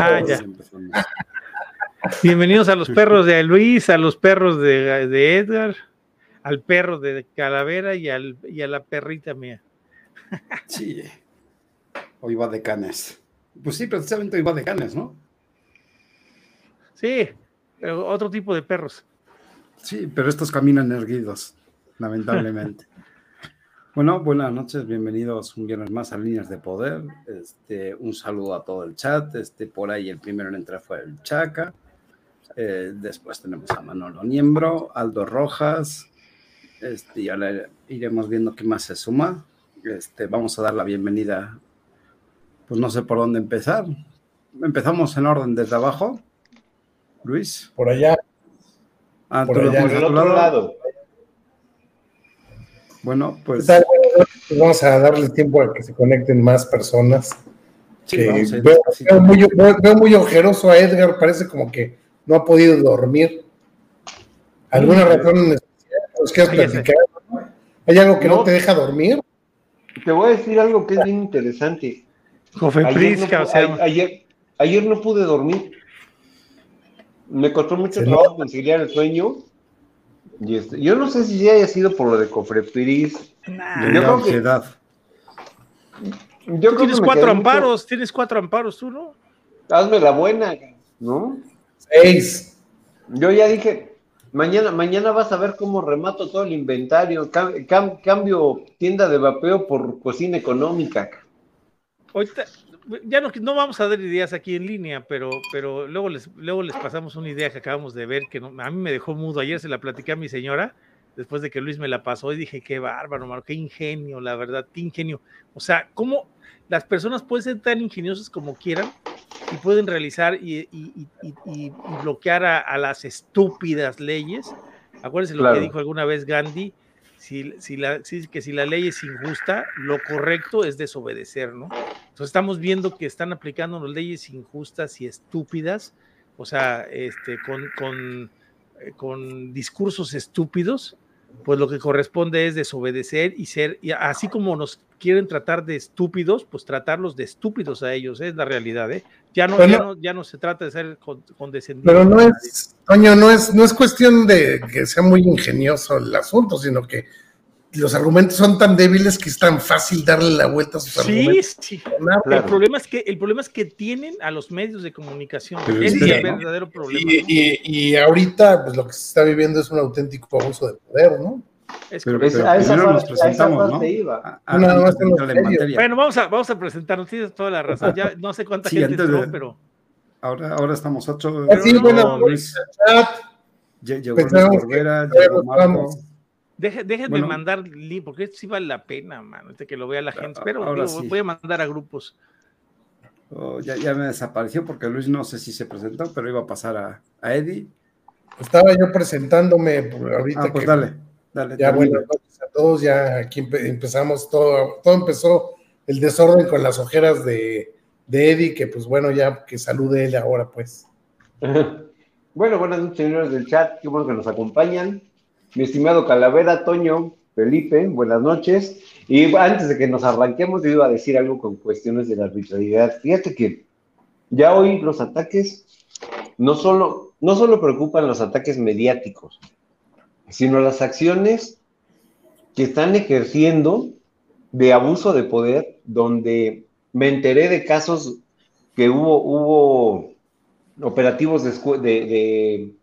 Bienvenidos a los perros de Luis, a los perros de, Edgar, al perro de Calavera y, al, y a la perrita mía. Sí, hoy va de canes. Pues sí, precisamente hoy va de canes, ¿no? Sí, pero otro tipo de perros. Sí, pero estos caminan erguidos, lamentablemente. Bueno, buenas noches, bienvenidos un viernes más a Líneas de Poder. Este, un saludo a todo el chat. Este, por ahí el primero en entrar fue el Chaca. Eh, después tenemos a Manolo Niembro, Aldo Rojas. Este, y ahora iremos viendo qué más se suma. Este, vamos a dar la bienvenida. Pues no sé por dónde empezar. Empezamos en orden desde abajo. Luis. Por allá. Ah, por allá, por el otro lado. Bueno, pues. Vamos a darle tiempo a que se conecten más personas. veo, muy, veo, muy, ojeroso a Edgar, parece como que no ha podido dormir. ¿Alguna razón en especial? ¿Nos quieres platicar? ¿Hay algo que no, te deja dormir? Te voy a decir algo que es bien interesante. Ayer no, o sea... ayer, ayer, no pude dormir. Me costó mucho trabajo conciliar el sueño. Y este, yo no sé si haya sido por lo de Cofrepiris. Nah, yo creo que, yo tienes cuatro amparos, tienes cuatro amparos tú, ¿no? Hazme la buena, ¿no? Yo ya dije, mañana, mañana vas a ver cómo remato todo el inventario. cambio tienda de vapeo por cocina económica. Ahorita, ya no, no vamos a dar ideas aquí en línea, pero, pero luego, les, luego les pasamos una idea que acabamos de ver que a mí me dejó mudo. Ayer se la platicé a mi señora, después de que Luis me la pasó, y dije, qué bárbaro, qué ingenio, la verdad, qué ingenio. O sea, cómo las personas pueden ser tan ingeniosas como quieran, y pueden realizar y, bloquear a, las estúpidas leyes. Acuérdense lo que dijo alguna vez Gandhi, si, si la, que si la ley es injusta, lo correcto es desobedecer, ¿no? Entonces estamos viendo que están aplicando leyes injustas y estúpidas, o sea, este, con, con, eh, con discursos estúpidos, pues lo que corresponde es desobedecer y ser, y así como nos quieren tratar de estúpidos, pues tratarlos de estúpidos a ellos, es la realidad, ¿eh? Ya no, ya no, ya no, se trata de ser condescendiente. Pero no es, Toño, no es, no es cuestión de que sea muy ingenioso el asunto, sino que los argumentos son tan débiles que es tan fácil darle la vuelta a sus argumentos. Sí, el, problema es que, el problema es que tienen a los medios de comunicación. Ese es el verdadero problema. Y, y, ahorita, pues lo que se está viviendo es un auténtico abuso de poder, ¿no? Es pero, pero, a esa nos presentamos, ¿no? Iba. bueno, vamos a, vamos a presentarnos, tienes toda la razón. Ya no sé cuánta gente entró, pero. Ahora, ahora estamos ocho. Sí, bueno, Luis. Llegó Luis Corbera, llegó Marco. Déjenme mandar link, porque esto sí vale la pena, mano, que lo vea la gente. Pero voy a mandar a grupos. Oh, ya, ya, me desapareció porque Luis no sé si se presentó, pero iba a pasar a, a Eddie. Estaba yo presentándome ahorita. Ah, pues dale, dale. Ya buenas noches a todos, ya aquí empezamos todo, todo empezó el desorden con las ojeras de, de Eddie, que pues bueno, ya que salude él ahora pues. Bueno, buenas noches señores del chat, qué bueno que nos acompañan. Mi estimado Calavera, Toño, Felipe, buenas noches. Y antes de que nos arranquemos, yo iba a decir algo con cuestiones de la arbitrariedad. Fíjate que ya hoy los ataques no solo, no solo preocupan los ataques mediáticos, sino las acciones que están ejerciendo de abuso de poder, donde me enteré de casos que hubo, hubo operativos de, de,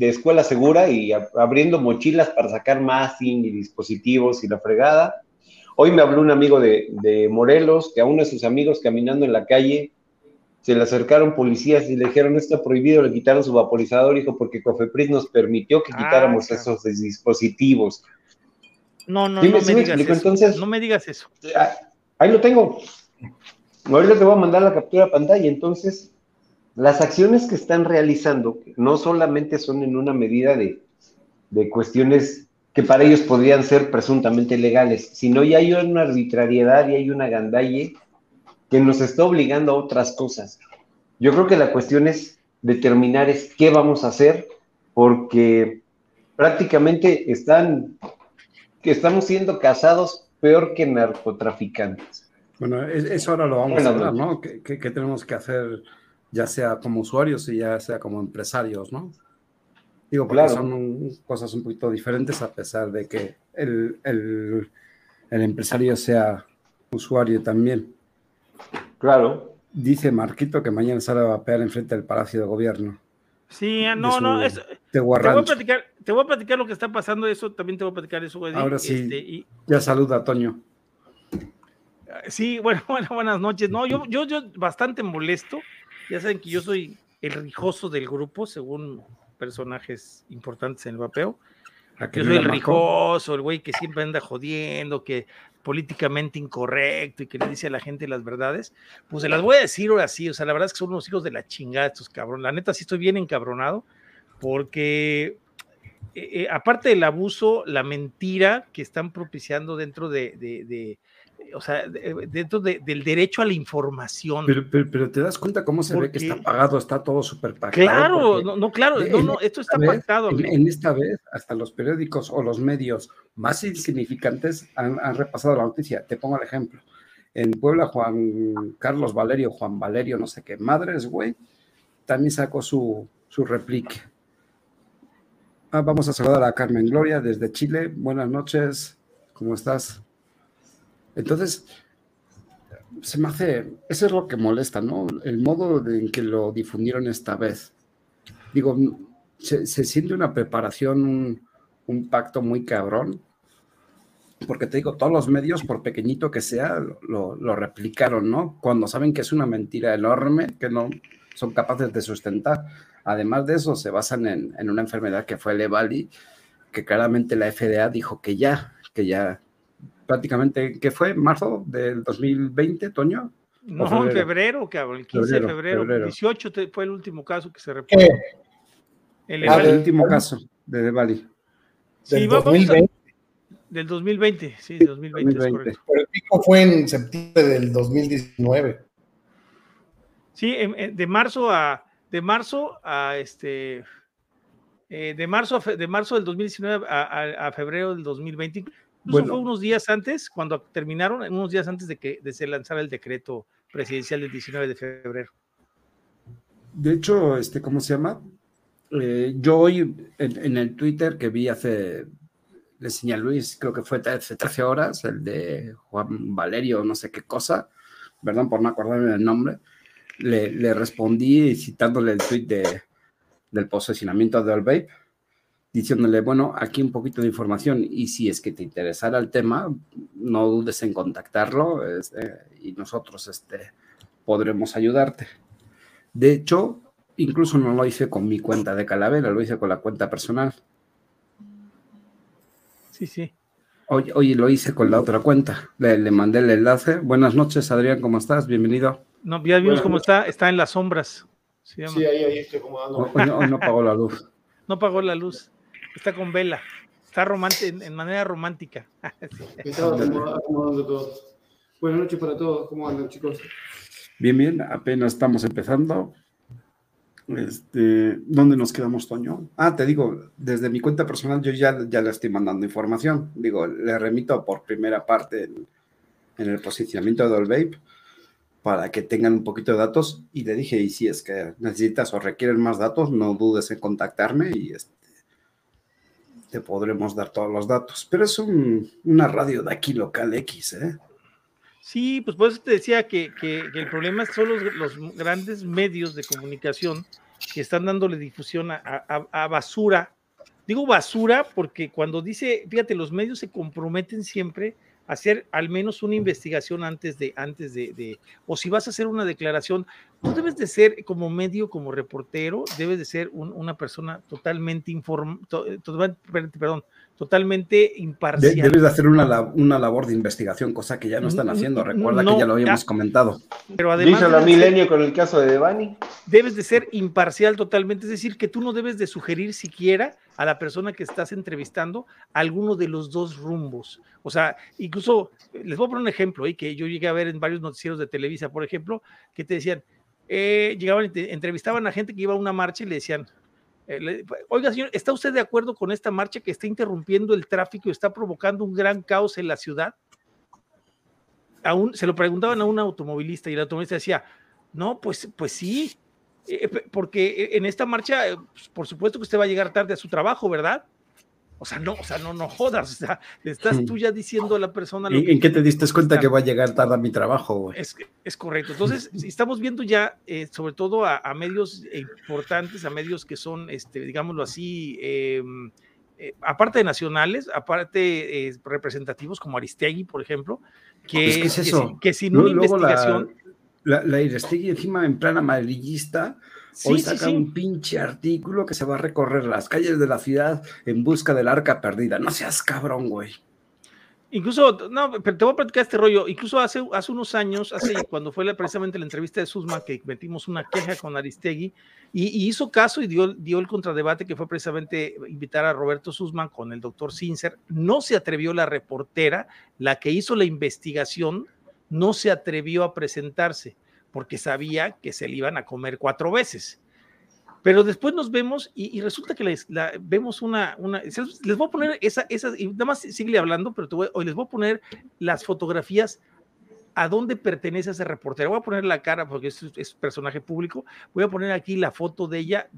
escuela segura y abriendo mochilas para sacar masking y dispositivos y la fregada. Hoy me habló un amigo de, Morelos que a uno de sus amigos caminando en la calle se le acercaron policías y le dijeron está prohibido, le quitaron su vaporizador, dijo, porque Cofepris nos permitió que quitáramos ah, esos dispositivos. No, no, no, me digas eso. Entonces, no me digas eso. Ah, ahí lo tengo. Ahorita te voy a mandar la captura de pantalla. Entonces, las acciones que están realizando no solamente son en una medida de, cuestiones que para ellos podrían ser presuntamente legales, sino ya hay una arbitrariedad y hay una gandalle que nos está obligando a otras cosas. Yo creo que la cuestión es determinar es qué vamos a hacer, porque prácticamente están, que estamos siendo casados peor que narcotraficantes. Bueno, eso ahora lo vamos a hablar, ¿no? ¿Qué, tenemos que hacer ya sea como usuarios y ya sea como empresarios, ¿no? Digo, porque son cosas un poquito diferentes a pesar de que el, el, empresario sea usuario también. Claro. Dice Marquito que mañana sale a vapear enfrente del Palacio de Gobierno. Sí, ah, no, no, te, voy a platicar, te voy a platicar lo que está pasando, eso también te voy a platicar eso, Ahora sí, este, ya saluda, Toño. Sí, bueno, bueno, buenas noches. No, yo, yo, yo bastante molesto ya saben que yo soy el rijoso del grupo, según personajes importantes en el vapeo. Yo soy el rijoso, el güey que siempre anda jodiendo, que políticamente incorrecto y que le dice a la gente las verdades. Pues se las voy a decir ahora sí, o sea, la verdad es que son unos hijos de la chingada estos cabrones. La neta sí estoy bien encabronado porque eh, eh, aparte del abuso, la mentira que están propiciando dentro de, o sea, dentro del derecho a la información. Pero, te das cuenta cómo se ve que está pagado, está todo súper pagado. Claro, no, claro, no, no, esto está pactado. En, esta vez, hasta los periódicos o los medios más insignificantes han, repasado la noticia. Te pongo el ejemplo. En Puebla, Juan Carlos Valerio, Juan Valerio, no sé qué, madres, güey, también sacó su, su replique. Ah, vamos a saludar a Carmen Gloria desde Chile. Buenas noches, ¿cómo estás? Entonces, se me hace, eso es lo que molesta, ¿no? El modo en que lo difundieron esta vez. Digo, se, siente una preparación, un, pacto muy cabrón, porque te digo, todos los medios, por pequeñito que sea, lo, replicaron, ¿no? Cuando saben que es una mentira enorme, que no son capaces de sustentar. Además de eso, se basan en, una enfermedad que fue el EVALI, que claramente la FDA dijo que ya, que ya prácticamente, ¿qué fue? ¿Marzo del 2020, Toño? No, en febrero, cabrón, el 15 de febrero. 18 fue el último caso que se reportó. El, ah, el último caso de Bali. Sí, del 2020. del 2020, sí, 2020. 2020. Pero el pico fue en septiembre del 2019. Sí, de marzo a de marzo a este eh, de marzo de marzo del 2019 a, a, febrero del 2020 bueno, fue unos días antes, cuando terminaron, unos días antes de que se lanzara el decreto presidencial del 19 de febrero. De hecho, este, ¿cómo se llama? Eh, yo hoy en, el Twitter que vi hace, le enseñé a Luis, creo que fue hace 13 horas, el de Juan Valerio, no sé qué cosa, perdón por no acordarme del nombre, le, le respondí citándole el tweet de, del posicionamiento de All diciéndole, bueno, aquí un poquito de información y si es que te interesara el tema, no dudes en contactarlo este, y nosotros este, podremos ayudarte. De hecho, incluso no lo hice con mi cuenta de Calavera, lo hice con la cuenta personal. Sí, sí. Oye, lo hice con la otra cuenta. Le, mandé el enlace. Buenas noches, Adrián, ¿cómo estás? Bienvenido. No, ya vimos cómo está. Está en las sombras. Sí, ahí, ahí estoy acomodando. Hoy, no, no pagó la luz. no apagó la luz. Está con vela. Está romántica, en, manera romántica. Buenas noches para todos. ¿Cómo andan, chicos? Bien, bien. Apenas estamos empezando. Este, ¿Dónde nos quedamos, Toño? Ah, te digo, desde mi cuenta personal yo ya, ya le estoy mandando información. Digo, le remito por primera parte en, en el posicionamiento de Dolvape para que tengan un poquito de datos. Y le dije, y si es que necesitas o requieren más datos, no dudes en contactarme y este, te podremos dar todos los datos. Pero es una radio de aquí local X, ¿eh? Sí, pues por eso te decía que, el problema son los, grandes medios de comunicación que están dándole difusión a, basura. Digo basura porque cuando dice, fíjate, los medios se comprometen siempre a hacer al menos una investigación antes de, antes de, o si vas a hacer una declaración, tú debes de ser como medio, como reportero, debes de ser una persona totalmente inform, perdón, totalmente imparcial. debes de hacer una, una, labor de investigación, cosa que ya no están haciendo. Recuerda que ya lo habíamos comentado. Pero además. la milenio con el caso de Devani. Debes de ser imparcial totalmente, es decir, que tú no debes de sugerir siquiera a la persona que estás entrevistando alguno de los dos rumbos. O sea, incluso les voy a poner un ejemplo, ¿eh? que yo llegué a ver en varios noticieros de Televisa, por ejemplo, que te decían, eh, llegaban y te entrevistaban a gente que iba a una marcha y le decían, oiga, señor, ¿está usted de acuerdo con esta marcha que está interrumpiendo el tráfico y está provocando un gran caos en la ciudad? Aún se lo preguntaban a un automovilista y el automovilista decía, no, pues, pues sí, eh, porque en esta marcha, eh, pues, por supuesto que usted va a llegar tarde a su trabajo, ¿verdad? O sea, no, o sea, no, no jodas, o sea, estás tú ya diciendo a la persona. ¿En, qué te diste cuenta que va a llegar tarde a mi trabajo? Es, es correcto. Entonces, estamos viendo ya, eh, sobre todo a, medios importantes, a medios que son, este, digámoslo así, em, eh, aparte de nacionales, aparte eh, representativos como Aristegui, por ejemplo, que, es eso? que, sin una investigación. La, la, Aristegui encima en plan amarillista Hoy saca un pinche artículo que se va a recorrer las calles de la ciudad en busca del arca perdida. No seas cabrón, güey. Incluso, no, pero te voy a platicar este rollo. Incluso hace, hace unos años, hace cuando fue precisamente la entrevista de Susman, que metimos una queja con Aristegui, y, hizo caso y dio, dio el contradebate que fue precisamente invitar a Roberto Susman con el doctor Sincer. No se atrevió la reportera, la que hizo la investigación, no se atrevió a presentarse porque sabía que se le iban a comer cuatro veces. Pero después nos vemos y, resulta que les vemos una, una, les voy a poner esa, esa, y nada más sigue hablando, pero hoy les voy a poner las fotografías a dónde pertenece ese reportero. Voy a poner la cara porque es, es personaje público. Voy a poner aquí la foto de ella,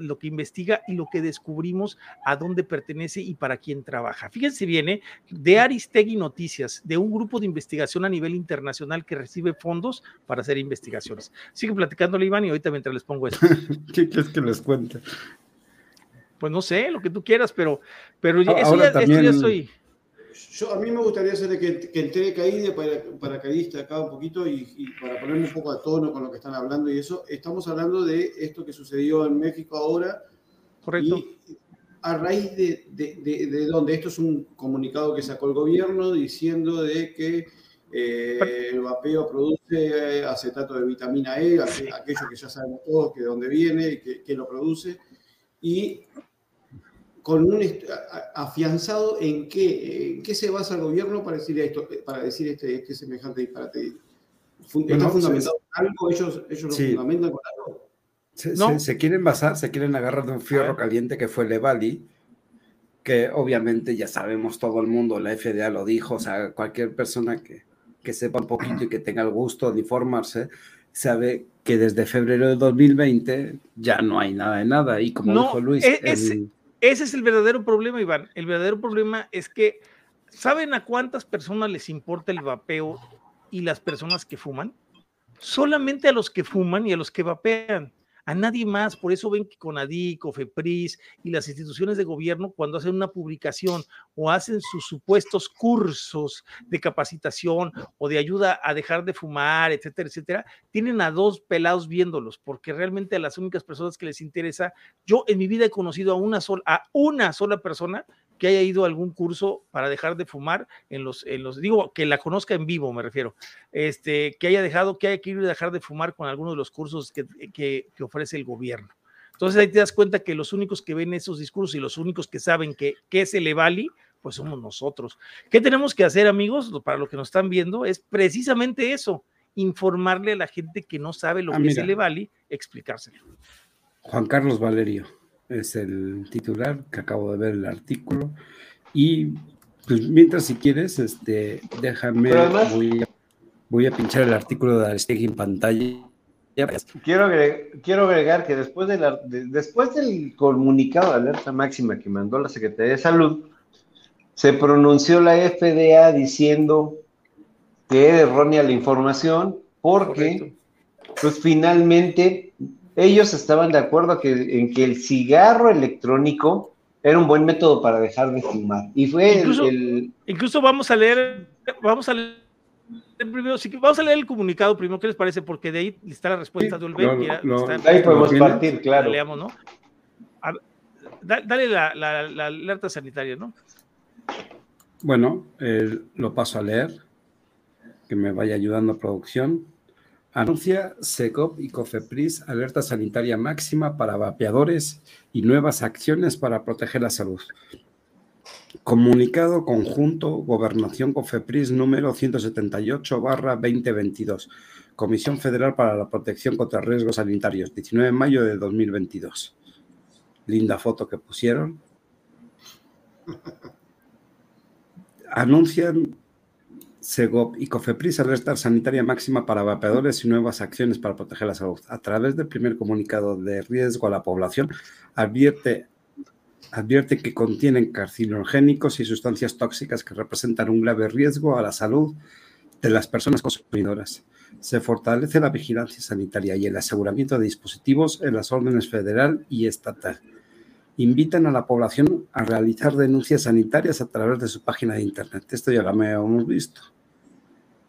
lo que investiga y lo que descubrimos, a dónde pertenece y para quién trabaja. Fíjense bien, ¿eh? de Aristegui Noticias, de un grupo de investigación a nivel internacional que recibe fondos para hacer investigaciones. Sigue platicándole, Iván, y ahorita mientras les pongo eso. ¿Qué quieres que les cuente? Pues no sé, lo que tú quieras, pero, pero eso ya, esto ya soy yo, a mí me gustaría hacer que, que entre caída para, paracaidista acá un poquito y, para ponerme un poco a tono con lo que están hablando y eso. Estamos hablando de esto que sucedió en México ahora. Correcto. a raíz de, de, de, donde esto es un comunicado que sacó el gobierno diciendo de que eh, el vapeo produce acetato de vitamina E, aquello que ya sabemos todos que de dónde viene y que, que lo produce. Y con un afianzado en qué, qué se basa el gobierno para decir esto, para decir este, este semejante disparate. ¿Está fundamentado en algo? ¿Ellos, ellos lo fundamentan con algo? Se, no. se, quieren basar, se quieren agarrar de un fierro caliente que fue Levali, que obviamente ya sabemos todo el mundo, la FDA lo dijo, o sea, cualquier persona que, que sepa un poquito y que tenga el gusto de informarse, sabe que desde febrero de 2020 ya no hay nada de nada. Y como dijo Luis, es, ese es el verdadero problema, Iván. El verdadero problema es que, ¿saben a cuántas personas les importa el vapeo y las personas que fuman? Solamente a los que fuman y a los que vapean a nadie más. Por eso ven que Conadic, COFEPRIS y las instituciones de gobierno, cuando hacen una publicación o hacen sus supuestos cursos de capacitación o de ayuda a dejar de fumar, etcétera, etcétera, tienen a dos pelados viéndolos, porque realmente a las únicas personas que les interesa, yo en mi vida he conocido a una sola, a una sola persona que haya ido a algún curso para dejar de fumar en los, en los, digo, que la conozca en vivo, me refiero, este, que haya dejado, que haya querido dejar de fumar con alguno de los cursos que, que, ofrece el gobierno. Entonces ahí te das cuenta que los únicos que ven esos discursos y los únicos que saben que, que es el Evali, pues somos nosotros. ¿Qué tenemos que hacer, amigos? Para lo que nos están viendo, es precisamente eso, informarle a la gente que no sabe lo ah, que es el Evali, explicárselo. Juan Carlos Valerio es el titular, que acabo de ver el artículo. Y pues mientras si quieres, este, déjame, voy, a, pinchar el artículo de Aristegui en pantalla. Quiero agregar, quiero agregar que después, de la, después del comunicado de alerta máxima que mandó la Secretaría de Salud, se pronunció la FDA diciendo que era errónea la información porque pues finalmente ellos estaban de acuerdo que, en que el cigarro electrónico era un buen método para dejar de fumar. Y fue el, Incluso vamos a leer, vamos a leer primero, vamos a leer el comunicado primero, ¿qué les parece? Porque de ahí está la respuesta de Ulven. ahí podemos partir, claro. Leamos, ¿no? dale la, alerta sanitaria, ¿no? Bueno, lo paso a leer, que me vaya ayudando a producción. Anuncia SECOP y COFEPRIS alerta sanitaria máxima para vapeadores y nuevas acciones para proteger la salud. Comunicado conjunto Gobernación COFEPRIS número 178-2022. Comisión Federal para la Protección contra Riesgos Sanitarios, 19 de mayo de 2022. Linda foto que pusieron. Anuncian Segop y COFEPRIS alerta sanitaria máxima para vapeadores y nuevas acciones para proteger la salud. A través del primer comunicado de riesgo a la población, advierte, advierte que contienen carcinogénicos y sustancias tóxicas que representan un grave riesgo a la salud de las personas consumidoras. Se fortalece la vigilancia sanitaria y el aseguramiento de dispositivos en las órdenes federal y estatal invitan a la población a realizar denuncias sanitarias a través de su página de internet. Esto ya lo hemos visto.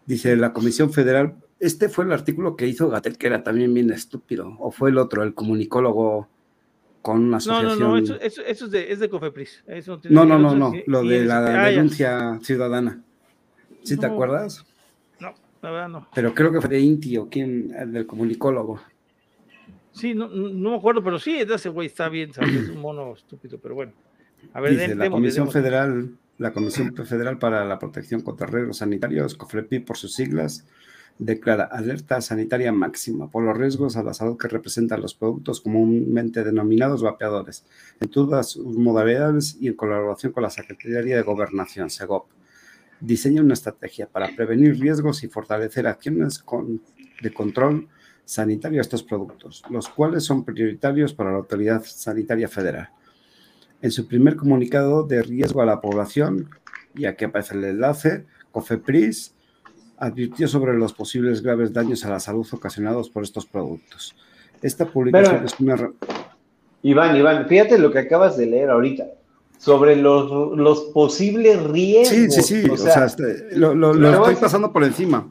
Dice la Comisión Federal, este fue el artículo que hizo Gatel, que era también bien estúpido, o fue el otro, el comunicólogo con una asociación. No, no, no, eso, es, de, es de Cofepris. no, no, no, no, lo de la ah, denuncia ciudadana. ¿Sí te acuerdas? No, la verdad no. Pero creo que fue de Inti o quién, el del comunicólogo. Sí, no, no me acuerdo, pero sí, ese güey está bien, es un mono estúpido, pero bueno. A ver, Dice, la Comisión Federal la Comisión Federal para la Protección contra Riesgos Sanitarios, COFREPI por sus siglas, declara alerta sanitaria máxima por los riesgos a la salud que representan los productos comúnmente denominados vapeadores, en todas sus modalidades y en colaboración con la Secretaría de Gobernación, SEGOP. Diseña una estrategia para prevenir riesgos y fortalecer acciones de control sanitario a estos productos, los cuales son prioritarios para la Autoridad Sanitaria Federal en su primer comunicado de riesgo a la población, y aquí aparece el enlace, COFEPRIS advirtió sobre los posibles graves daños a la salud ocasionados por estos productos. Esta publicación es una... Iván, Iván, fíjate lo que acabas de leer ahorita sobre los, los posibles riesgos. Sí, sí, sí, o, sea, este, lo, estoy pasando por encima.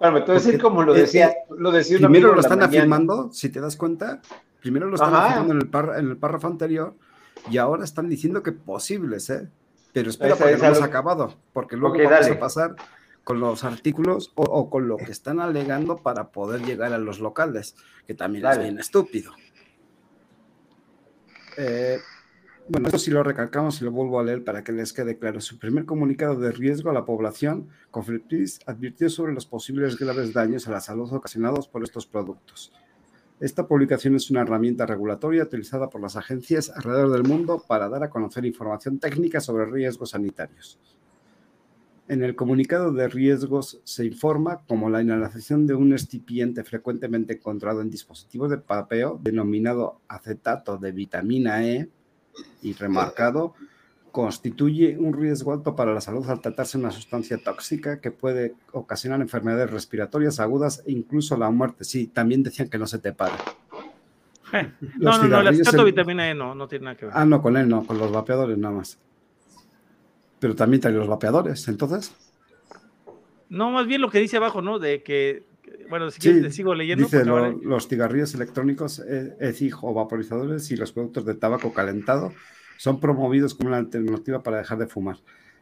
Bueno, te voy a decir como lo decía, lo decía Primero lo están afirmando, si te das cuenta, primero lo están afirmando en el, en el párrafo anterior, y ahora están diciendo que posibles, ¿eh? Pero espera, porque no hemos acabado, porque luego vamos a pasar con los artículos o, con lo que están alegando para poder llegar a los locales, que también es bien estúpido. Eh, bueno, esto sí lo recalcamos y lo vuelvo a leer para que les quede claro. Su primer comunicado de riesgo a la población, Conflictis advirtió sobre los posibles graves daños a la salud ocasionados por estos productos. Esta publicación es una herramienta regulatoria utilizada por las agencias alrededor del mundo para dar a conocer información técnica sobre riesgos sanitarios. En el comunicado de riesgos se informa como la inhalación de un excipiente frecuentemente encontrado en dispositivos de papeo denominado acetato de vitamina E y remarcado constituye un riesgo alto para la salud al tratarse una sustancia tóxica que puede ocasionar enfermedades respiratorias agudas e incluso la muerte. Sí, también decían que no se te para. Eh, no, no, no, el acetato vitamina E no, no tiene nada que ver. Ah, no, con él no, con los vapeadores nada más. Pero también trae los vapeadores, entonces. No, más bien lo que dice abajo, ¿no? De que, bueno, si te sigo leyendo. Dice los cigarrillos electrónicos, ECIG o vaporizadores y los productos de tabaco calentado son promovidos como una alternativa para dejar de fumar.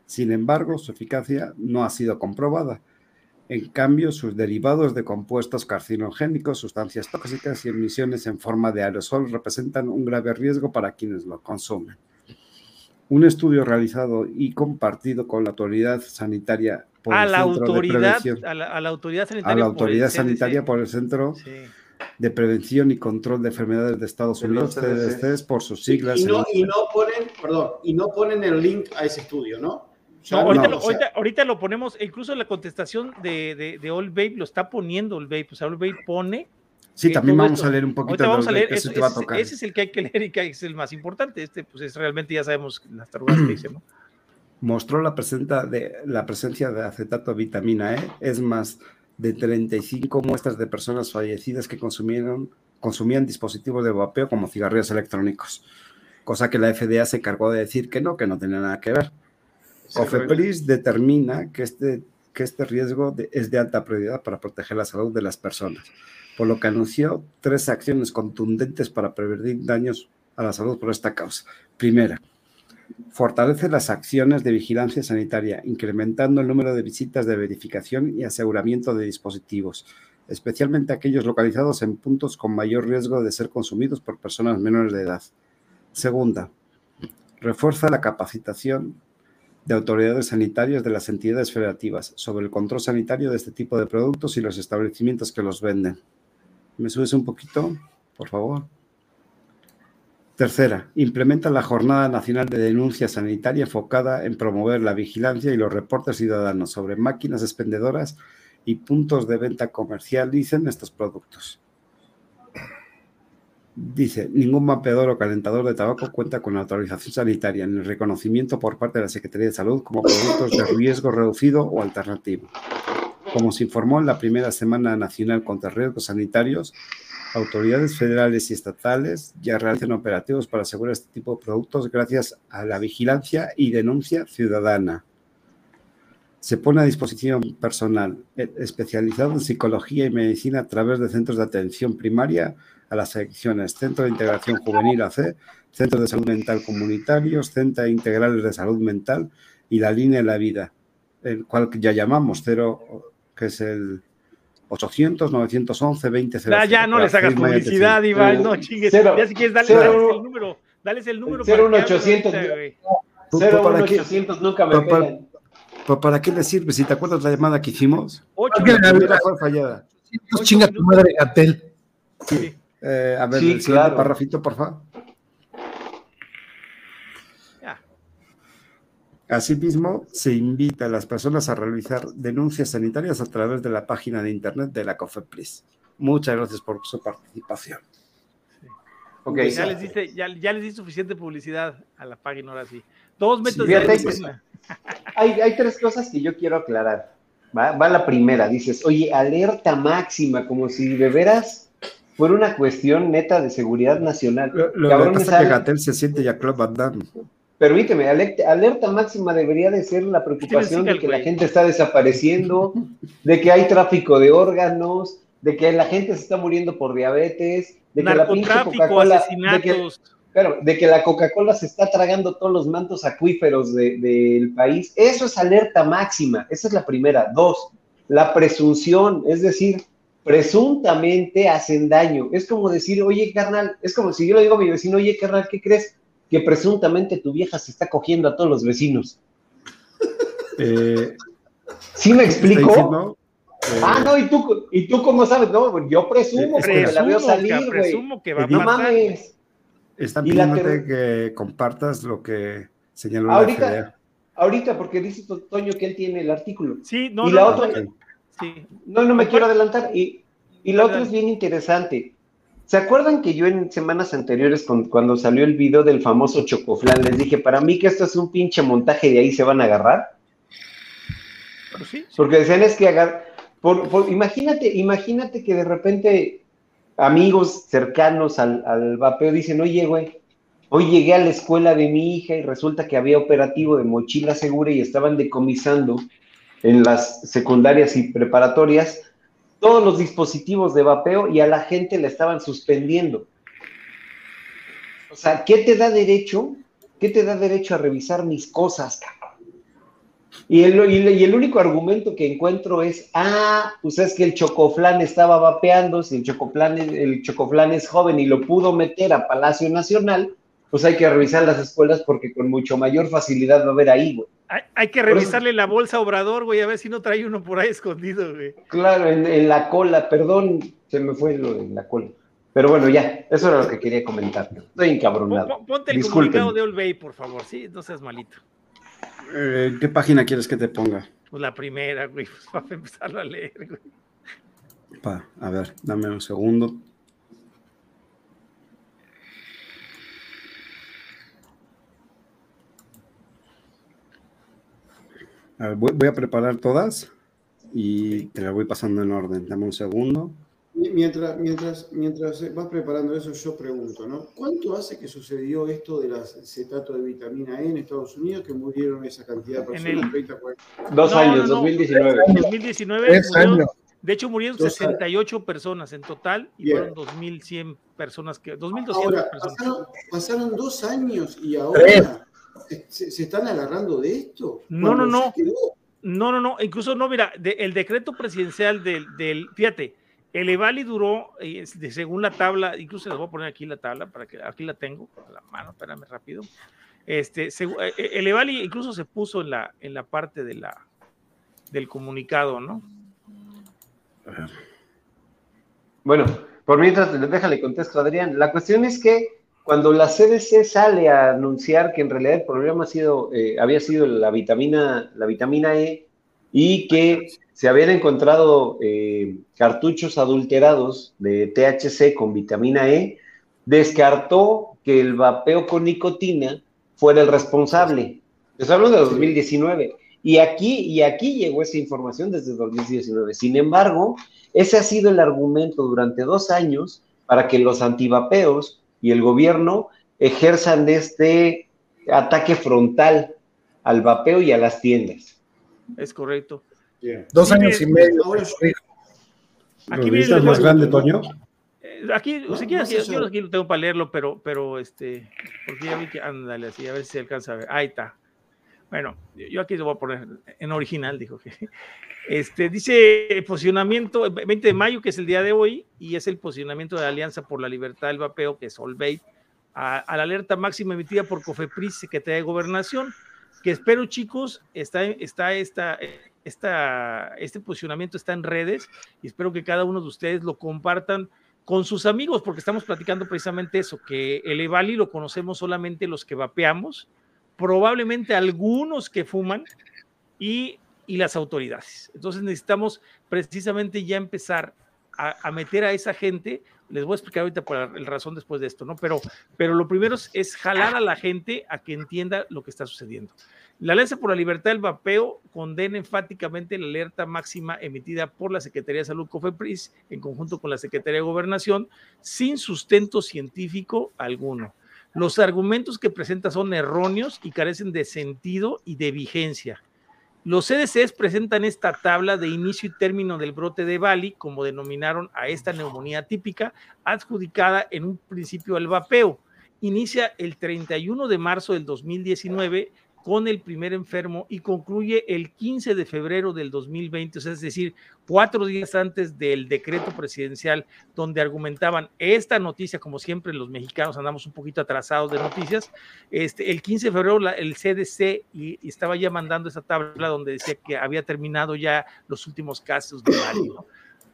Sin embargo, su eficacia no ha sido comprobada. En cambio, sus derivados de compuestos carcinogénicos, sustancias tóxicas y emisiones en forma de aerosol representan un grave riesgo para quienes lo consumen. Un estudio realizado y compartido con la autoridad sanitaria por a el la Centro autoridad, de a, la, a la, autoridad sanitaria, a la autoridad por sanitaria por el Centro sí. de Prevención y Control de Enfermedades de Estados Unidos, CDC, por sus siglas. Y no, y no ponen, perdón, y no ponen el link a ese estudio, ¿no? No, ahorita, no, lo, ahorita, sea, ahorita, lo, ponemos, incluso la contestación de, de, de All Babe lo está poniendo All Babe, o sea, All Babe pone. Sí, también vamos esto, a leer un poquito de vamos a leer, eso, ese, ese, es el que hay que leer y que es el más importante. Este, pues es realmente ya sabemos las tarugas que dicen, ¿no? Mostró la, de, la presencia de acetato de vitamina E, es más de 35 muestras de personas fallecidas que consumieron, consumían dispositivos de vapeo como cigarrillos electrónicos, cosa que la FDA se encargó de decir que no, que no tenía nada que ver. COFEPRIS determina que este, que este riesgo de, es de alta prioridad para proteger la salud de las personas, por lo que anunció tres acciones contundentes para prevenir daños a la salud por esta causa. Primera, fortalece las acciones de vigilancia sanitaria, incrementando el número de visitas de verificación y aseguramiento de dispositivos, especialmente aquellos localizados en puntos con mayor riesgo de ser consumidos por personas menores de edad. Segunda, refuerza la capacitación de autoridades sanitarias de las entidades federativas sobre el control sanitario de este tipo de productos y los establecimientos que los venden. ¿Me subes un poquito, por favor? Tercera, implementa la Jornada Nacional de Denuncia Sanitaria enfocada en promover la vigilancia y los reportes ciudadanos sobre máquinas expendedoras y puntos de venta comercialicen estos productos. Dice, ningún mapeador o calentador de tabaco cuenta con autorización sanitaria ni reconocimiento por parte de la Secretaría de Salud como productos de riesgo reducido o alternativo. Como se informó en la primera Semana Nacional contra Riesgos Sanitarios, autoridades federales y estatales ya realizan operativos para asegurar este tipo de productos gracias a la vigilancia y denuncia ciudadana. Se pone a disposición personal especializado en psicología y medicina a través de centros de atención primaria a las secciones Centro de Integración Juvenil AC, Centros de Salud Mental Comunitarios, Centros Integrales de Salud Mental y la Línea de la Vida, el cual ya llamamos cero, que es el 800 911 20 Ya, ya no les hagas publicidad, Iván, no chingues. Cero, ya si quieres, dale, el número, dale el número. 01800, 01800 nunca me pegan. ¿Para, ¿Para qué le sirve? Si te acuerdas la llamada que hicimos, 8 la fue fallada. Chinga tu madre, Gatel. Sí. Eh, a ver, sí, el siguiente claro. parrafito, por favor. Asimismo, se invita a las personas a realizar denuncias sanitarias a través de la página de internet de la COFEPRIS. Muchas gracias por su participación. Sí. Okay. Ya, les diste, ya, ya, les di suficiente publicidad a la página, ahora sí. Dos métodos sí, de hay, hay, tres cosas que yo quiero aclarar. Va, va la primera, dices, oye, alerta máxima, como si de veras por una cuestión neta de seguridad nacional. Lo, lo Cabrón, que pasa es que Gatel se siente ya Club Van Damme. Permíteme, alerta, máxima debería de ser la preocupación de que la gente está desapareciendo, de que hay tráfico de órganos, de que la gente se está muriendo por diabetes, de que la pinche Coca-Cola, de que, claro, de que la Coca-Cola se está tragando todos los mantos acuíferos del de, país. Eso es alerta máxima, esa es la primera. Dos, la presunción, es decir, presuntamente hacen daño. Es como decir, oye, carnal, es como si yo le digo a mi vecino, oye, carnal, ¿qué crees? Que presuntamente tu vieja se está cogiendo a todos los vecinos. Eh, ¿Sí me explico? Diciendo, eh, ah, no, ¿y tú, ¿y tú cómo sabes? No, yo presumo, que la veo salir, güey. Presumo que va a no mames. Están pidiéndote que... que... compartas lo que señaló ahorita, la FDA. Ahorita, porque dice Toño que él tiene el artículo. Sí, no, y no, la otra, okay. Sí. No, no me quiero adelantar. Y, y lo otro es bien interesante. ¿Se acuerdan que yo en semanas anteriores, con, cuando salió el video del famoso Chocoflan, les dije, para mí que esto es un pinche montaje de ahí se van a agarrar? Sí, sí. Porque decían es que por, por, imagínate, imagínate que de repente amigos cercanos al, al vapeo dicen, oye, güey, hoy llegué a la escuela de mi hija y resulta que había operativo de mochila segura y estaban decomisando en las secundarias y preparatorias todos los dispositivos de vapeo y a la gente le estaban suspendiendo. O sea, ¿qué te da derecho? ¿Qué te da derecho a revisar mis cosas? Y el, y el, único argumento que encuentro es, ah, pues es que el Chocoflán estaba vapeando, si el Chocoflán, el Chocoflán es joven y lo pudo meter a Palacio Nacional, pues hay que revisar las escuelas porque con mucho mayor facilidad va a haber ahí, güey. Hay, que revisarle la bolsa a Obrador, güey, a ver si no trae uno por ahí escondido, güey. Claro, en, la cola, perdón, se me fue lo en la cola. Pero bueno, ya, eso era lo que quería comentar. Estoy encabronado. Ponte el comunicado de Olvey, por favor, sí, no seas malito. Eh, ¿Qué página quieres que te ponga? Pues la primera, güey, pues para empezarlo a leer, güey. Pa, a ver, dame un segundo. A ver, voy, a preparar todas y te las voy pasando en orden. Dame un segundo. Mientras, mientras, mientras vas preparando eso, yo pregunto, ¿no? ¿Cuánto hace que sucedió esto del acetato de vitamina E en Estados Unidos que murieron esa cantidad de personas? Dos años, 2019. 2019 de hecho, murieron 68 personas en total y fueron 2.100 personas que. 2.200 personas. Pasaron, dos años y ahora se, están agarrando de esto. No, no, no. No, no, no. Incluso no, mira, el decreto presidencial del, del fíjate el Evali duró, eh, según la tabla, incluso les voy a poner aquí la tabla para que aquí la tengo, la mano, espérame rápido. Este, eh, eh, el Evali incluso se puso en la, en la parte de la, del comunicado, ¿no? Bueno, por mientras, déjale contesto, Adrián. La cuestión es que cuando la CDC sale a anunciar que en realidad el problema ha sido, había sido la vitamina, la vitamina E y que se habían encontrado eh, cartuchos adulterados de THC con vitamina E, descartó que el vapeo con nicotina fuera el responsable. Les hablo de 2019. Y aquí, y aquí llegó esa información desde 2019. Sin embargo, ese ha sido el argumento durante dos años para que los antivapeos y el gobierno ejerzan este ataque frontal al vapeo y a las tiendas. Es correcto. Dos años y medio. Aquí ¿Lo más grande, Toño? Eh, aquí, sea, yo, aquí lo tengo para leerlo, pero, pero este, porque ya vi que, ándale, así, a ver si se alcanza a ver. Ahí está. Bueno, yo aquí lo voy a poner en original, dijo que. Este, dice posicionamiento, 20 de mayo, que es el día de hoy, y es el posicionamiento de la Alianza por la Libertad del Vapeo, que es a la alerta máxima emitida por COFEPRIS, Secretaría de Gobernación, que espero, chicos, está, está esta, esta, este posicionamiento está en redes y espero que cada uno de ustedes lo compartan con sus amigos, porque estamos platicando precisamente eso, que el Evali lo conocemos solamente los que vapeamos, probablemente algunos que fuman y, y las autoridades. Entonces necesitamos precisamente ya empezar a, meter a esa gente. Les voy a explicar ahorita por el razón después de esto, ¿no? Pero, pero lo primero es, es jalar a la gente a que entienda lo que está sucediendo. La Alianza por la Libertad del Vapeo condena enfáticamente la alerta máxima emitida por la Secretaría de Salud COFEPRIS en conjunto con la Secretaría de Gobernación sin sustento científico alguno. Los argumentos que presenta son erróneos y carecen de sentido y de vigencia. Los CDCs presentan esta tabla de inicio y término del brote de Bali, como denominaron a esta neumonía típica, adjudicada en un principio al vapeo. Inicia el 31 de marzo del 2019 con el primer enfermo y concluye el 15 de febrero del 2020, es decir, cuatro días antes del decreto presidencial donde argumentaban esta noticia, como siempre los mexicanos andamos un poquito atrasados de noticias, este, el 15 de febrero el CDC y, estaba ya mandando esa tabla donde decía que había terminado ya los últimos casos de Bali,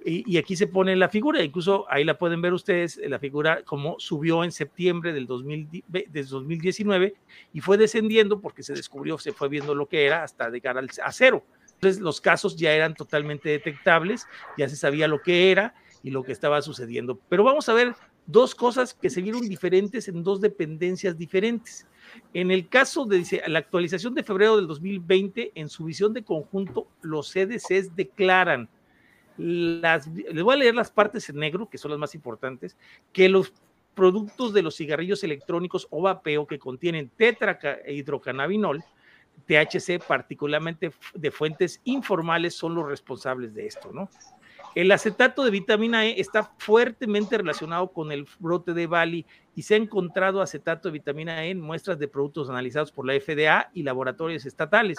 y, aquí se pone la figura, incluso ahí la pueden ver ustedes, la figura como subió en septiembre del 2019 y fue descendiendo porque se descubrió, se fue viendo lo que era hasta llegar al, a cero. Entonces los casos ya eran totalmente detectables, ya se sabía lo que era y lo que estaba sucediendo. Pero vamos a ver dos cosas que se vieron diferentes en dos dependencias diferentes. En el caso de la actualización de febrero del 2020, en su visión de conjunto, los CDCs declaran las, les voy a leer las partes en negro, que son las más importantes, que los productos de los cigarrillos electrónicos o vapeo que contienen tetrahidrocannabinol, THC, particularmente de fuentes informales, son los responsables de esto, ¿no? El acetato de vitamina E está fuertemente relacionado con el brote de Bali y se ha encontrado acetato de vitamina E en muestras de productos analizados por la FDA y laboratorios estatales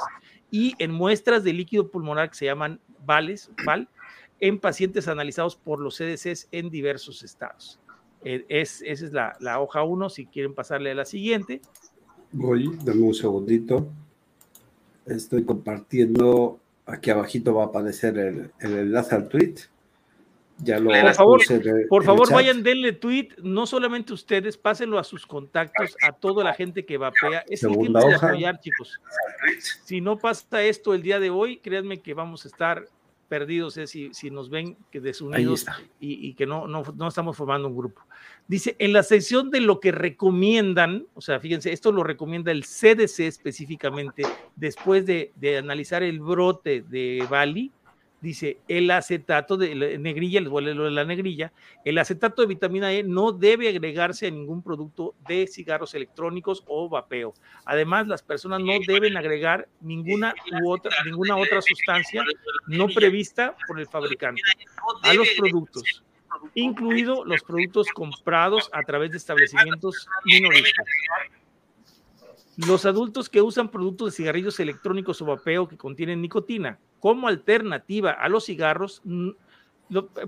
y en muestras de líquido pulmonar que se llaman VALES, VAL, en pacientes analizados por los CDCs en diversos estados. Eh, es, esa es la, la hoja 1, si quieren pasarle a la siguiente. Voy, dame un segundito. Estoy compartiendo Aquí abajito va a aparecer el, enlace al tweet. Ya lo por favor, por favor vayan, denle tweet, no solamente ustedes, pásenlo a sus contactos, a toda la gente que vapea. Es el tiempo de apoyar, chicos. Si no pasa esto el día de hoy, créanme que vamos a estar perdidos si, si, nos ven que desunidos y, y, que no, no, no, estamos formando un grupo. Dice, en la sección de lo que recomiendan, o sea, fíjense, esto lo recomienda el CDC específicamente, después de, de analizar el brote de Bali, dice el acetato de negrilla, les a lo de la negrilla, el acetato de vitamina E no debe agregarse a ningún producto de cigarros electrónicos o vapeo. Además, las personas no deben agregar ninguna u otra, ninguna otra sustancia no prevista por el fabricante a los productos, incluido los productos comprados a través de establecimientos minoristas. Los adultos que usan productos de cigarrillos electrónicos o vapeo que contienen nicotina como alternativa a los cigarros,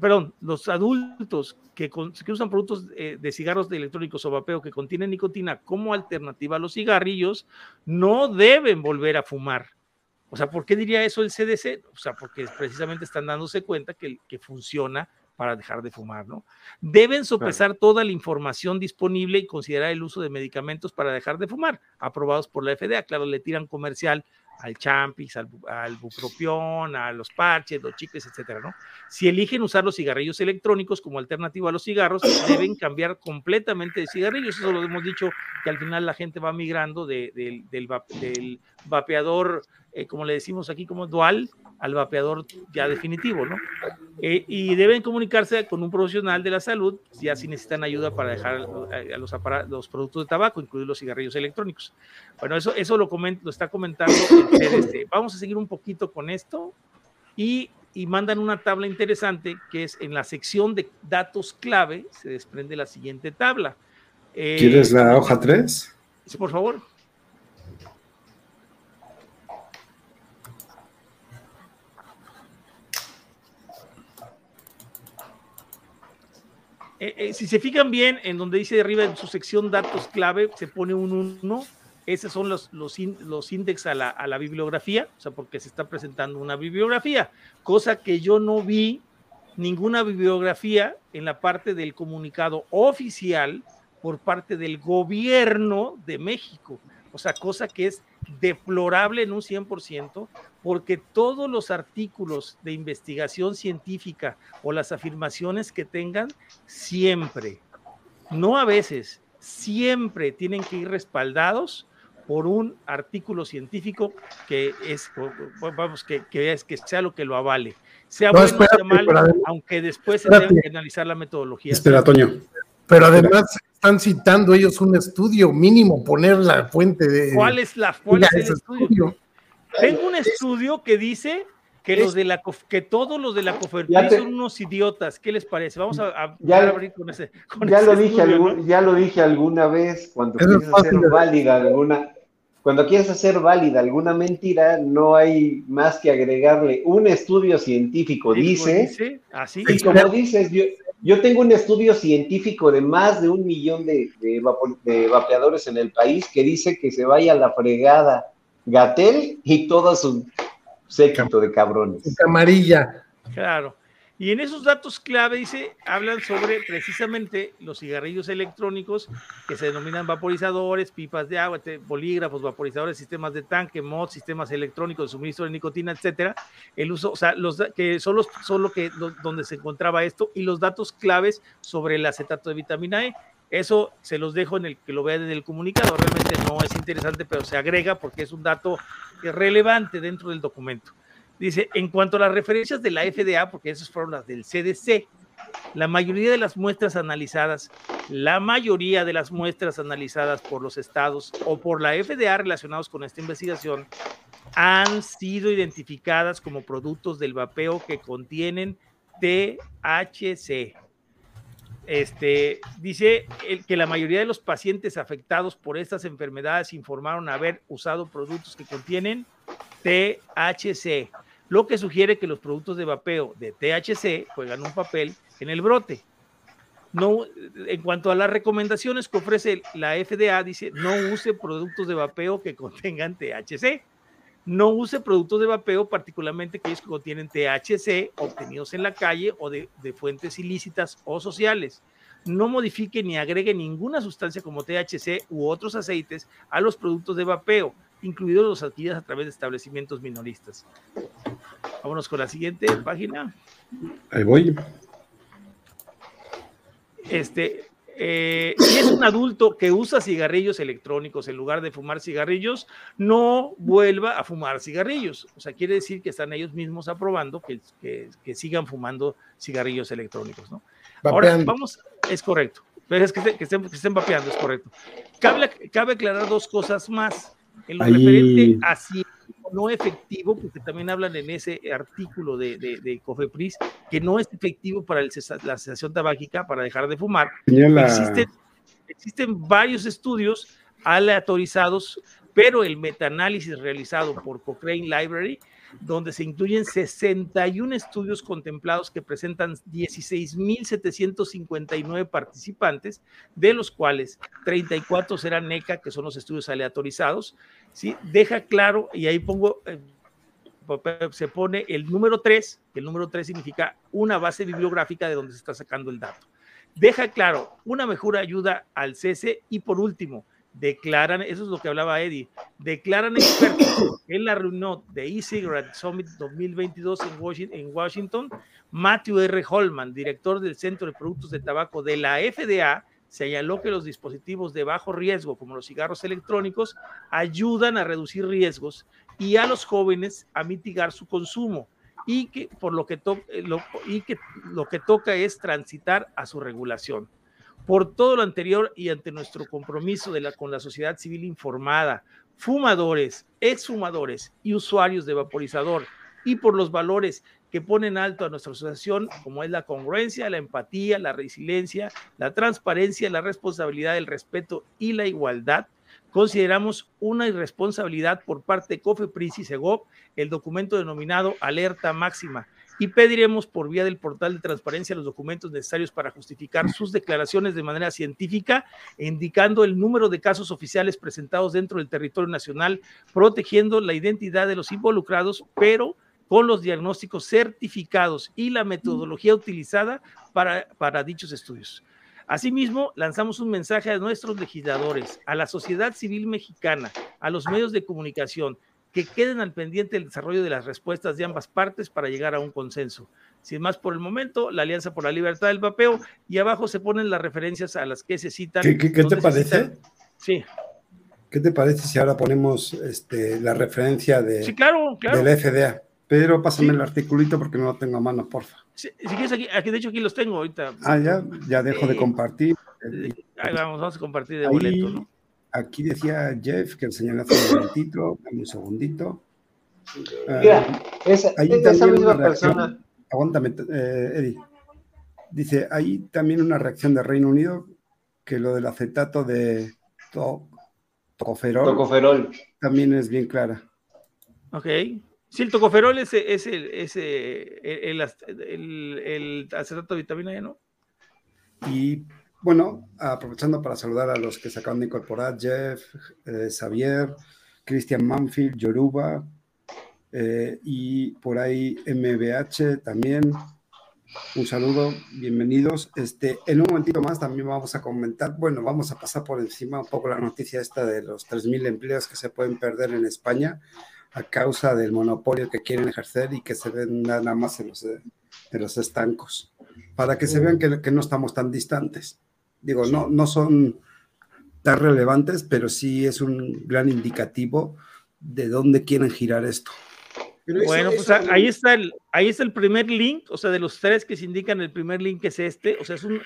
perdón, los adultos que, usan productos eh, de cigarros de electrónicos o vapeo que contienen nicotina como alternativa a los cigarrillos, no deben volver a fumar. O sea, ¿por qué diría eso el CDC? O sea, porque precisamente están dándose cuenta que funciona para dejar de fumar, ¿no? Deben sopesar toda la información disponible y considerar el uso de medicamentos para dejar de fumar, aprobados por la FDA. Claro, le tiran comercial al champis, al, al, bupropión, a los parches, los chicles, etcétera, ¿no? Si eligen usar los cigarrillos electrónicos como alternativa a los cigarros, deben cambiar completamente de cigarrillos. Eso lo hemos dicho, que al final la gente va migrando del, del, vapeador, eh, como le decimos aquí, como dual, al vapeador ya definitivo, ¿no? Eh, y deben comunicarse con un profesional de la salud ya si necesitan ayuda para dejar eh, a los, los productos de tabaco, incluidos los cigarrillos electrónicos. Bueno, eso, eso lo, lo está comentando el Vamos a seguir un poquito con esto y, y mandan una tabla interesante que es en la sección de datos clave, se desprende la siguiente tabla. Eh, ¿Quieres la hoja 3? Sí, por favor. Eh, eh, si se fijan bien, en donde dice arriba en su sección datos clave, se pone un 1. Esos son los, los, los índices a la, a la, bibliografía, o sea, porque se está presentando una bibliografía, cosa que yo no vi ninguna bibliografía en la parte del comunicado oficial por parte del gobierno de México. O sea, cosa que es deplorable en un 100%, porque todos los artículos de investigación científica o las afirmaciones que tengan, siempre, no a veces, siempre tienen que ir respaldados por un artículo científico que es, vamos, que, que es, que sea lo que lo avale. Sea bueno o sea malo, aunque después se tenga que analizar la metodología. Espera, Toño. Pero además están citando ellos un estudio mínimo, poner la fuente de. ¿Cuál es la fuente del estudio? Tengo un estudio que dice que los de la que todos los de la COFERPRIS son unos idiotas. ¿Qué les parece? Vamos a, ya, abrir con ese. ya, lo dije ya lo dije alguna vez cuando quieres hacer válida alguna. Cuando quieres hacer válida alguna mentira, no hay más que agregarle un estudio científico, dice. dice así. Y como dices, yo, yo tengo un estudio científico de más de un millón de, de, vapeadores en el país que dice que se vaya a la fregada Gatel y todo su séquito de cabrones. Amarilla. Claro. Y en esos datos clave, dice, hablan sobre precisamente los cigarrillos electrónicos que se denominan vaporizadores, pipas de agua, bolígrafos, vaporizadores, sistemas de tanque, mods, sistemas electrónicos de suministro de nicotina, etcétera. El uso, o sea, los que son los, son que donde se encontraba esto y los datos claves sobre el acetato de vitamina E. Eso se los dejo en el que lo vean en el comunicado. Realmente no es interesante, pero se agrega porque es un dato relevante dentro del documento. Dice, en cuanto a las referencias de la FDA, porque esas fueron las del CDC, la mayoría de las muestras analizadas, la mayoría de las muestras analizadas por los estados o por la FDA relacionados con esta investigación han sido identificadas como productos del vapeo que contienen THC. Este, dice el, que la mayoría de los pacientes afectados por estas enfermedades informaron haber usado productos que contienen THC, lo que sugiere que los productos de vapeo de THC juegan un papel en el brote. No, en cuanto a las recomendaciones que ofrece la FDA, dice no use productos de vapeo que contengan THC. No use productos de vapeo, particularmente aquellos que contienen THC obtenidos en la calle o de, fuentes ilícitas o sociales. No modifique ni agregue ninguna sustancia como THC u otros aceites a los productos de vapeo, incluidos los adquiridos a través de establecimientos minoristas. Vámonos con la siguiente página. Ahí voy. Este, eh, si es un adulto que usa cigarrillos electrónicos en lugar de fumar cigarrillos, no vuelva a fumar cigarrillos. O sea, quiere decir que están ellos mismos aprobando que, que, sigan fumando cigarrillos electrónicos, ¿no? Ahora, vamos, es correcto. Pero es que, estén, que estén vapeando, es correcto. Cabe, cabe aclarar dos cosas más. En lo referente a si no efectivo, porque también hablan en ese artículo de, de, Cofepris, que no es efectivo para el, la cesación tabáquica, para dejar de fumar. Existen, existen varios estudios aleatorizados, pero el metaanálisis realizado por Cochrane Library donde se incluyen 61 estudios contemplados que presentan 16.759 participantes, de los cuales 34 serán NECA, que son los estudios aleatorizados, ¿sí? Deja claro, y ahí pongo, eh, se pone el número 3, que el número 3 significa una base bibliográfica de donde se está sacando el dato. Deja claro, una mejor ayuda al cese y por último, declaran, eso es lo que hablaba Eddie, declaran expertos en la reunión de e-cigarette Summit 2022 en Washington, Matthew R. Holman, director del Centro de Productos de Tabaco de la FDA, señaló que los dispositivos de bajo riesgo, como los cigarros electrónicos, ayudan a reducir riesgos y a los jóvenes a mitigar su consumo y que por lo que, lo, y que, lo que toca es transitar a su regulación. Por todo lo anterior y ante nuestro compromiso con la sociedad civil informada, fumadores, exfumadores y usuarios de vaporizador, y por los valores que ponen alto a nuestra asociación, como es la congruencia, la empatía, la resiliencia, la transparencia, la responsabilidad, el respeto y la igualdad, consideramos una irresponsabilidad por parte de COFEPRIS y SEGOP el documento denominado Alerta Máxima, y pediremos por vía del portal de transparencia los documentos necesarios para justificar sus declaraciones de manera científica, indicando el número de casos oficiales presentados dentro del territorio nacional, protegiendo la identidad de los involucrados, pero con los diagnósticos certificados y la metodología utilizada para, para dichos estudios. Asimismo, lanzamos un mensaje a nuestros legisladores, a la sociedad civil mexicana, a los medios de comunicación, que queden al pendiente el desarrollo de las respuestas de ambas partes para llegar a un consenso. Sin más por el momento, la Alianza por la Libertad del Vapeo y abajo se ponen las referencias a las que se citan. ¿Qué, te parece? Sí. ¿Qué te parece si ahora ponemos este, la referencia de, sí, claro, claro. del FDA? Pero pásame el articulito porque no lo tengo a mano, porfa. si quieres, aquí, aquí, de hecho aquí los tengo ahorita. Ah, ya, ya dejo de compartir. Ahí vamos, vamos a compartir de boleto, ¿no? Aquí decía Jeff que el señor hace un momentito, un segundito. Mira, ah, esa, esa misma persona. Aguántame, eh, Eddie. Dice, hay también una reacción de Reino Unido que lo del acetato de tocoferol, tocoferol, también es bien clara. Ok. Sí, el tocoferol es, es, el, es el, el, el, acetato de vitamina E, ¿no? Y bueno, aprovechando para saludar a los que se acaban de incorporar, Jeff, eh, Xavier, Christian Manfield, Yoruba, eh, y por ahí MBH también. Un saludo, bienvenidos. Este, en un momentito más también vamos a comentar, bueno, vamos a pasar por encima un poco la noticia esta de los 3.000 empleos que se pueden perder en España a causa del monopolio que quieren ejercer y que se ven nada más en los, en los estancos, para que se vean que, que no estamos tan distantes. Digo, no, no son tan relevantes, pero sí es un gran indicativo de dónde quieren girar esto. bueno, pues ahí está el, ahí está el primer link, o sea, de los tres que se indican, el primer link es este, o sea, es un,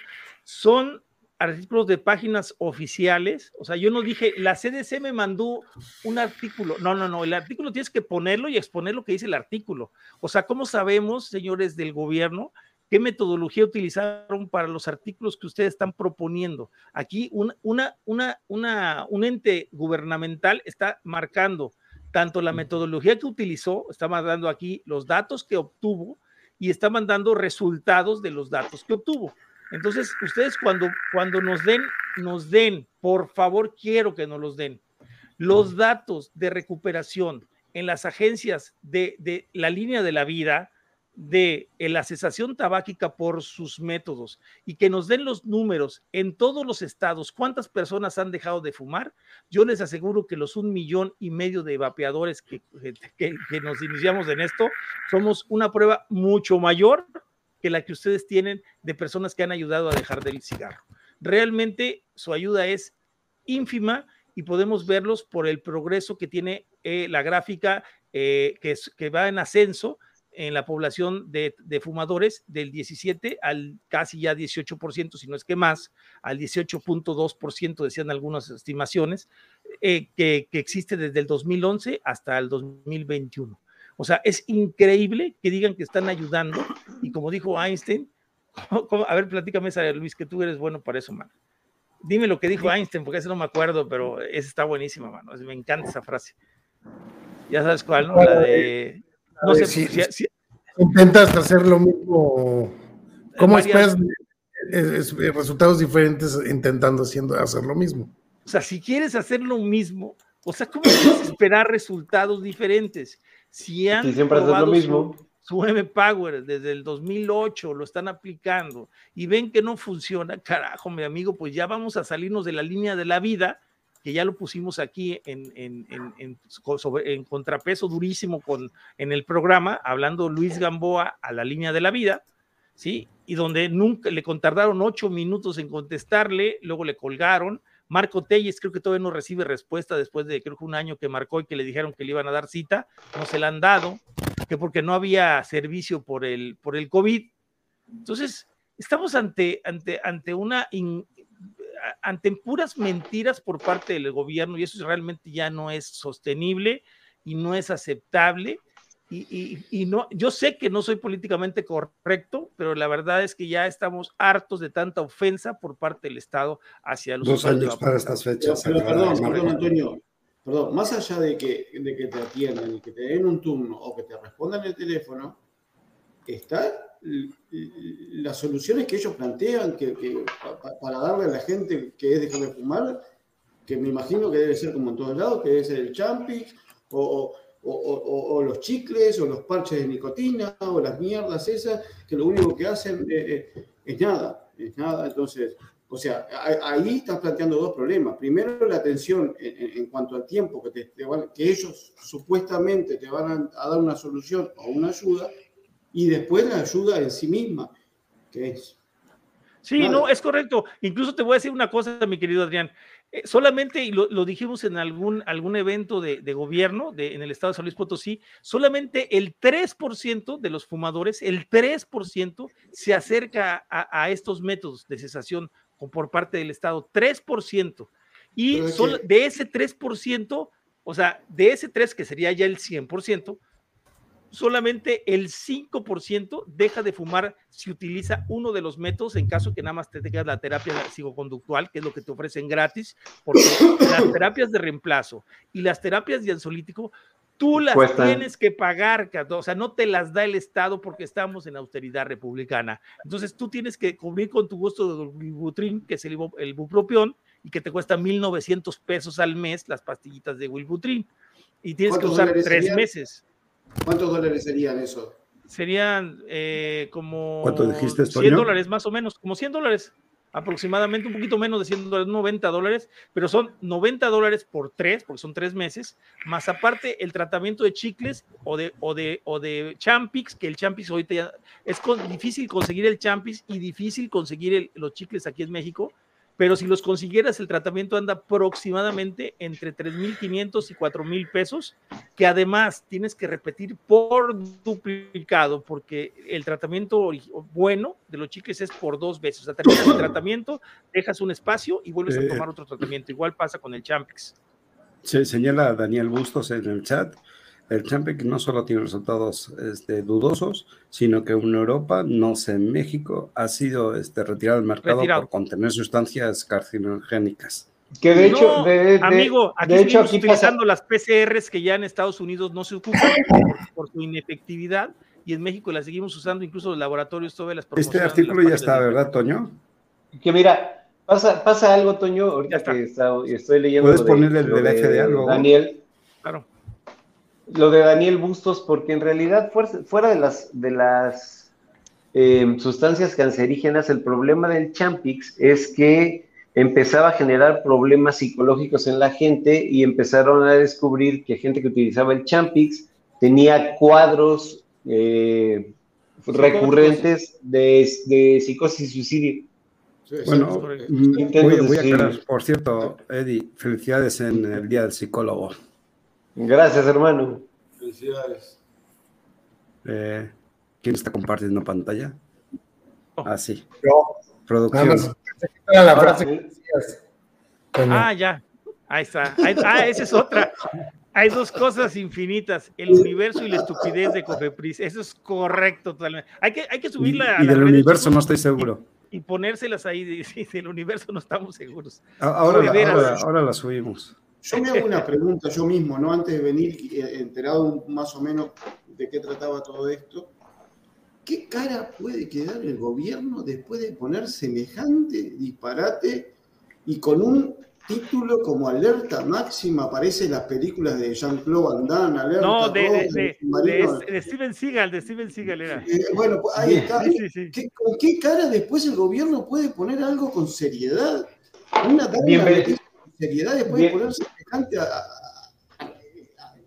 son artículos de páginas oficiales, o sea, yo no dije, la CDC me mandó un artículo, no, no, no, el artículo tienes que ponerlo y exponer lo que dice el artículo, o sea, ¿cómo sabemos, señores del gobierno, qué metodología utilizaron para los artículos que ustedes están proponiendo. Aquí una, una, una, un ente gubernamental está marcando tanto la metodología que utilizó, está mandando aquí los datos que obtuvo y está mandando resultados de los datos que obtuvo. Entonces, ustedes cuando, cuando nos den, nos den, por favor, quiero que nos los den, los datos de recuperación en las agencias de, de la línea de la vida, de la cesación tabáquica por sus métodos y que nos den los números en todos los estados, cuántas personas han dejado de fumar, yo les aseguro que los un millón y medio de vapeadores que, que, nos iniciamos en esto, somos una prueba mucho mayor que la que ustedes tienen de personas que han ayudado a dejar del cigarro. Realmente su ayuda es ínfima y podemos verlos por el progreso que tiene eh, la gráfica eh, que, que va en ascenso en la población de, de, fumadores del 17 al casi ya 18%, si no es que más, al 18.2%, decían algunas estimaciones, eh, que, que, existe desde el 2011 hasta el 2021. O sea, es increíble que digan que están ayudando y como dijo Einstein, a ver, platícame esa, Luis, que tú eres bueno para eso, man. Dime lo que dijo Einstein, porque ese no me acuerdo, pero esa está buenísima, mano. Me encanta esa frase. Ya sabes cuál, ¿no? La de no sé, si, si, si, intentas hacer lo mismo, ¿cómo esperas resultados diferentes intentando haciendo, hacer lo mismo? O sea, si quieres hacer lo mismo, o sea, ¿cómo puedes esperar resultados diferentes? Si han si siempre haces lo mismo. Su, su M-Power desde el 2008 lo están aplicando y ven que no funciona, carajo, mi amigo, pues ya vamos a salirnos de la línea de la vida que ya lo pusimos aquí en, en, en, en, contrapeso durísimo con, en el programa, hablando Luis Gamboa a la línea de la vida, ¿sí? Y donde nunca le tardaron ocho minutos en contestarle, luego le colgaron. Marco Telles creo que todavía no recibe respuesta después de creo que un año que marcó y que le dijeron que le iban a dar cita, no se la han dado, que porque no había servicio por el, por el COVID. Entonces, estamos ante, ante, ante una ante puras mentiras por parte del gobierno y eso realmente ya no es sostenible y no es aceptable. Y, y, y, no, yo sé que no soy políticamente correcto, pero la verdad es que ya estamos hartos de tanta ofensa por parte del Estado hacia los dos años para estas fechas. Pero, pero perdón, perdón, Antonio, perdón, más allá de que, de que te atiendan y que te den un turno o que te respondan el teléfono, está las soluciones que ellos plantean que, que, para darle a la gente que es dejar de fumar, que me imagino que debe ser como en todos lados, que ser el champix o, o, o, o, los chicles o los parches de nicotina o las mierdas esas, que lo único que hacen es, es nada, es nada. Entonces, o sea, ahí estás planteando dos problemas. Primero, la atención en, en cuanto al tiempo que, te, te van, que ellos supuestamente te van a, a dar una solución o una ayuda y después la ayuda en sí misma, que es. Sí, Nada. no, es correcto. Incluso te voy a decir una cosa, mi querido Adrián. Eh, solamente, y lo, lo, dijimos en algún, algún evento de, de gobierno de, en el estado de San Luis Potosí, solamente el 3% de los fumadores, el 3% se acerca a, a, estos métodos de cesación por parte del Estado, 3%. Y solo, de ese 3%, o sea, de ese 3 que sería ya el 100%, solamente el 5% deja de fumar si utiliza uno de los métodos en caso que nada más te tengas la terapia psicoconductual, que es lo que te ofrecen gratis, porque las terapias de reemplazo y las terapias de ansiolítico, tú las Cuesta. tienes que pagar, o sea, no te las da el Estado porque estamos en austeridad republicana. Entonces tú tienes que cubrir con tu gusto del Wibutrin, que es el, el bupropión, y que te cuesta 1.900 pesos al mes las pastillitas de Wilbutrin. Y tienes que usar tres meses. ¿Cuántos dólares serían eso? Serían eh, como ¿Cuánto dijiste, 100 dólares más o menos, como 100 dólares aproximadamente, un poquito menos de 100 dólares, 90 dólares, pero son 90 dólares por tres, porque son tres meses, más aparte el tratamiento de chicles o de, o de, o de champix, que el champix ahorita ya es con, difícil conseguir el champix y difícil conseguir el, los chicles aquí en México, pero si los consiguieras, el tratamiento anda aproximadamente entre 3.500 y 4.000 pesos, que además tienes que repetir por duplicado, porque el tratamiento bueno de los chicles es por dos veces. O sea, terminas el tratamiento, dejas un espacio y vuelves a tomar otro tratamiento. Igual pasa con el Champix. Se señala Daniel Bustos en el chat. El Champix no solo tiene resultados este, dudosos, sino que en Europa, no sé, en México, ha sido este, retirado del mercado por contener sustancias carcinogénicas. Que de hecho, de, amigo, aquí de hecho, aquí utilizando las PCRs que ya en Estados Unidos no se ocupan por, su inefectividad y en México las seguimos usando, incluso los laboratorios todas las Este artículo ya está, ¿verdad, Toño? Que mira, pasa, pasa algo, Toño, ahorita que estoy leyendo. ¿Puedes ponerle el de, FDA luego? Daniel. Lo de Daniel Bustos, porque en realidad, fuera de las, de las eh, sustancias cancerígenas, el problema del Champix es que empezaba a generar problemas psicológicos en la gente y empezaron a descubrir que gente que utilizaba el Champix tenía cuadros eh, recurrentes de, de, psicosis y suicidio. bueno, mm, voy, a aclarar, por cierto, Eddie, felicidades en el Día del Psicólogo. Gracias, hermano. Felicidades. Eh, ¿Quién está compartiendo pantalla? Oh. Ah, sí. Yo. Producción. Ah, ya. Ahí está. ah, esa es otra. Hay dos cosas infinitas, el universo y la estupidez de Cofepris. Eso es correcto totalmente. Hay que, hay que subirla. Y, y del universo no estoy seguro. Y, ponérselas ahí. Sí, del universo no estamos seguros. Ahora, ahora, ahora, la subimos. Yo me hago una pregunta yo mismo, ¿no? Antes de venir, eh, enterado más o menos de qué trataba todo esto. ¿Qué cara puede quedar el gobierno después de poner semejante disparate y con un título como Alerta Máxima? Aparece en las películas de Jean-Claude Van Damme, Alerta No, de, de, Steven Seagal, de Steven Seagal era. Eh, bueno, pues, ahí está. ¿Con qué cara después el gobierno puede poner algo con seriedad? Una, con seriedad después de poner semejante a,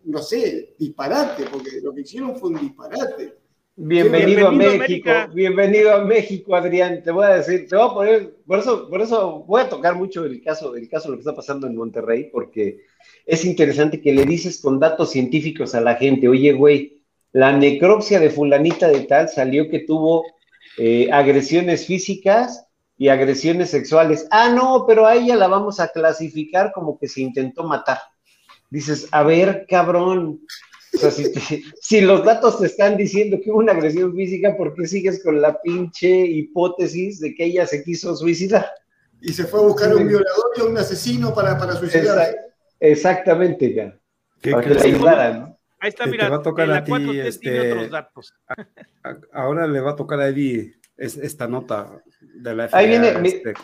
no sé, disparate, porque lo que hicieron fue un disparate. Bienvenido, a México, bienvenido a México, Adrián. Te voy a decir, te voy a poner, por eso, por eso voy a tocar mucho el caso, el caso de lo que está pasando en Monterrey, porque es interesante que le dices con datos científicos a la gente, oye, güey, la necropsia de fulanita de tal salió que tuvo eh, agresiones físicas y agresiones sexuales. Ah, no, pero a ella la vamos a clasificar como que se intentó matar. Dices, a ver, cabrón, o sea, si, los datos te están diciendo que hubo una agresión física, ¿por qué sigues con la pinche hipótesis de que ella se quiso suicidar? Y se fue a buscar un violador y un asesino para, para suicidarse. exactamente, ya. Para que, le ayudaran, Ahí está, mira, te va a tocar a ti, este, otros datos. ahora le va a tocar a Eddie esta nota de la FDA Ahí viene, este,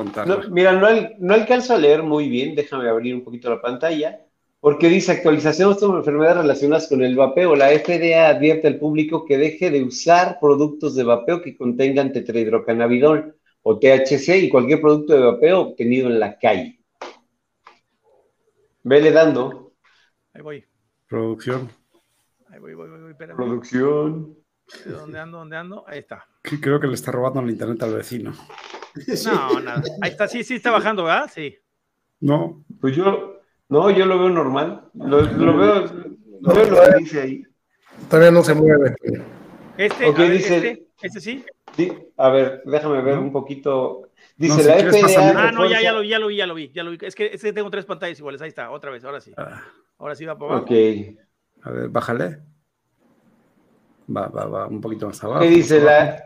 mira, no, no alcanzo a leer muy bien, déjame abrir un poquito la pantalla porque dice actualización sobre enfermedades relacionadas con el vapeo. La FDA advierte al público que deje de usar productos de vapeo que contengan tetrahidrocannabinol o THC y cualquier producto de vapeo obtenido en la calle. Vele dando. Ahí voy. Producción. Ahí voy, voy, voy, espérame. Producción. ¿Dónde ando? ¿Dónde ando? Ahí está. Creo que le está robando el internet al vecino. No, nada. Ahí está, sí, sí está bajando, ¿verdad? Sí. No. Pues yo, no, yo lo veo normal. Lo, veo, lo veo lo que dice ahí. Todavía no se mueve. Este, okay, dice, este, este sí. sí. A ver, déjame ver un poquito. Dice la FDA. Ah, no, ya, ya lo vi, ya lo vi, ya lo vi, ya lo vi. Es que, es que tengo tres pantallas iguales. Ahí está, otra vez, ahora sí. Ah. Ahora sí va para abajo. Ok. A ver, bájale. Va, va, va, un poquito más abajo. ¿Qué dice la?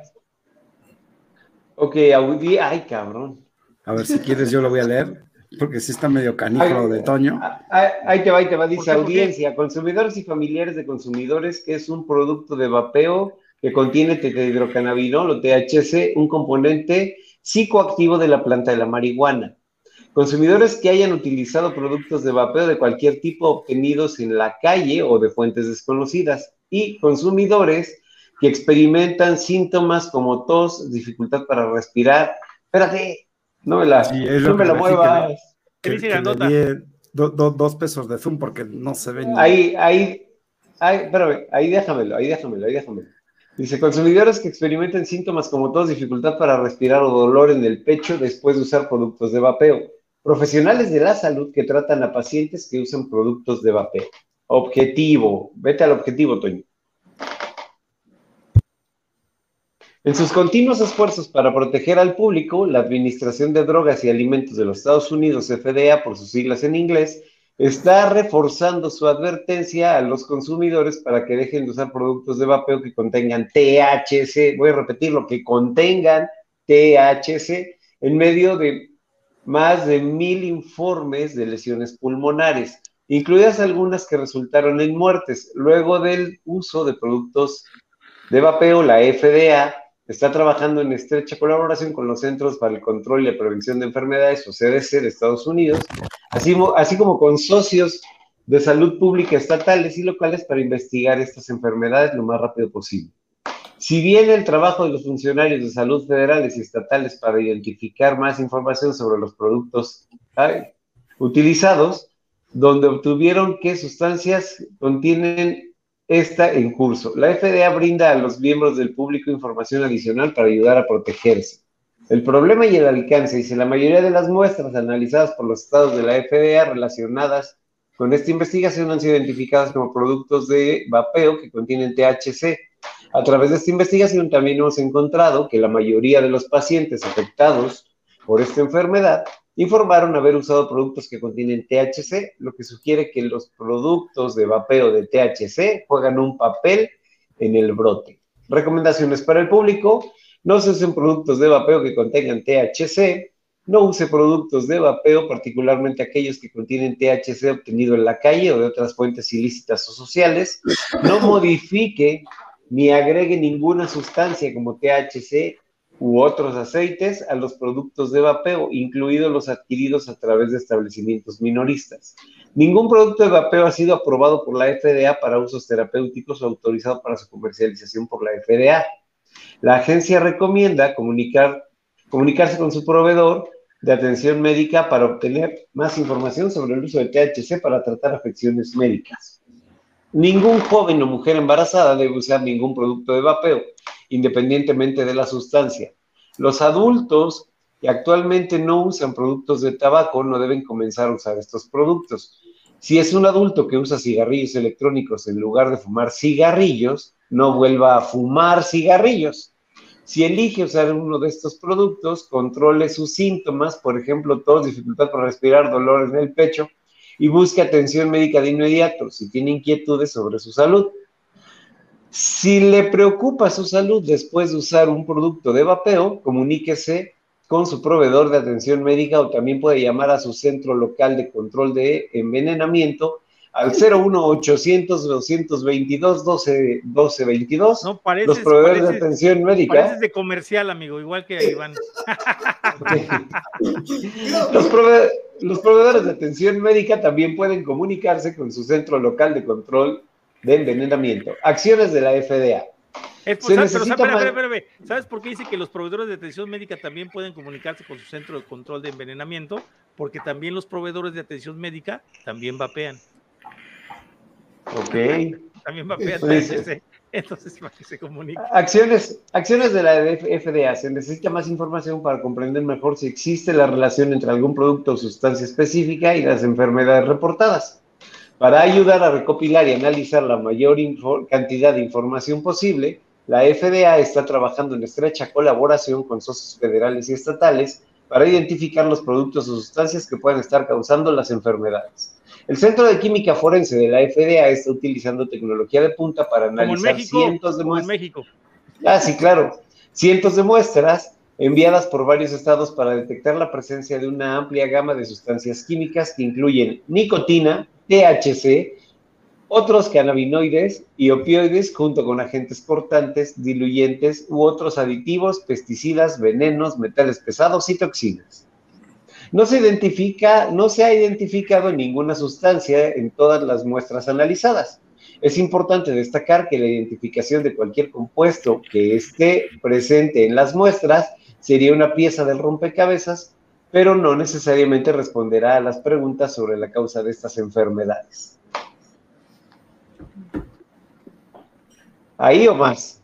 Ok, Audi. Ay, cabrón. A ver, si quieres, yo lo voy a leer. Porque sí está medio canijo de Toño. Ahí te va, ahí te va, dice audiencia, consumidores y familiares de consumidores, que es un producto de vapeo que contiene tetrahidrocannabinol o THC, un componente psicoactivo de la planta de la marihuana. Consumidores que hayan utilizado productos de vapeo de cualquier tipo obtenidos en la calle o de fuentes desconocidas. Y consumidores que experimentan síntomas como tos, dificultad para respirar. Espérate, no me la, no me la muevas. dos pesos de zoom porque no se ven. Ahí, ahí, ahí, ahí déjamelo, ahí déjamelo, ahí déjamelo. Dice, consumidores que experimenten síntomas como tos, dificultad para respirar o dolor en el pecho después de usar productos de vapeo. Profesionales de la salud que tratan a pacientes que usan productos de vapeo. Objetivo. Vete al objetivo, Toño. En sus continuos esfuerzos para proteger al público, la Administración de Drogas y Alimentos de los Estados Unidos, FDA por sus siglas en inglés, está reforzando su advertencia a los consumidores para que dejen de usar productos de vapeo que contengan THC, voy a repetirlo, que contengan THC en medio de más de mil informes de lesiones pulmonares, incluidas algunas que resultaron en muertes luego del uso de productos de vapeo, la FDA está trabajando en estrecha colaboración con los Centros para el Control y la Prevención de Enfermedades, o CDC, de Estados Unidos, así, así como con socios de salud pública estatales y locales para investigar estas enfermedades lo más rápido posible. Si bien el trabajo de los funcionarios de salud federales y estatales para identificar más información sobre los productos utilizados, donde obtuvieron qué sustancias contienen está en curso. La FDA brinda a los miembros del público información adicional para ayudar a protegerse. El problema y el alcance, dice, la mayoría de las muestras analizadas por los estados de la FDA relacionadas con esta investigación han sido identificadas como productos de vapeo que contienen THC. A través de esta investigación también hemos encontrado que la mayoría de los pacientes afectados por esta enfermedad informaron haber usado productos que contienen THC, lo que sugiere que los productos de vapeo de THC juegan un papel en el brote. Recomendaciones para el público, no se usen productos de vapeo que contengan THC, no use productos de vapeo, particularmente aquellos que contienen THC obtenido en la calle o de otras fuentes ilícitas o sociales, no modifique ni agregue ninguna sustancia como THC u otros aceites a los productos de vapeo, incluidos los adquiridos a través de establecimientos minoristas. Ningún producto de vapeo ha sido aprobado por la FDA para usos terapéuticos o autorizado para su comercialización por la FDA. La agencia recomienda comunicar, comunicarse con su proveedor de atención médica para obtener más información sobre el uso de THC para tratar afecciones médicas. Ningún joven o mujer embarazada debe usar ningún producto de vapeo independientemente de la sustancia. Los adultos que actualmente no usan productos de tabaco no deben comenzar a usar estos productos. Si es un adulto que usa cigarrillos electrónicos en lugar de fumar cigarrillos, no vuelva a fumar cigarrillos. Si elige usar uno de estos productos, controle sus síntomas, por ejemplo, tos, dificultad para respirar, dolor en el pecho, y busque atención médica de inmediato si tiene inquietudes sobre su salud. Si le preocupa su salud después de usar un producto de vapeo, comuníquese con su proveedor de atención médica o también puede llamar a su centro local de control de envenenamiento al 01800 222 12 1222. No, pareces, los proveedores de atención médica. Pareces de comercial, amigo, igual que Iván. los, los proveedores de atención médica también pueden comunicarse con su centro local de control de envenenamiento. Acciones de la FDA. ¿Sabes por qué dice que los proveedores de atención médica también pueden comunicarse con su centro de control de envenenamiento? Porque también los proveedores de atención médica también vapean. Ok. También vapean. Pues, entonces, para que se comunique. Acciones, acciones de la FDA. Se necesita más información para comprender mejor si existe la relación entre algún producto o sustancia específica y las enfermedades reportadas. Para ayudar a recopilar y analizar la mayor cantidad de información posible, la FDA está trabajando en estrecha colaboración con socios federales y estatales para identificar los productos o sustancias que pueden estar causando las enfermedades. El Centro de Química Forense de la FDA está utilizando tecnología de punta para analizar cientos de muestras. México. Ah, sí, claro. Cientos de muestras enviadas por varios estados para detectar la presencia de una amplia gama de sustancias químicas que incluyen nicotina, THC, otros cannabinoides y opioides junto con agentes cortantes, diluyentes u otros aditivos, pesticidas, venenos, metales pesados y toxinas. No se identifica, no se ha identificado ninguna sustancia en todas las muestras analizadas. Es importante destacar que la identificación de cualquier compuesto que esté presente en las muestras sería una pieza del rompecabezas pero no necesariamente responderá a las preguntas sobre la causa de estas enfermedades. ¿Ahí o más?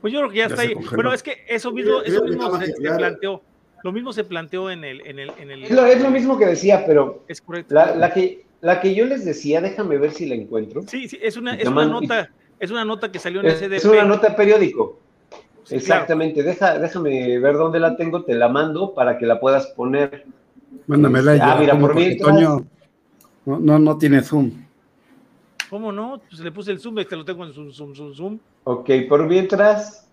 Pues yo creo que ya, está ahí. Bueno, es que eso mismo, eso mismo se, planteó. Lo mismo se planteó en el... En el, en el... Es, lo, mismo que decía, pero... Es correcto. La, que, la que yo les decía, déjame ver si la encuentro. Sí, sí, es una, es una nota, es una nota que salió en el CDP. Es una nota periódico. Exactamente, Deja, déjame ver dónde la tengo, te la mando para que la puedas poner. Mándamela Ah, yo. mira, como por Toño no, no, no tiene zoom. ¿Cómo no? Pues le puse el zoom, este lo tengo en zoom, zoom, zoom, zoom. Ok, por mientras,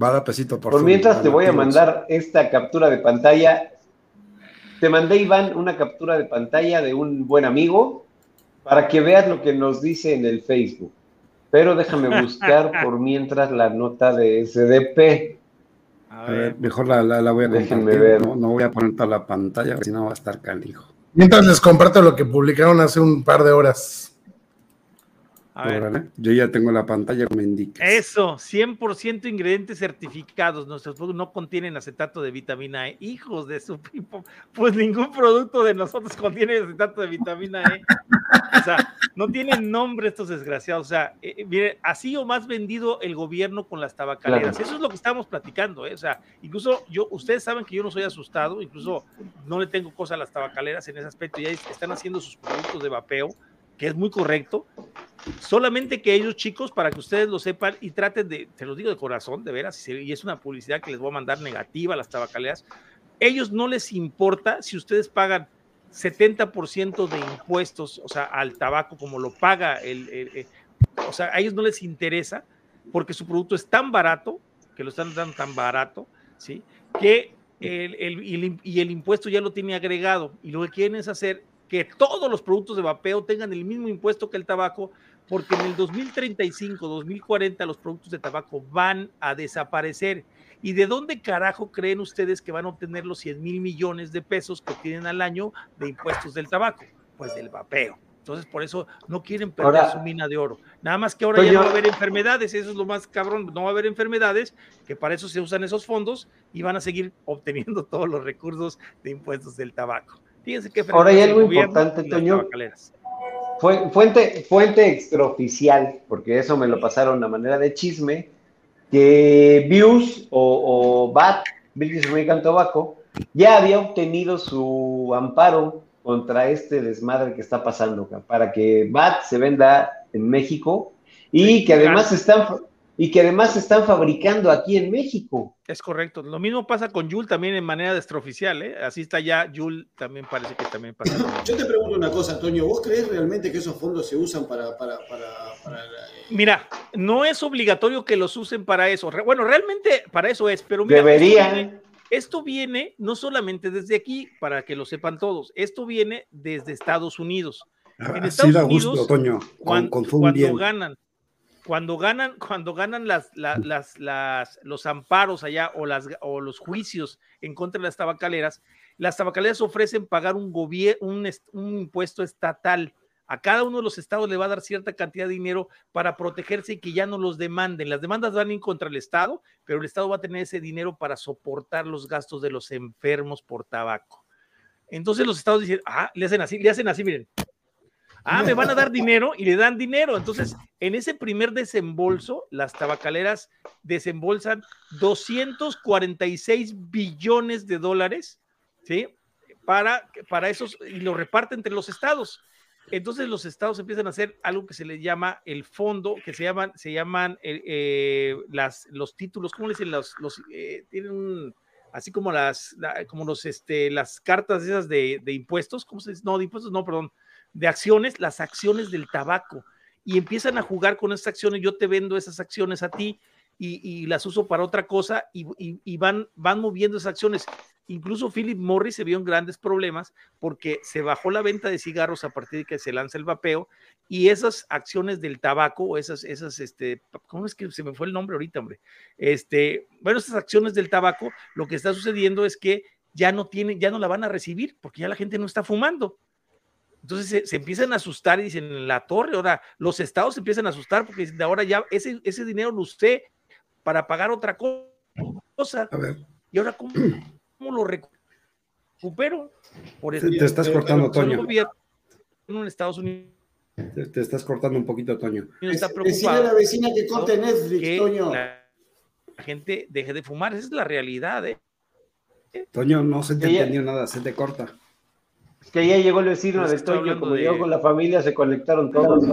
Va a dar pesito por por mientras te voy a mandar esta captura de pantalla. Te mandé, Iván, una captura de pantalla de un buen amigo para que veas lo que nos dice en el Facebook. Pero déjame buscar por mientras la nota de SDP. A ver, mejor la, la, la voy a Déjenme ver. No, no voy a poner toda la pantalla, si no va a estar canijo. Mientras les comparto lo que publicaron hace un par de horas. A ver. Yo ya tengo la pantalla, me indica. Eso, 100% ingredientes certificados. Nuestros productos no contienen acetato de vitamina E. Hijos de su pipo. Pues ningún producto de nosotros contiene acetato de vitamina E. O sea, no tienen nombre estos desgraciados. O sea, eh, eh, mire, así o más vendido el gobierno con las tabacaleras. Claro. Eso es lo que estamos platicando. ¿eh? O sea, incluso yo, ustedes saben que yo no soy asustado, incluso no le tengo cosa a las tabacaleras en ese aspecto. Ya están haciendo sus productos de vapeo, que es muy correcto. Solamente que ellos, chicos, para que ustedes lo sepan y traten de, te lo digo de corazón, de veras, y es una publicidad que les voy a mandar negativa a las tabacaleras, ellos no les importa si ustedes pagan 70% de impuestos, o sea, al tabaco como lo paga el, o sea, a ellos no les interesa porque su producto es tan barato, que lo están dando tan barato, ¿sí? Que el- y el impuesto ya lo tiene agregado y lo que quieren es hacer que todos los productos de vapeo tengan el mismo impuesto que el tabaco, porque en el 2035, 2040 los productos de tabaco van a desaparecer. ¿Y de dónde carajo creen ustedes que van a obtener los 100 mil millones de pesos que obtienen al año de impuestos del tabaco? Pues del vapeo. Entonces, por eso no quieren perder Ahora- su mina de oro. Nada más que ahora ya no va a haber enfermedades, eso es lo más cabrón, no va a haber enfermedades, que para eso se usan esos fondos y van a seguir obteniendo todos los recursos de impuestos del tabaco. Fíjense Ahora hay algo importante, Toño. Fuente, fuente extraoficial, porque eso me lo pasaron a manera de chisme, que Views o, o BAT, British American Tobacco, ya había obtenido su amparo contra este desmadre que está pasando, para que BAT se venda en México y que además están y que además se están fabricando aquí en México. Es correcto. Lo mismo pasa con Yul también en manera de extraoficial, ¿eh? Así está ya Yul, también parece que también pasa. Yo te pregunto una cosa, Toño, ¿vos crees realmente que esos fondos se usan para, para, para, para la- Mira, no es obligatorio que los usen para eso. Re- Bueno, realmente para eso es, pero mira, Esto Deberían. viene, esto viene no solamente desde aquí, para que lo sepan todos, esto viene desde Estados Unidos. En Así Estados da gusto, Unidos, Toño. Con, cuando ganan, cuando ganan, cuando ganan las, la- las, los amparos allá o, las, o los juicios en contra de las tabacaleras, las tabacaleras ofrecen pagar un, un, est- un impuesto estatal. A cada uno de los estados le va a dar cierta cantidad de dinero para protegerse y que ya no los demanden. Las demandas van ir contra el Estado, pero el Estado va a tener ese dinero para soportar los gastos de los enfermos por tabaco. Entonces los estados dicen, ah, le hacen así, le hacen así, miren. Ah, me van a dar dinero y le dan dinero. Entonces, en ese primer desembolso, las tabacaleras desembolsan 246 billones de dólares, ¿sí? Para, para esos, y lo reparten entre los estados. Entonces los estados empiezan a hacer algo que se les llama el fondo, que se llaman, se llaman eh, eh, las, los títulos, ¿cómo le dicen? Los, los eh, tienen un, así como las, la- como los, este, las cartas esas de, de impuestos, ¿cómo se dice? No, de impuestos, no, perdón, de acciones, las acciones del tabaco. Y empiezan a jugar con esas acciones, yo te vendo esas acciones a ti y, y las uso para otra cosa y, y- van, van moviendo esas acciones. Incluso Philip Morris se vio en grandes problemas porque se bajó la venta de cigarros a partir de que se lanza el vapeo y esas acciones del tabaco o esas, esas, este, ¿cómo es que se me fue el nombre ahorita, hombre? Este, bueno, esas acciones del tabaco, lo que está sucediendo es que ya no tienen, ya no la van a recibir porque ya la gente no está fumando. Entonces se, se empiezan a asustar y dicen, en la torre, ahora los estados se empiezan a asustar porque dicen, ahora ya ese, ese dinero lo usé para pagar otra co- cosa. A ver, ¿Y ahora cómo, cómo lo recupero? Por eso te, te estás cortando, Toño. en Estados Unidos Te, te estás cortando un poquito, Toño. está a la vecina que corte Netflix, que Toño. la gente deje de fumar. Esa es la realidad, ¿eh? Toño, no se te entendió nada, se te corta. Es que ya llegó el vecino de estoy Toño, como de- llegó con la familia, se conectaron todos.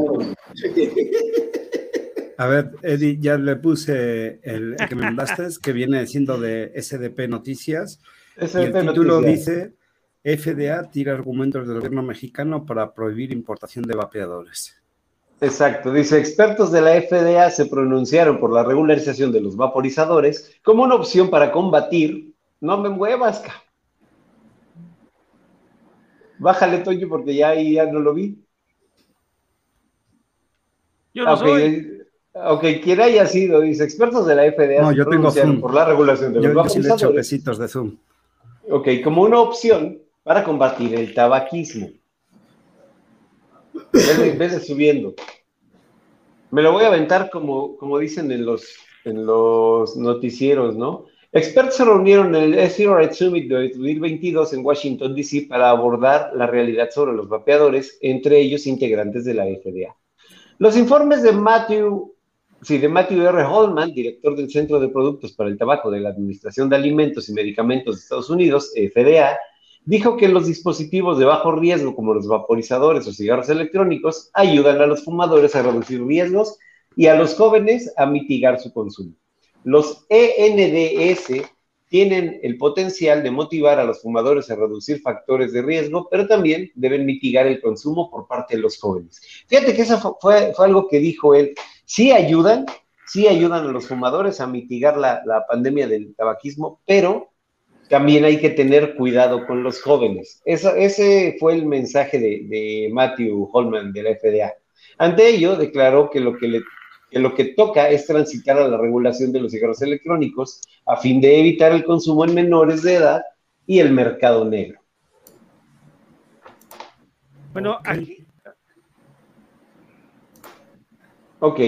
A ver, Eddie, ya le puse el, el que me mandaste, que viene siendo de SDP Noticias. Y el SDP título Noticias. dice: FDA tira argumentos del gobierno mexicano para prohibir importación de vapeadores. Exacto, dice, expertos de la FDA se pronunciaron por la regularización de los vaporizadores como una opción para combatir, no me muevas, Bájale, Toño, porque ya ahí ya no lo vi. Yo no soy. Ok, quien haya sido, dice, expertos de la FDA no, yo tengo Zoom. por la regulación de los vaporizadores. Yo besitos de Zoom. Ok, como una opción para combatir el tabaquismo. Vez subiendo. Me lo voy a aventar como, como dicen en los, en los noticieros, ¿no? Expertos se reunieron en el Zero Summit de 2022 en Washington, D.C. para abordar la realidad sobre los vapeadores, entre ellos integrantes de la FDA. Los informes de Matthew, sí, de Matthew R. Holman, director del Centro de Productos para el Tabaco de la Administración de Alimentos y Medicamentos de Estados Unidos, FDA, dijo que los dispositivos de bajo riesgo, como los vaporizadores o cigarros electrónicos, ayudan a los fumadores a reducir riesgos y a los jóvenes a mitigar su consumo. Los ENDS tienen el potencial de motivar a los fumadores a reducir factores de riesgo, pero también deben mitigar el consumo por parte de los jóvenes. Fíjate que eso fue, algo que dijo él. Sí ayudan, sí ayudan a los fumadores a mitigar la, pandemia del tabaquismo, pero también hay que tener cuidado con los jóvenes. ese fue el mensaje de, Matthew Holman de la FDA. Ante ello, declaró que lo que, lo que toca es transitar a la regulación de los cigarros electrónicos a fin de evitar el consumo en menores de edad y el mercado negro. Bueno, aquí. Ok,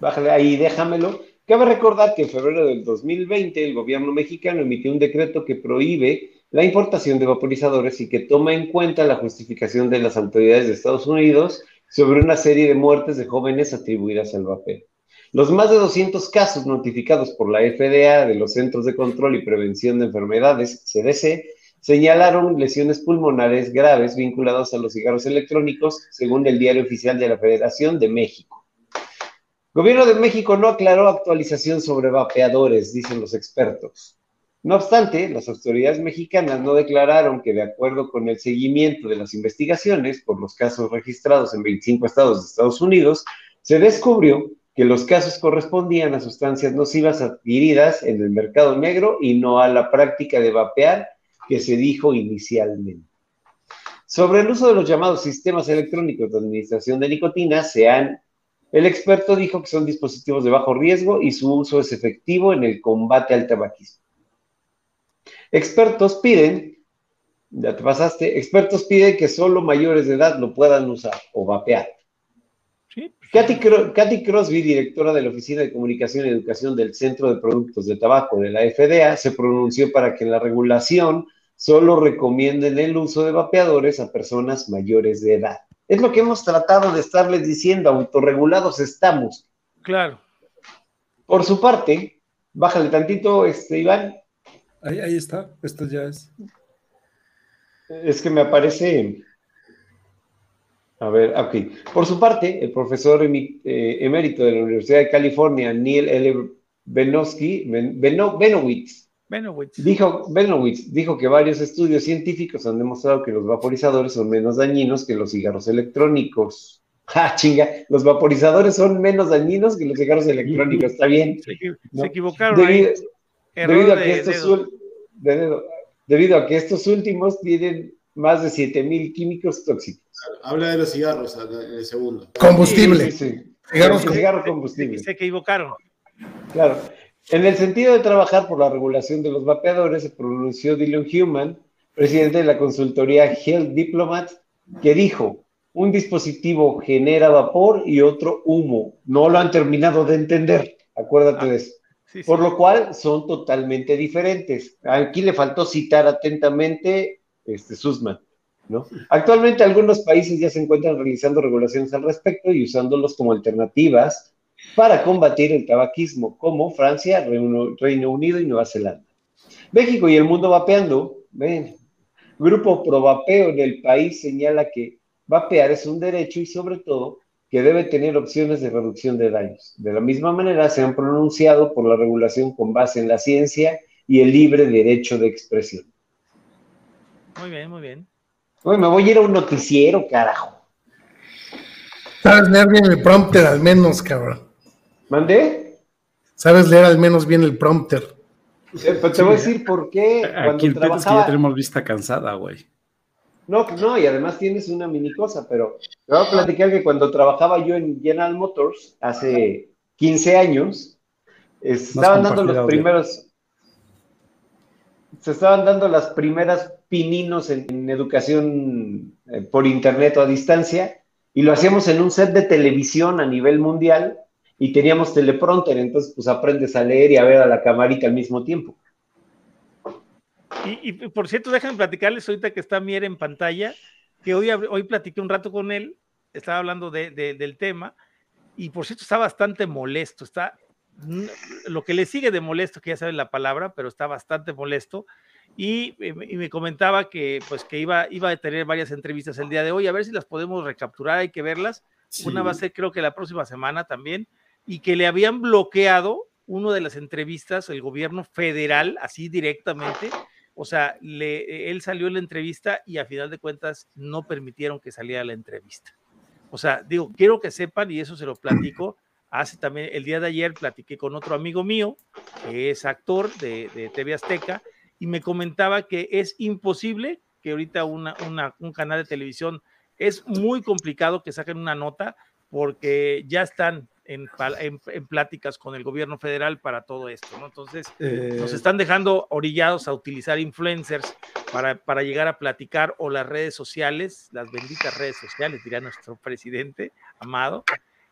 bájale ahí, déjamelo. Cabe recordar que en febrero del 2020 el gobierno mexicano emitió un decreto que prohíbe la importación de vaporizadores y que toma en cuenta la justificación de las autoridades de Estados Unidos sobre una serie de muertes de jóvenes atribuidas al vapeo. Los más de 200 casos notificados por la FDA de los Centros de Control y Prevención de Enfermedades, CDC, señalaron lesiones pulmonares graves vinculadas a los cigarros electrónicos, según el Diario Oficial de la Federación de México. Gobierno de México no aclaró actualización sobre vapeadores, dicen los expertos. No obstante, las autoridades mexicanas no declararon que de acuerdo con el seguimiento de las investigaciones por los casos registrados en 25 estados de Estados Unidos, se descubrió que los casos correspondían a sustancias nocivas adquiridas en el mercado negro y no a la práctica de vapear que se dijo inicialmente. Sobre el uso de los llamados sistemas electrónicos de administración de nicotina, el experto dijo que son dispositivos de bajo riesgo y su uso es efectivo en el combate al tabaquismo. Expertos piden, ya te pasaste, expertos piden que solo mayores de edad lo puedan usar o vapear. Sí, pues, Katy, Crosby, directora de la Oficina de Comunicación y Educación del Centro de Productos de Tabaco de la FDA, se pronunció para que en la regulación solo recomienden el uso de vapeadores a personas mayores de edad. Es lo que hemos tratado de estarles diciendo, autorregulados estamos. Claro. Por su parte, bájale tantito, este, Iván. Ahí, ahí está, esto ya es. Es que me aparece. A ver, ok. Por su parte, el profesor eh, emérito de la Universidad de California, Neil L. Benowski, Benowitz, Dijo, Benowitz dijo que varios estudios científicos han demostrado que los vaporizadores son menos dañinos que los cigarros electrónicos. ¡Ja, chinga! Los vaporizadores son menos dañinos que los cigarros electrónicos, está bien. Se, equivocaron debido, debido, a que estos, debido a que estos últimos tienen más de 7000 químicos tóxicos. Habla de los cigarros en el segundo. Combustible. Cigarros, cigarros combustible. Se equivocaron. Claro. En el sentido de trabajar por la regulación de los vapeadores, se pronunció Dylan Human, presidente de la consultoría Health Diplomat, que dijo, un dispositivo genera vapor y otro humo. No lo han terminado de entender, acuérdate de eso. Por lo cual son totalmente diferentes. Aquí le faltó citar atentamente este Sussman. ¿no? Actualmente algunos países ya se encuentran realizando regulaciones al respecto y usándolos como alternativas para combatir el tabaquismo, como Francia, Reino, Unido y Nueva Zelanda. México y el mundo vapeando, ven, Grupo Provapeo en el país señala que vapear es un derecho y sobre todo que debe tener opciones de reducción de daños. De la misma manera, se han pronunciado por la regulación con base en la ciencia y el libre derecho de expresión. Muy bien, muy bien. Uy, me voy a ir a un noticiero, carajo. Sabes leer bien el prompter al menos, cabrón. ¿Mandé? Sabes leer al menos bien el prompter. Eh, pues te voy a decir por qué. Aquí el trabajaba... es que ya tenemos vista cansada, güey. No, no, y además tienes una mini cosa, pero te voy a platicar que cuando trabajaba yo en General Motors hace 15 años, estaban dando los primeros, se estaban dando las primeras pininos en, educación eh, por internet o a distancia, y lo hacíamos en un set de televisión a nivel mundial, y teníamos teleprompter, entonces pues aprendes a leer y a ver a la camarita al mismo tiempo. Y, por cierto, déjenme platicarles ahorita que está Mier en pantalla, que hoy, hoy platiqué un rato con él, estaba hablando de, del tema, y por cierto está bastante molesto, está lo que le sigue de molesto, que ya saben la palabra, pero está bastante molesto. Y, me comentaba que pues que iba, iba a tener varias entrevistas el día de hoy, a ver si las podemos recapturar, hay que verlas. Una va a ser creo que la próxima semana también, y que le habían bloqueado una de las entrevistas, el gobierno federal, así directamente, o sea, le, él salió en la entrevista y a final de cuentas no permitieron que saliera la entrevista. O sea, digo, quiero que sepan, y eso se lo platico, hace también, el día de ayer platiqué con otro amigo mío, que es actor de, TV Azteca, y me comentaba que es imposible que ahorita una, un canal de televisión, es muy complicado que saquen una nota porque ya están en, pláticas con el gobierno federal para todo esto, ¿no? Entonces, nos eh, están dejando orillados a utilizar influencers para, para llegar a platicar o las redes sociales, las benditas redes sociales, diría nuestro presidente amado,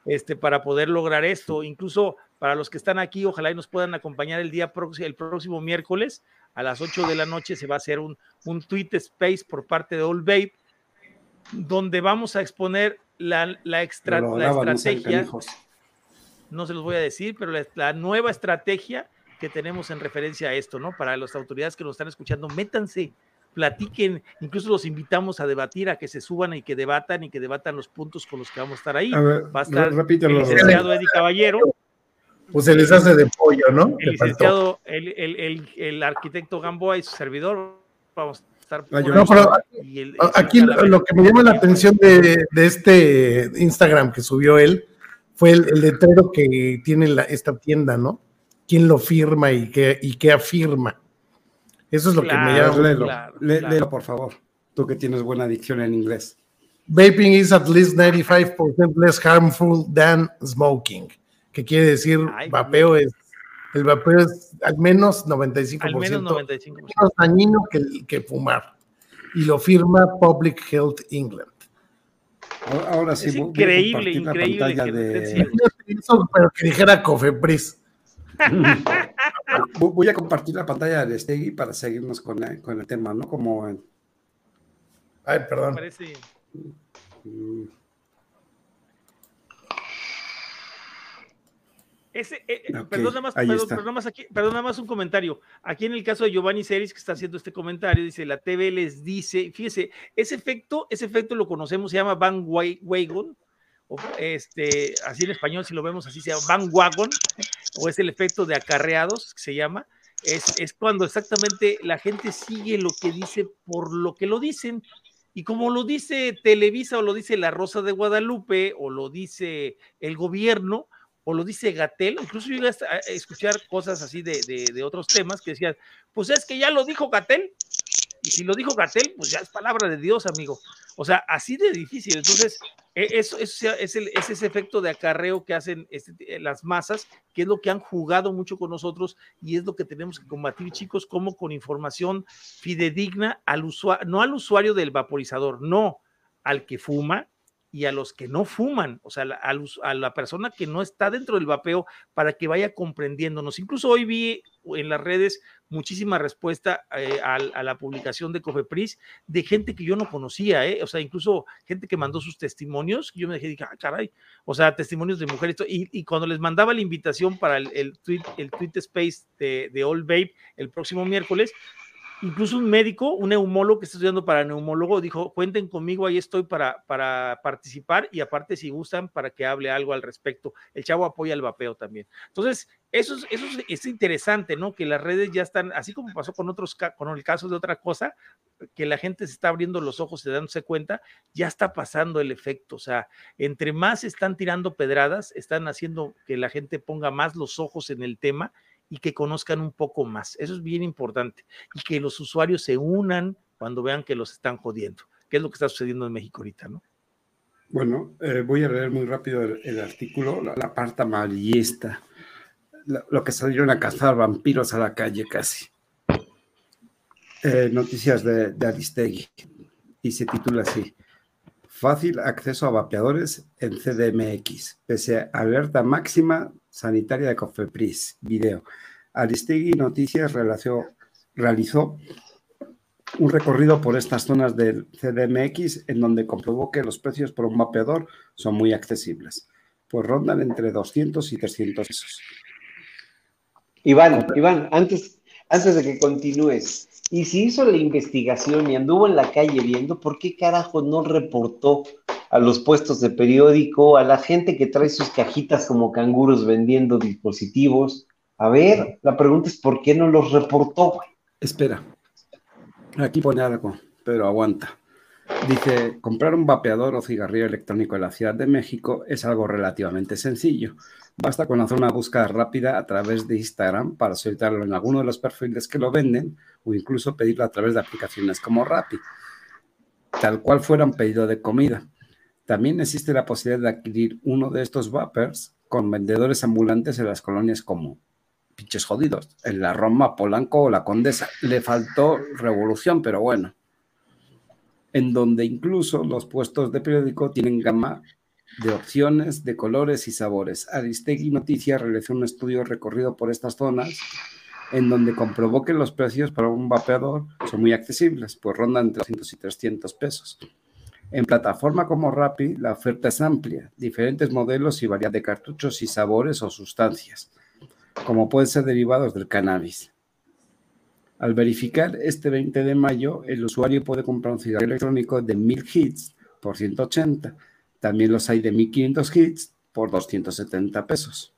este, para poder lograr esto. Incluso para los que están aquí, ojalá y nos puedan acompañar el día próximo, el próximo miércoles a las 8 de la noche se va a hacer un, un tweet space por parte de Old Babe, donde vamos a exponer la, la, extra, la estrategia no se los voy a decir, pero la, nueva estrategia que tenemos en referencia a esto, ¿no? Para las autoridades que nos están escuchando, métanse, platiquen, incluso los invitamos a debatir, a que se suban y que debatan y que debatan los puntos con los que vamos a estar ahí. Va a estar el licenciado Eddie Caballero. Pues se les hace de pollo, ¿no? El licenciado, el, el, el, arquitecto Gamboa y su servidor, vamos a estar. No, pero aquí, lo, que me llama la atención de, de este Instagram que subió él fue el, letrero que tiene esta tienda, ¿no? ¿Quién lo firma y qué, y qué afirma? Eso es lo que me llama. Léelo, por favor. Tú que tienes buena dicción en inglés. Vaping is at least 95% less harmful than smoking. Que quiere decir, vapeo es, el vapeo es al menos 95%, al menos 95%. menos dañino que, que fumar. Y lo firma Public Health England. Ahora sí, es increíble, increíble. Que de... pero que dijera Cofepris. Voy a compartir la pantalla de Stegui para seguirnos con, con el tema, ¿no? Como. Ay, perdón. Parece... Ese, eh, eh, perdón, nada más, perdón, más aquí, perdón, nada más un comentario. Aquí en el caso de Giovanni Ceris, que está haciendo este comentario, dice, la TV les dice, fíjese, ese efecto, ese efecto lo conocemos, se llama Van Wagon, o este, así en español, si lo vemos así, se llama Van Wagon, o es el efecto de acarreados, que se llama, es, es cuando exactamente la gente sigue lo que dice por lo que lo dicen. Y como lo dice Televisa o lo dice La Rosa de Guadalupe o lo dice el gobierno, o lo dice Gatel, incluso yo llegué a escuchar cosas así de, de, otros temas que decían, pues es que ya lo dijo Gatel, y si lo dijo Gatel, pues ya es palabra de Dios, amigo. O sea, así de difícil. Entonces, e, eso, es, el, es, ese efecto de acarreo que hacen este, las masas, que es lo que han jugado mucho con nosotros y es lo que tenemos que combatir, chicos, como con información fidedigna al usuario, no al usuario del vaporizador, no al que fuma, y a los que no fuman, o sea, a, la persona que no está dentro del vapeo para que vaya comprendiéndonos. Incluso hoy vi en las redes muchísima respuesta eh, a, la publicación de Cofepris de gente que yo no conocía, ¿eh? o sea, incluso gente que mandó sus testimonios, yo me dije, ah, caray, o sea, testimonios de mujeres, y, cuando les mandaba la invitación para el, tweet, el tweet space de, de All Babe el próximo miércoles, Incluso un médico, un neumólogo que está estudiando para neumólogo, dijo, cuenten conmigo, ahí estoy para, para participar y aparte si gustan para que hable algo al respecto. El chavo apoya el vapeo también. Entonces, eso es, eso es, interesante, ¿no? Que las redes ya están, así como pasó con otros, con el caso de otra cosa, que la gente se está abriendo los ojos y dándose cuenta, ya está pasando el efecto. O sea, entre más están tirando pedradas, están haciendo que la gente ponga más los ojos en el tema y que conozcan un poco más. Eso es bien importante. Y que los usuarios se unan cuando vean que los están jodiendo, que es lo que está sucediendo en México ahorita, ¿no? Bueno, eh, voy a leer muy rápido el, artículo, la, parte amarillista, lo que salieron a cazar vampiros a la calle casi. Eh, noticias de, de Aristegui, y se titula así. Fácil acceso a vapeadores en CDMX, pese a alerta máxima sanitaria de Cofepris. Video. Aristegui Noticias realizó un recorrido por estas zonas del CDMX en donde comprobó que los precios por un vapeador son muy accesibles, pues rondan entre 200 y 300 pesos. Iván, Iván, antes, antes de que continúes, y si hizo la investigación y anduvo en la calle viendo, ¿por qué carajo no reportó a los puestos de periódico, a la gente que trae sus cajitas como canguros vendiendo dispositivos? A ver, la pregunta es ¿por qué no los reportó? Espera, aquí pone algo, pero aguanta. Dice, comprar un vapeador o cigarrillo electrónico en la Ciudad de México es algo relativamente sencillo. Basta con hacer una búsqueda rápida a través de Instagram para solicitarlo en alguno de los perfiles que lo venden o incluso pedirlo a través de aplicaciones como Rappi, tal cual fuera un pedido de comida. También existe la posibilidad de adquirir uno de estos vapers con vendedores ambulantes en las colonias como pinches jodidos, en la Roma, Polanco o la Condesa. Le faltó revolución, pero bueno. En donde incluso los puestos de periódico tienen gama de opciones, de colores y sabores. Aristegui Noticias realizó un estudio recorrido por estas zonas en donde comprobó que los precios para un vapeador son muy accesibles, pues rondan entre 200 y 300 pesos. En plataforma como Rappi, la oferta es amplia, diferentes modelos y variedad de cartuchos y sabores o sustancias, como pueden ser derivados del cannabis. Al verificar este 20 de mayo, el usuario puede comprar un cigarrillo electrónico de 1000 hits por 180 también los hay de 1500 hits por 270 pesos.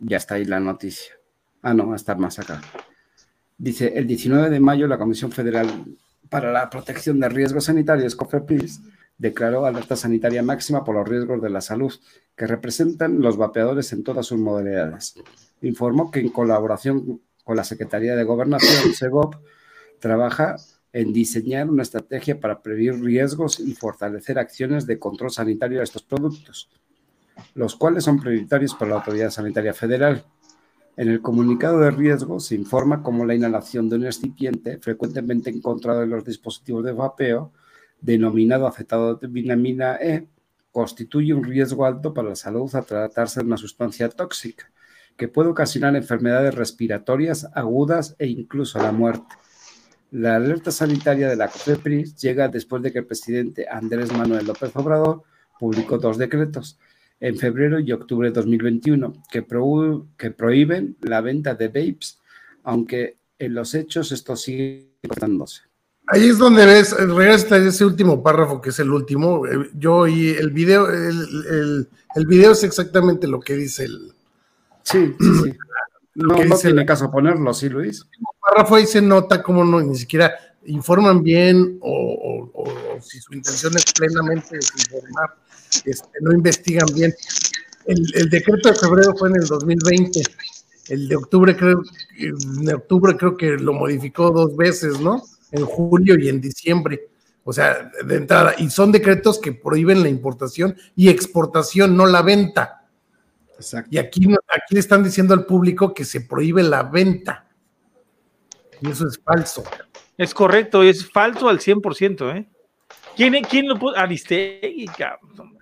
Ya está ahí la noticia. Ah, no, va a estar más acá. Dice, el 19 de mayo la Comisión Federal para la Protección de Riesgos Sanitarios, COFEPRIS, declaró alerta sanitaria máxima por los riesgos de la salud que representan los vapeadores en todas sus modalidades. Informó que en colaboración con la Secretaría de Gobernación, SEGOP, trabaja en diseñar una estrategia para prevenir riesgos y fortalecer acciones de control sanitario de estos productos, los cuales son prioritarios para la Autoridad Sanitaria Federal. En el comunicado de riesgo se informa cómo la inhalación de un excipiente frecuentemente encontrado en los dispositivos de vapeo, denominado acetato de vinamina E, constituye un riesgo alto para la salud a tratarse de una sustancia tóxica que puede ocasionar enfermedades respiratorias agudas e incluso la muerte. La alerta sanitaria de la COFEPRIS llega después de que el presidente Andrés Manuel López Obrador publicó dos decretos en febrero y octubre de 2021 que, que prohíben la venta de vapes, aunque en los hechos esto sigue cortándose. Ahí es donde ves, regresa ese último párrafo que es el último. Eh, yo y el video, el, video es exactamente lo que dice el. Sí, sí, sí. No, no tiene caso ponerlo, sí, Luis. El párrafo ahí se nota cómo no, ni siquiera informan bien o, si su intención es plenamente desinformar, este, no investigan bien. El, decreto de febrero fue en el 2020. El de octubre creo, en octubre creo que lo modificó dos veces, ¿no? En julio y en diciembre. O sea, de entrada. Y son decretos que prohíben la importación y exportación, no la venta. Y aquí, aquí le están diciendo al público que se prohíbe la venta. Y eso es falso. Es correcto, es falso al 100%, ¿eh? ¿Quién, quién lo puso? Aristegui, cabrón.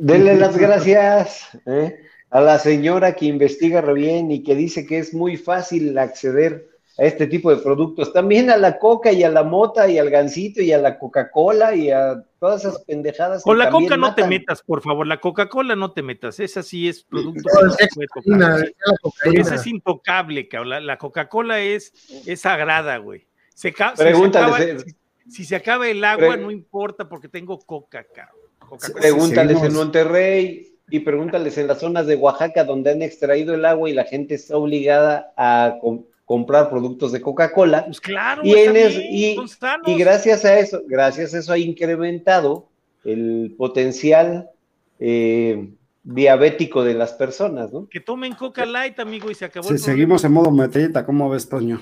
Denle las gracias ¿eh? a la señora que investiga re bien y que dice que es muy fácil acceder a este tipo de productos, también a la coca y a la mota y al gansito y a la Coca-Cola y a todas esas pendejadas. Con la coca no te metas, por favor, la Coca-Cola no te metas, esa sí es producto. Esa es intocable, cabrón. La, Coca-Cola es, es sagrada, güey. Se, Pregúntale. Si, se acaba el agua, no importa porque tengo coca, cabrón. Pregúntales en Monterrey y pregúntales en las zonas de Oaxaca donde han extraído el agua y la gente está obligada a comprar productos de Coca-Cola. Pues claro, y, y, gracias a eso, gracias a eso ha incrementado el potencial eh, diabético de las personas, ¿no? Que tomen Coca Light, amigo, y se acabó. Si seguimos en modo metalleta, ¿cómo ves, Toño?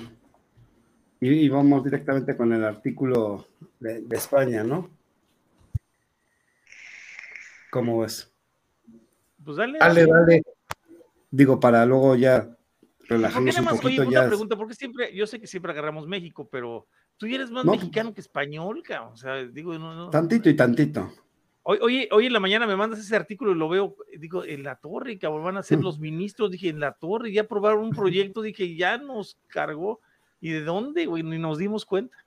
Y, vamos directamente con el artículo de, España, ¿no? ¿Cómo ves? Pues dale. Dale, dale. Digo, para luego ya relajarnos un poquito oye, ya. Una pregunta, porque siempre, yo sé que siempre agarramos México, pero tú eres más mexicano que español, cabrón. O sea, digo, no, no. Tantito y tantito. Hoy, hoy, en la mañana me mandas ese artículo y lo veo, digo, en la torre, cabrón, van a ser mm. los ministros, dije, en la torre, ya aprobaron un proyecto, dije, ya nos cargó. ¿Y de dónde, güey? Ni nos dimos cuenta.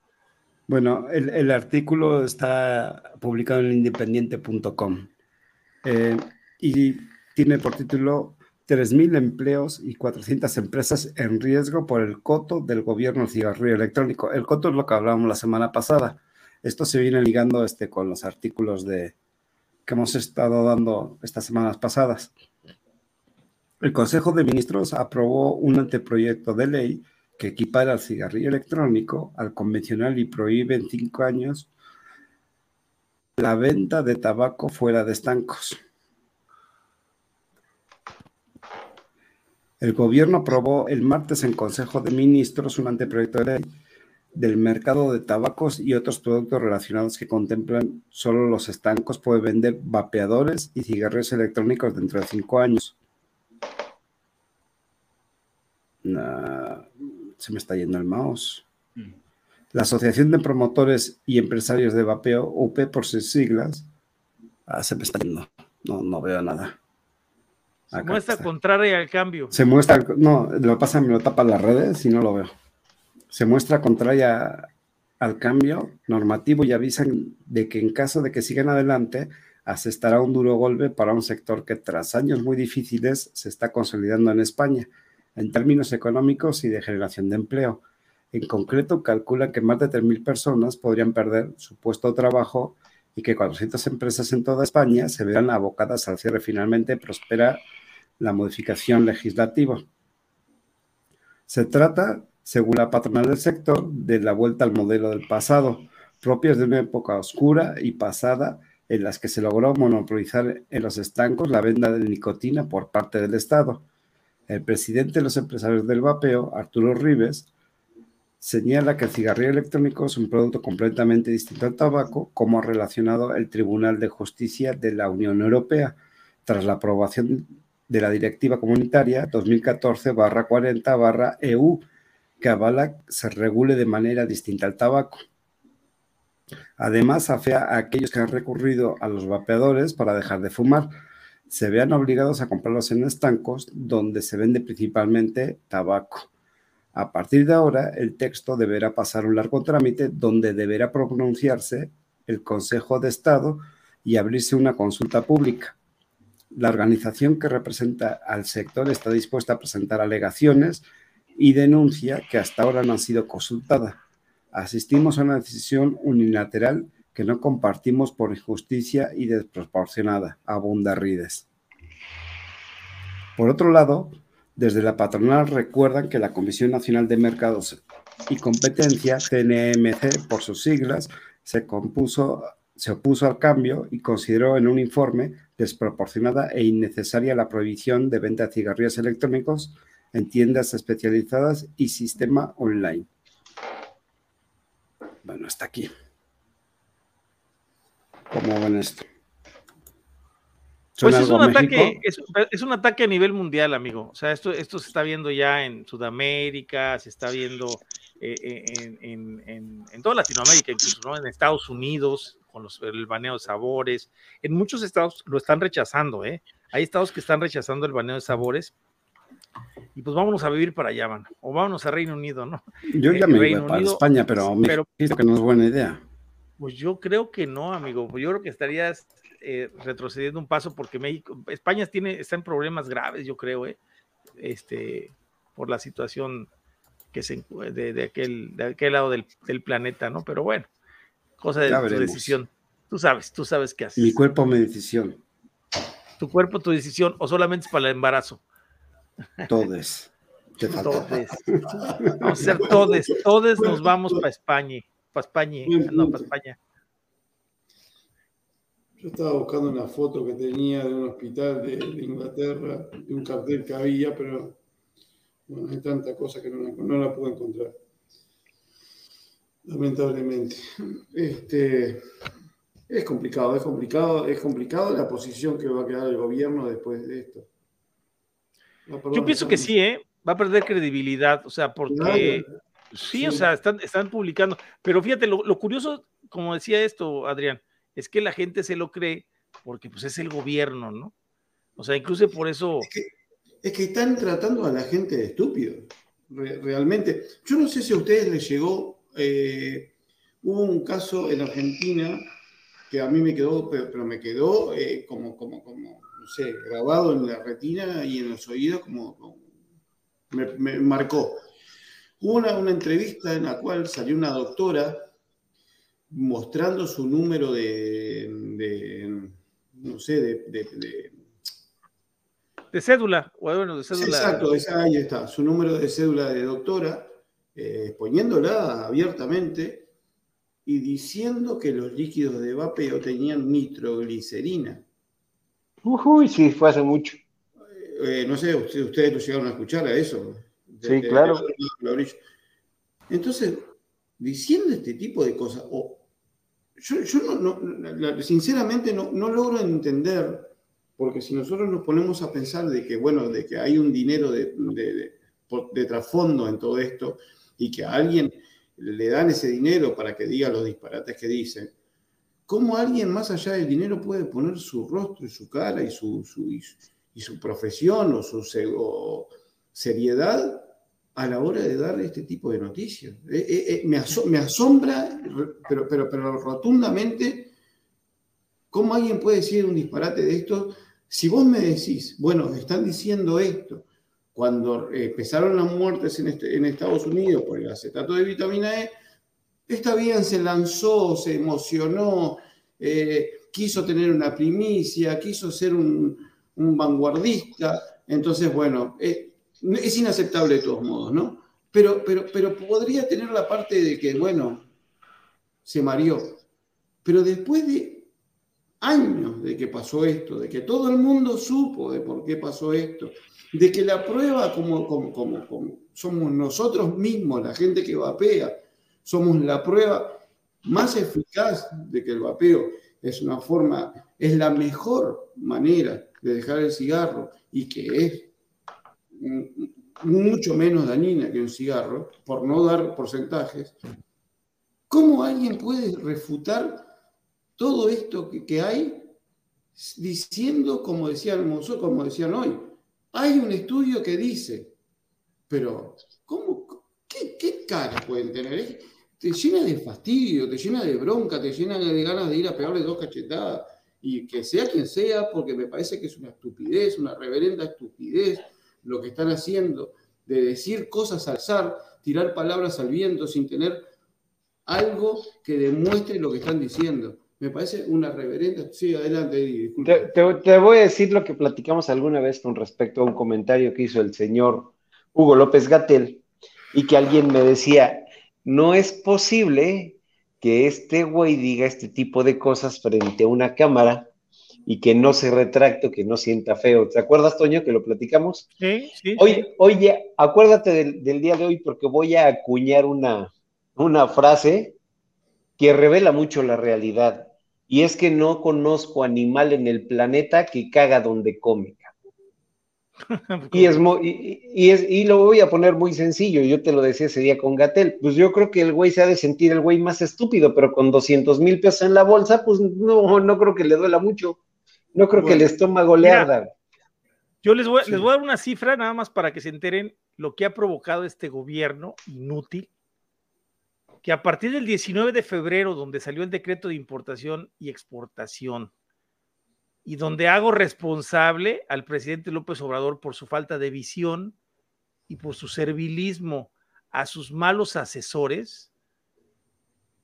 Bueno, el, artículo está publicado en independiente.com eh, y tiene por título 3.000 empleos y 400 empresas en riesgo por el coto del gobierno cigarrillo electrónico. El coto es lo que hablábamos la semana pasada. Esto se viene ligando este, con los artículos de, que hemos estado dando estas semanas pasadas. El Consejo de Ministros aprobó un anteproyecto de ley que equipara al cigarrillo electrónico al convencional y prohíbe en cinco años la venta de tabaco fuera de estancos. El gobierno aprobó el martes en Consejo de Ministros un anteproyecto de ley del mercado de tabacos y otros productos relacionados que contemplan solo los estancos puede vender vapeadores y cigarrillos electrónicos dentro de cinco años se me está yendo el mouse. Mm. La Asociación de Promotores y Empresarios de Vapeo, UP por sus siglas, ah, se me está yendo. No, no veo nada. se muestra contraria al cambio. Se muestra, no, lo pasa, me lo tapa las redes y no lo veo. Se muestra contraria al cambio normativo y avisan de que en caso de que sigan adelante, asestará un duro golpe para un sector que tras años muy difíciles se está consolidando en España en términos económicos y de generación de empleo. En concreto, calcula que más de 3.000 personas podrían perder su puesto de trabajo y que 400 empresas en toda España se verán abocadas al cierre. Finalmente, prospera la modificación legislativa. Se trata, según la patronal del sector, de la vuelta al modelo del pasado, propias de una época oscura y pasada en las que se logró monopolizar en los estancos la venta de nicotina por parte del Estado el presidente de los empresarios del vapeo, Arturo Rives, señala que el cigarrillo electrónico es un producto completamente distinto al tabaco, como ha relacionado el Tribunal de Justicia de la Unión Europea tras la aprobación de la Directiva Comunitaria 2014-40-EU, que avala que se regule de manera distinta al tabaco. Además, afea a aquellos que han recurrido a los vapeadores para dejar de fumar, se vean obligados a comprarlos en estancos donde se vende principalmente tabaco. A partir de ahora, el texto deberá pasar un largo trámite donde deberá pronunciarse el Consejo de Estado y abrirse una consulta pública. La organización que representa al sector está dispuesta a presentar alegaciones y denuncia que hasta ahora no han sido consultadas. Asistimos a una decisión unilateral que no compartimos por injusticia y desproporcionada, abunda Rides. Por otro lado, desde la patronal recuerdan que la Comisión Nacional de Mercados y Competencia, CNMC por sus siglas, se, opuso al cambio y consideró en un informe desproporcionada e innecesaria la prohibición de venta de cigarrillos electrónicos en tiendas especializadas y sistema online. Bueno, hasta aquí. ¿Cómo ven esto? Pues es un, ataque, es, un ataque a nivel mundial, amigo. O sea, esto, esto se está viendo ya en Sudamérica, se está viendo eh, eh, en, toda Latinoamérica, incluso ¿no? en Estados Unidos, con los, el baneo de sabores. En muchos estados lo están rechazando, ¿eh? Hay estados que están rechazando el baneo de sabores. y pues vámonos a vivir para allá, mano. O vámonos a Reino Unido, ¿no? Yo ya me iba para España, pero, pero me que no es buena idea. Pues yo creo que no, amigo. Yo creo que estarías eh, retrocediendo un paso porque México, España tiene, está en problemas graves, yo creo, ¿eh? este, por la situación que se, de, de, aquel, de aquel lado del, del, planeta, ¿no? Pero bueno, cosa de tu decisión. Tú sabes, tú sabes qué haces. Mi cuerpo, mi decisión. Tu cuerpo, tu decisión, o solamente es para el embarazo. Todes. Todes. Vamos a ser todes, todes nos vamos para España, para España, no, para España. Yo estaba buscando una foto que tenía de un hospital de, Inglaterra, de un cartel que había, pero bueno, hay tanta cosa que no la, no la puedo encontrar. Lamentablemente. Este, es complicado, es complicado, es complicado la posición que va a quedar el gobierno después de esto. Yo pienso que sí, ¿eh? Va a perder credibilidad, o sea, porque sí, o sea, están, están publicando. Pero fíjate, lo, lo curioso, como decía esto, Adrián, es que la gente se lo cree porque pues es el gobierno, ¿no? O sea, incluso por eso... Es que, están tratando a la gente de estúpido, realmente. Yo no sé si a ustedes les llegó, eh, hubo un caso en Argentina que a mí me quedó, pero, me quedó eh, como, como, como, no sé, grabado en la retina y en los oídos, como, me, marcó. Hubo una, una entrevista en la cual salió una doctora mostrando su número de, no sé, de, de, de cédula, bueno, de cédula. Exacto, ahí está, su número de cédula de doctora, eh, poniéndola abiertamente y diciendo que los líquidos de vapeo tenían nitroglicerina. Uy, sí, fue hace mucho. Eh, no sé, ustedes, ustedes lo llegaron a escuchar a eso. sí, claro. Entonces, diciendo este tipo de cosas, o yo, no, sinceramente no, logro entender, porque si nosotros nos ponemos a pensar de que, bueno, de que hay un dinero de, de, trasfondo en todo esto y que a alguien le dan ese dinero para que diga los disparates que dicen, ¿cómo alguien más allá del dinero puede poner su rostro y su cara y su, y su, profesión o su seriedad a la hora de dar este tipo de noticias. Eh, eh, eh, me, asombra, pero, pero, pero rotundamente, cómo alguien puede decir un disparate de esto. Si vos me decís, bueno, están diciendo esto, cuando empezaron las muertes en, este, en Estados Unidos por el acetato de vitamina E, está bien, se lanzó, se emocionó, quiso tener una primicia, quiso ser un vanguardista. Entonces, bueno, es inaceptable de todos modos, ¿no? Pero, pero, pero podría tener la parte de que, bueno, se mareó. Pero después de años de que pasó esto, de que todo el mundo supo de por qué pasó esto, de que la prueba, como, como, como, somos nosotros mismos, la gente que vapea, somos la prueba más eficaz de que el vapeo es una forma, es la mejor manera de dejar el cigarro y que es mucho menos dañina que un cigarro, por no dar porcentajes, ¿cómo alguien puede refutar todo esto que, hay diciendo, como decían, como decían hoy, hay un estudio que dice, pero ¿cómo, qué, qué cara pueden tener? Te llena de fastidio, te llena de bronca, te llena de ganas de ir a pegarle dos cachetadas, y que sea quien sea, porque me parece que es una estupidez, una reverenda estupidez lo que están haciendo, de decir cosas al zar, tirar palabras al viento sin tener algo que demuestre lo que están diciendo. Me parece una reverenda. Sí, adelante, te, te, voy a decir lo que platicamos alguna vez con respecto a un comentario que hizo el señor Hugo López Gatel y que alguien me decía: no es posible que este güey diga este tipo de cosas frente a una cámara y que no se retracte, que no sienta feo. ¿Te acuerdas, Toño, que lo platicamos? Sí, sí. Oye, acuérdate del, día de hoy porque voy a acuñar una, una frase que revela mucho la realidad. Y es que no conozco animal en el planeta que caga donde come. y, es y, es, y lo voy a poner muy sencillo, yo te lo decía ese día con Gatel, pues yo creo que el güey se ha de sentir el güey más estúpido, pero con 200 mil pesos en la bolsa, pues no, no creo que le duela mucho. No creo que el estómago le arda. Yo les voy, les voy a dar una cifra nada más para que se enteren lo que ha provocado este gobierno inútil, que a partir del 19 de febrero, donde salió el decreto de importación y exportación, y donde hago responsable al presidente López Obrador por su falta de visión y por su servilismo a sus malos asesores,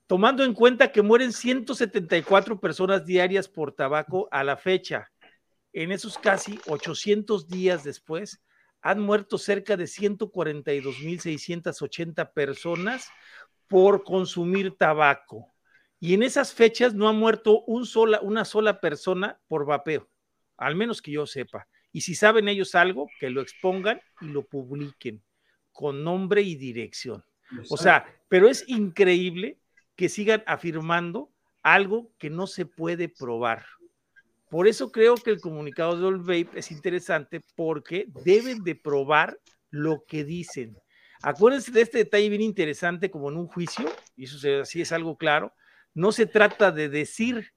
tomando en cuenta que mueren 174 personas diarias por tabaco a la fecha. En esos casi 800 días después, han muerto cerca de 142.680 personas por consumir tabaco. Y en esas fechas no ha muerto un sola, una sola persona por vapeo, al menos que yo sepa. Y si saben ellos algo, que lo expongan y lo publiquen con nombre y dirección. O sea, pero es increíble que sigan afirmando algo que no se puede probar. Por eso creo que el comunicado de Old Vape es interesante porque deben de probar lo que dicen. Acuérdense de este detalle bien interesante como en un juicio, y eso sí es algo claro, no se trata de decir,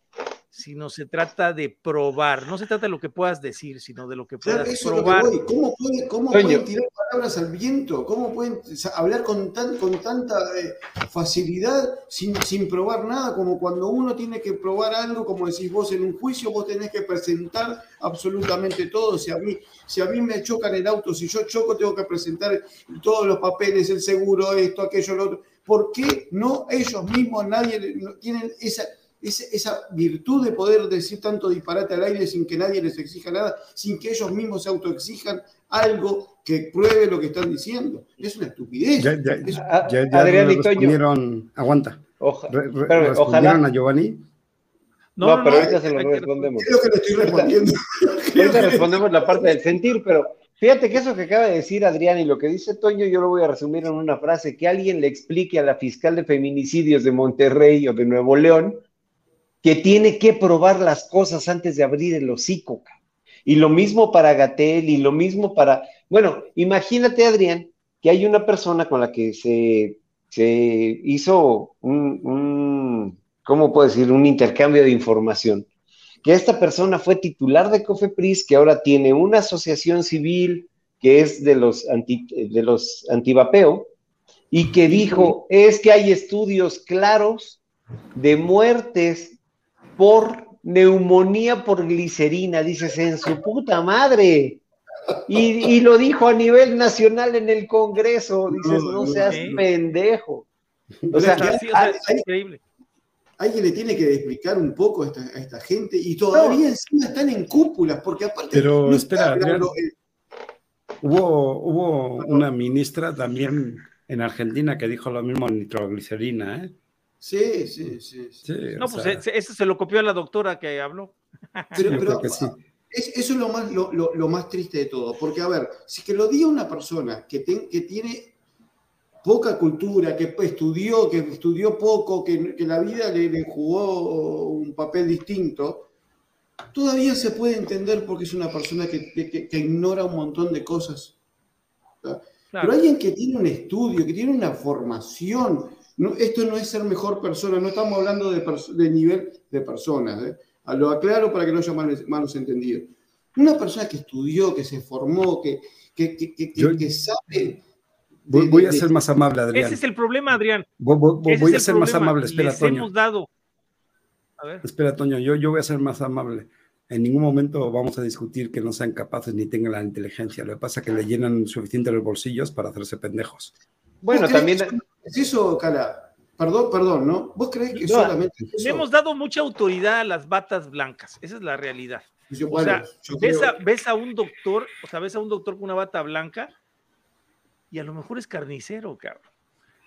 sino se trata de probar. No se trata de lo que puedas decir, sino de lo que puedas probar. ¿Cómo, pueden tirar palabras al viento? ¿Cómo pueden hablar con, tan, con tanta eh, facilidad sin, sin probar nada? Como cuando uno tiene que probar algo, como decís vos en un juicio, vos tenés que presentar absolutamente todo. Si a mí, si a mí me chocan el auto, si yo choco, tengo que presentar todos los papeles, el seguro, esto, aquello, lo otro. ¿Por qué no ellos mismos, nadie tienen esa, esa, virtud de poder decir tanto disparate al aire sin que nadie les exija nada, sin que ellos mismos se autoexijan algo que pruebe lo que están diciendo? Es una estupidez. Ya, ya, ya, respondieron, aguanta. ¿Respondieron a Giovanni? No, no, pero ahorita se lo respondemos. Creo que le estoy respondiendo. ahorita respondemos la parte del sentir, pero Fíjate que eso que acaba de decir Adrián y lo que dice Toño, yo lo voy a resumir en una frase, que alguien le explique a la fiscal de feminicidios de Monterrey o de Nuevo León que tiene que probar las cosas antes de abrir el hocico. Y lo mismo para Gatel y lo mismo para... Bueno, imagínate Adrián que hay una persona con la que se, se hizo un, ¿cómo puedo decir? Un intercambio de información que esta persona fue titular de Cofepris, que ahora tiene una asociación civil que es de los, anti, de los y que dijo, es que hay estudios claros de muertes por neumonía por glicerina, dices, en su puta madre. Y, lo dijo a nivel nacional en el Congreso, dices, no seas pendejo. O sea, es increíble alguien le tiene que explicar un poco a esta, gente y todavía encima están en cúpulas, porque aparte. Pero espera, hubo, hubo una ministra también en Argentina que dijo lo mismo en nitroglicerina, ¿eh? Sí, sí, sí. no, pues ese se lo copió a la doctora que habló. Pero, eso es lo más, lo, más triste de todo, porque a ver, si que lo diga una persona que, que tiene poca cultura, que estudió, que estudió poco, que, la vida le, jugó un papel distinto, todavía se puede entender porque es una persona que, ignora un montón de cosas. Pero alguien que tiene un estudio, que tiene una formación, esto no es ser mejor persona, no estamos hablando de, nivel de personas, ¿eh? lo aclaro para que no haya malos, entendidos. Una persona que estudió, que se formó, que, que sabe Voy, a ser más amable, Adrián. Ese es el problema, Adrián. Voy, a ser más amable. Espera, Les Hemos dado. A ver. Espera, Toño, yo, yo voy a ser más amable. En ningún momento vamos a discutir que no sean capaces ni tengan la inteligencia. Lo que pasa es que le llenan suficiente los bolsillos para hacerse pendejos. Bueno, también. ¿Es eso, Cala? Perdón, perdón, ¿no? ¿Vos creés que solamente. Le hemos dado mucha autoridad a las batas blancas. Esa es la realidad. o sea, ves, a, ves a un doctor, o sea, ves a un doctor con una bata blanca y a lo mejor es carnicero, cabrón.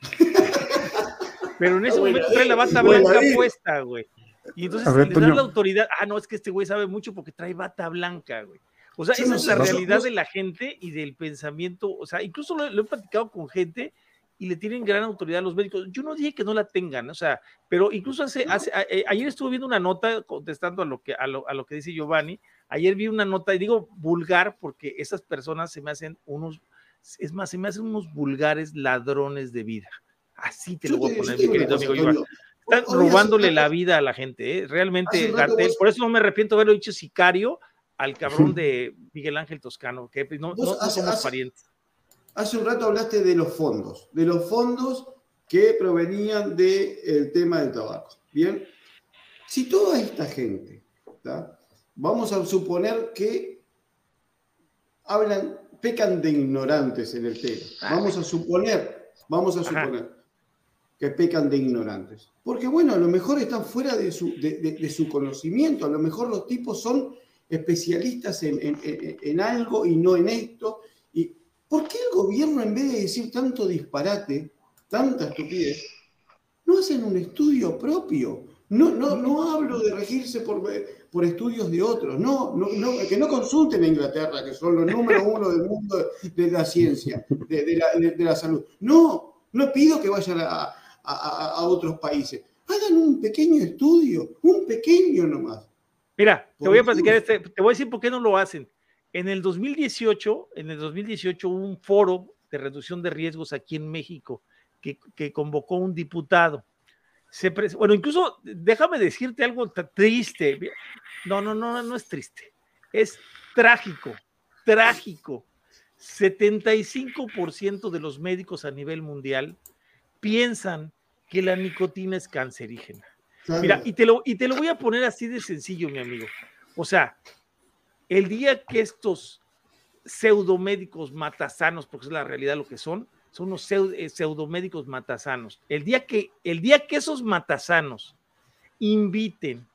Pero en ese momento trae la bata blanca puesta, güey. Y entonces le dan la autoridad, ah, no, es que este güey sabe mucho porque trae bata blanca, güey. O sea, esa es la realidad de la gente y del pensamiento, o sea, incluso lo, he platicado con gente y le tienen gran autoridad a los médicos. Yo no dije que no la tengan, o sea, pero incluso hace, hace eh, ayer estuve viendo una nota contestando a lo que a lo, a lo que dice Giovanni. Ayer vi una nota y digo vulgar porque esas personas se me hacen unos es más, se me hacen unos vulgares ladrones de vida. Así te lo voy a poner, mi querido amigo Iván. Están robándole la vida a la gente, ¿eh? realmente, por eso no me arrepiento de haberlo dicho sicario al cabrón de Miguel Ángel Toscano, que no, no, somos parientes. Hace un rato hablaste de los fondos, de los fondos que provenían del tema del tabaco. Bien, si toda esta gente, vamos a suponer que hablan, pecan de ignorantes en el tema. Vamos a suponer, vamos a suponer que pecan de ignorantes. Porque bueno, a lo mejor están fuera de su, de, su conocimiento, a lo mejor los tipos son especialistas en, en, en, algo y no en esto. ¿Y por qué el gobierno, en vez de decir tanto disparate, tanta estupidez, no hacen un estudio propio? No, no, no hablo de regirse por, por estudios de otros, no, no, que no consulten a Inglaterra, que son los número uno del mundo de la ciencia, de, la, de la, salud. No, no pido que vayan a, a, a, otros países. Hagan un pequeño estudio, un pequeño nomás. Mira, te voy a platicar este, te voy a decir por qué no lo hacen. En el 2018, en el 2018 hubo un foro de reducción de riesgos aquí en México que, que convocó un diputado bueno, incluso déjame decirte algo triste. No, no, no, no es triste. Es trágico, trágico. 75% de los médicos a nivel mundial piensan que la nicotina es cancerígena. Mira, y te, lo, y te lo voy a poner así de sencillo, mi amigo. O sea, el día que estos pseudomédicos matasanos, porque es la realidad lo que son, son unos eh, pseudomédicos matasanos. El día, que, el día que esos matasanos inviten,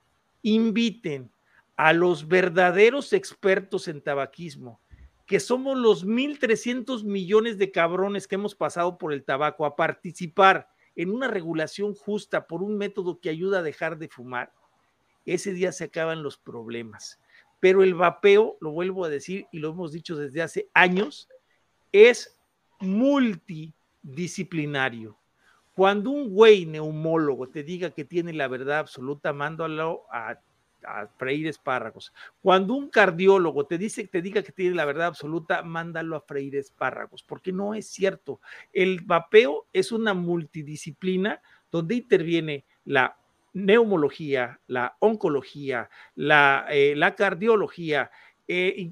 inviten a los verdaderos expertos en tabaquismo, que somos los 1.300 millones de cabrones que hemos pasado por el tabaco, a participar en una regulación justa por un método que ayuda a dejar de fumar, ese día se acaban los problemas. Pero el vapeo, lo vuelvo a decir y lo hemos dicho desde hace años, es multidisciplinario. Cuando un güey neumólogo te diga que tiene la verdad absoluta, mándalo a, freír espárragos. Cuando un cardiólogo te dice te diga que tiene la verdad absoluta, mándalo a freír espárragos, porque no es cierto. El vapeo es una multidisciplina donde interviene la neumología, la oncología, la, eh, la cardiología, eh,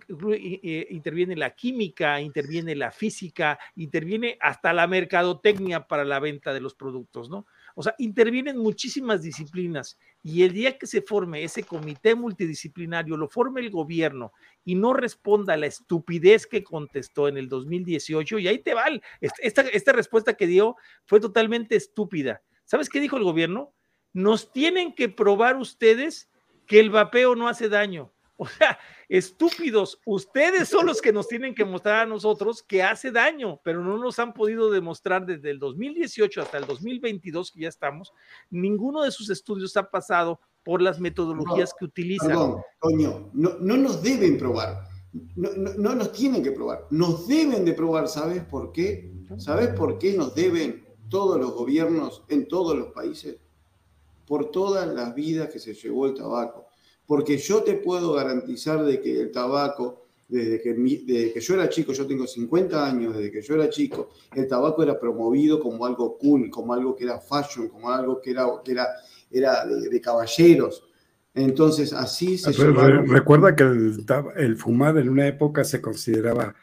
interviene la química, interviene la física, interviene hasta la mercadotecnia para la venta de los productos, ¿no? O sea, intervienen muchísimas disciplinas y el día que se forme ese comité multidisciplinario, lo forme el gobierno y no responda a la estupidez que contestó en el 2018, y ahí te va, esta, esta respuesta que dio fue totalmente estúpida. ¿Sabes qué dijo el gobierno? Nos tienen que probar ustedes que el vapeo no hace daño. O sea, estúpidos, ustedes son los que nos tienen que mostrar a nosotros que hace daño, pero no nos han podido demostrar desde el 2018 hasta el 2022 que ya estamos, ninguno de sus estudios ha pasado por las metodologías que utilizan. Perdón, no, no nos deben probar, no, no, nos tienen que probar, nos deben de probar, ¿sabes por qué? ¿Sabes por qué nos deben todos los gobiernos en todos los países? Por todas las vidas que se llevó el tabaco porque yo te puedo garantizar de que el tabaco, desde que, que yo era chico, yo tengo 50 años, desde que yo era chico, el tabaco era promovido como algo cool, como algo que era fashion, como algo que era, que era, era de, caballeros. Entonces, así se... recuerda que el, el fumar en una época se consideraba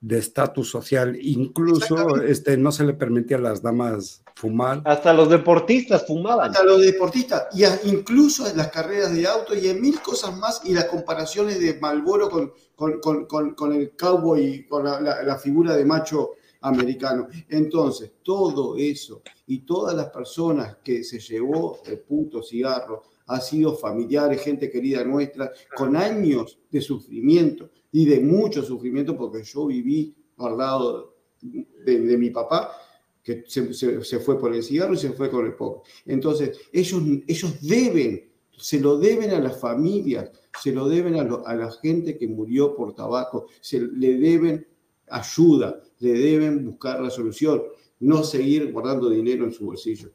de estatus social. Incluso este, no se le permitía a las damas fumar. Hasta los deportistas fumaban. Hasta los deportistas, y incluso en las carreras de auto y en mil cosas más, y las comparaciones de Malboro con, con, con, con el cowboy, con la, figura de macho americano. Entonces, todo eso y todas las personas que se llevó el puto cigarro ha sido familiares, gente querida nuestra, con años de sufrimiento y de mucho sufrimiento porque yo viví al lado de, mi papá que se, fue por el cigarro y se fue con el poco. Entonces, ellos, ellos deben, se lo deben a las familias, se lo deben a, la gente que murió por tabaco, se le deben ayuda, le deben buscar la solución, no seguir guardando dinero en su bolsillo.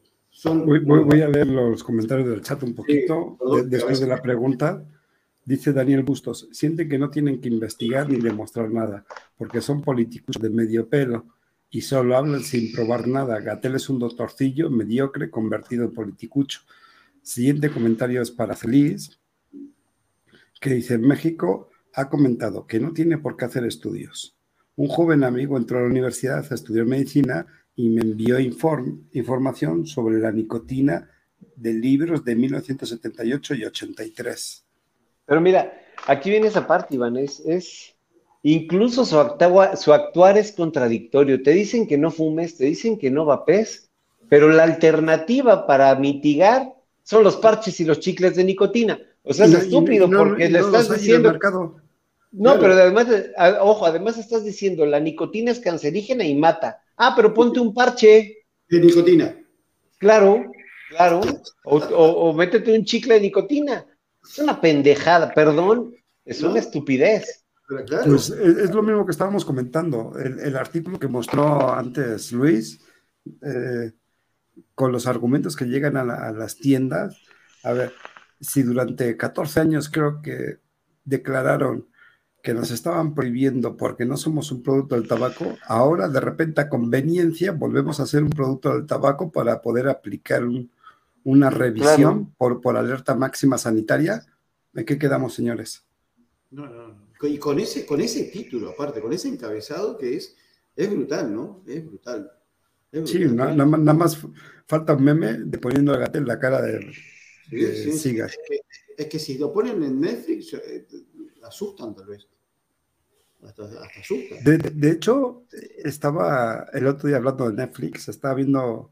voy, a leer los comentarios del chat un poquito después de la pregunta. Dice Daniel Bustos, sienten que no tienen que investigar ni demostrar nada, porque son políticos de medio pelo y solo hablan sin probar nada. Gatel es un doctorcillo mediocre convertido en politicucho. Siguiente comentario es para Feliz, que dice, México ha comentado que no tiene por qué hacer estudios. Un joven amigo entró a la universidad a estudiar medicina y me envió información sobre la nicotina de libros de 1978 y 83. Pero mira, aquí viene esa parte, Iván, es, incluso su, su actuar es contradictorio. Te dicen que no fumes, te dicen que no vapes, pero la alternativa para mitigar son los parches y los chicles de nicotina. O sea, es estúpido porque le estás diciendo. No, pero además, ojo, además estás diciendo la nicotina es cancerígena y mata. Ah, pero ponte un parche. De nicotina. Claro, claro. O, métete un chicle de nicotina. Es una pendejada, perdón, es una estupidez. Pues es, lo mismo que estábamos comentando. El, artículo que mostró antes Luis, eh, con los argumentos que llegan a las tiendas. A ver, si durante 14 años creo que declararon que nos estaban prohibiendo porque no somos un producto del tabaco, ahora de repente a conveniencia volvemos a ser un producto del tabaco para poder aplicar una revisión por, por alerta máxima sanitaria. ¿En qué quedamos, señores? No, no, Y con ese, con ese título, aparte, con ese encabezado que es, es brutal, ¿no? Es brutal. sí, nada, más falta un meme de poniendo a Gatel la cara de, Siga. Es, que, si lo ponen en Netflix, eh, asustan tal vez. Hasta, asustan. De, hecho, estaba el otro día hablando de Netflix, estaba viendo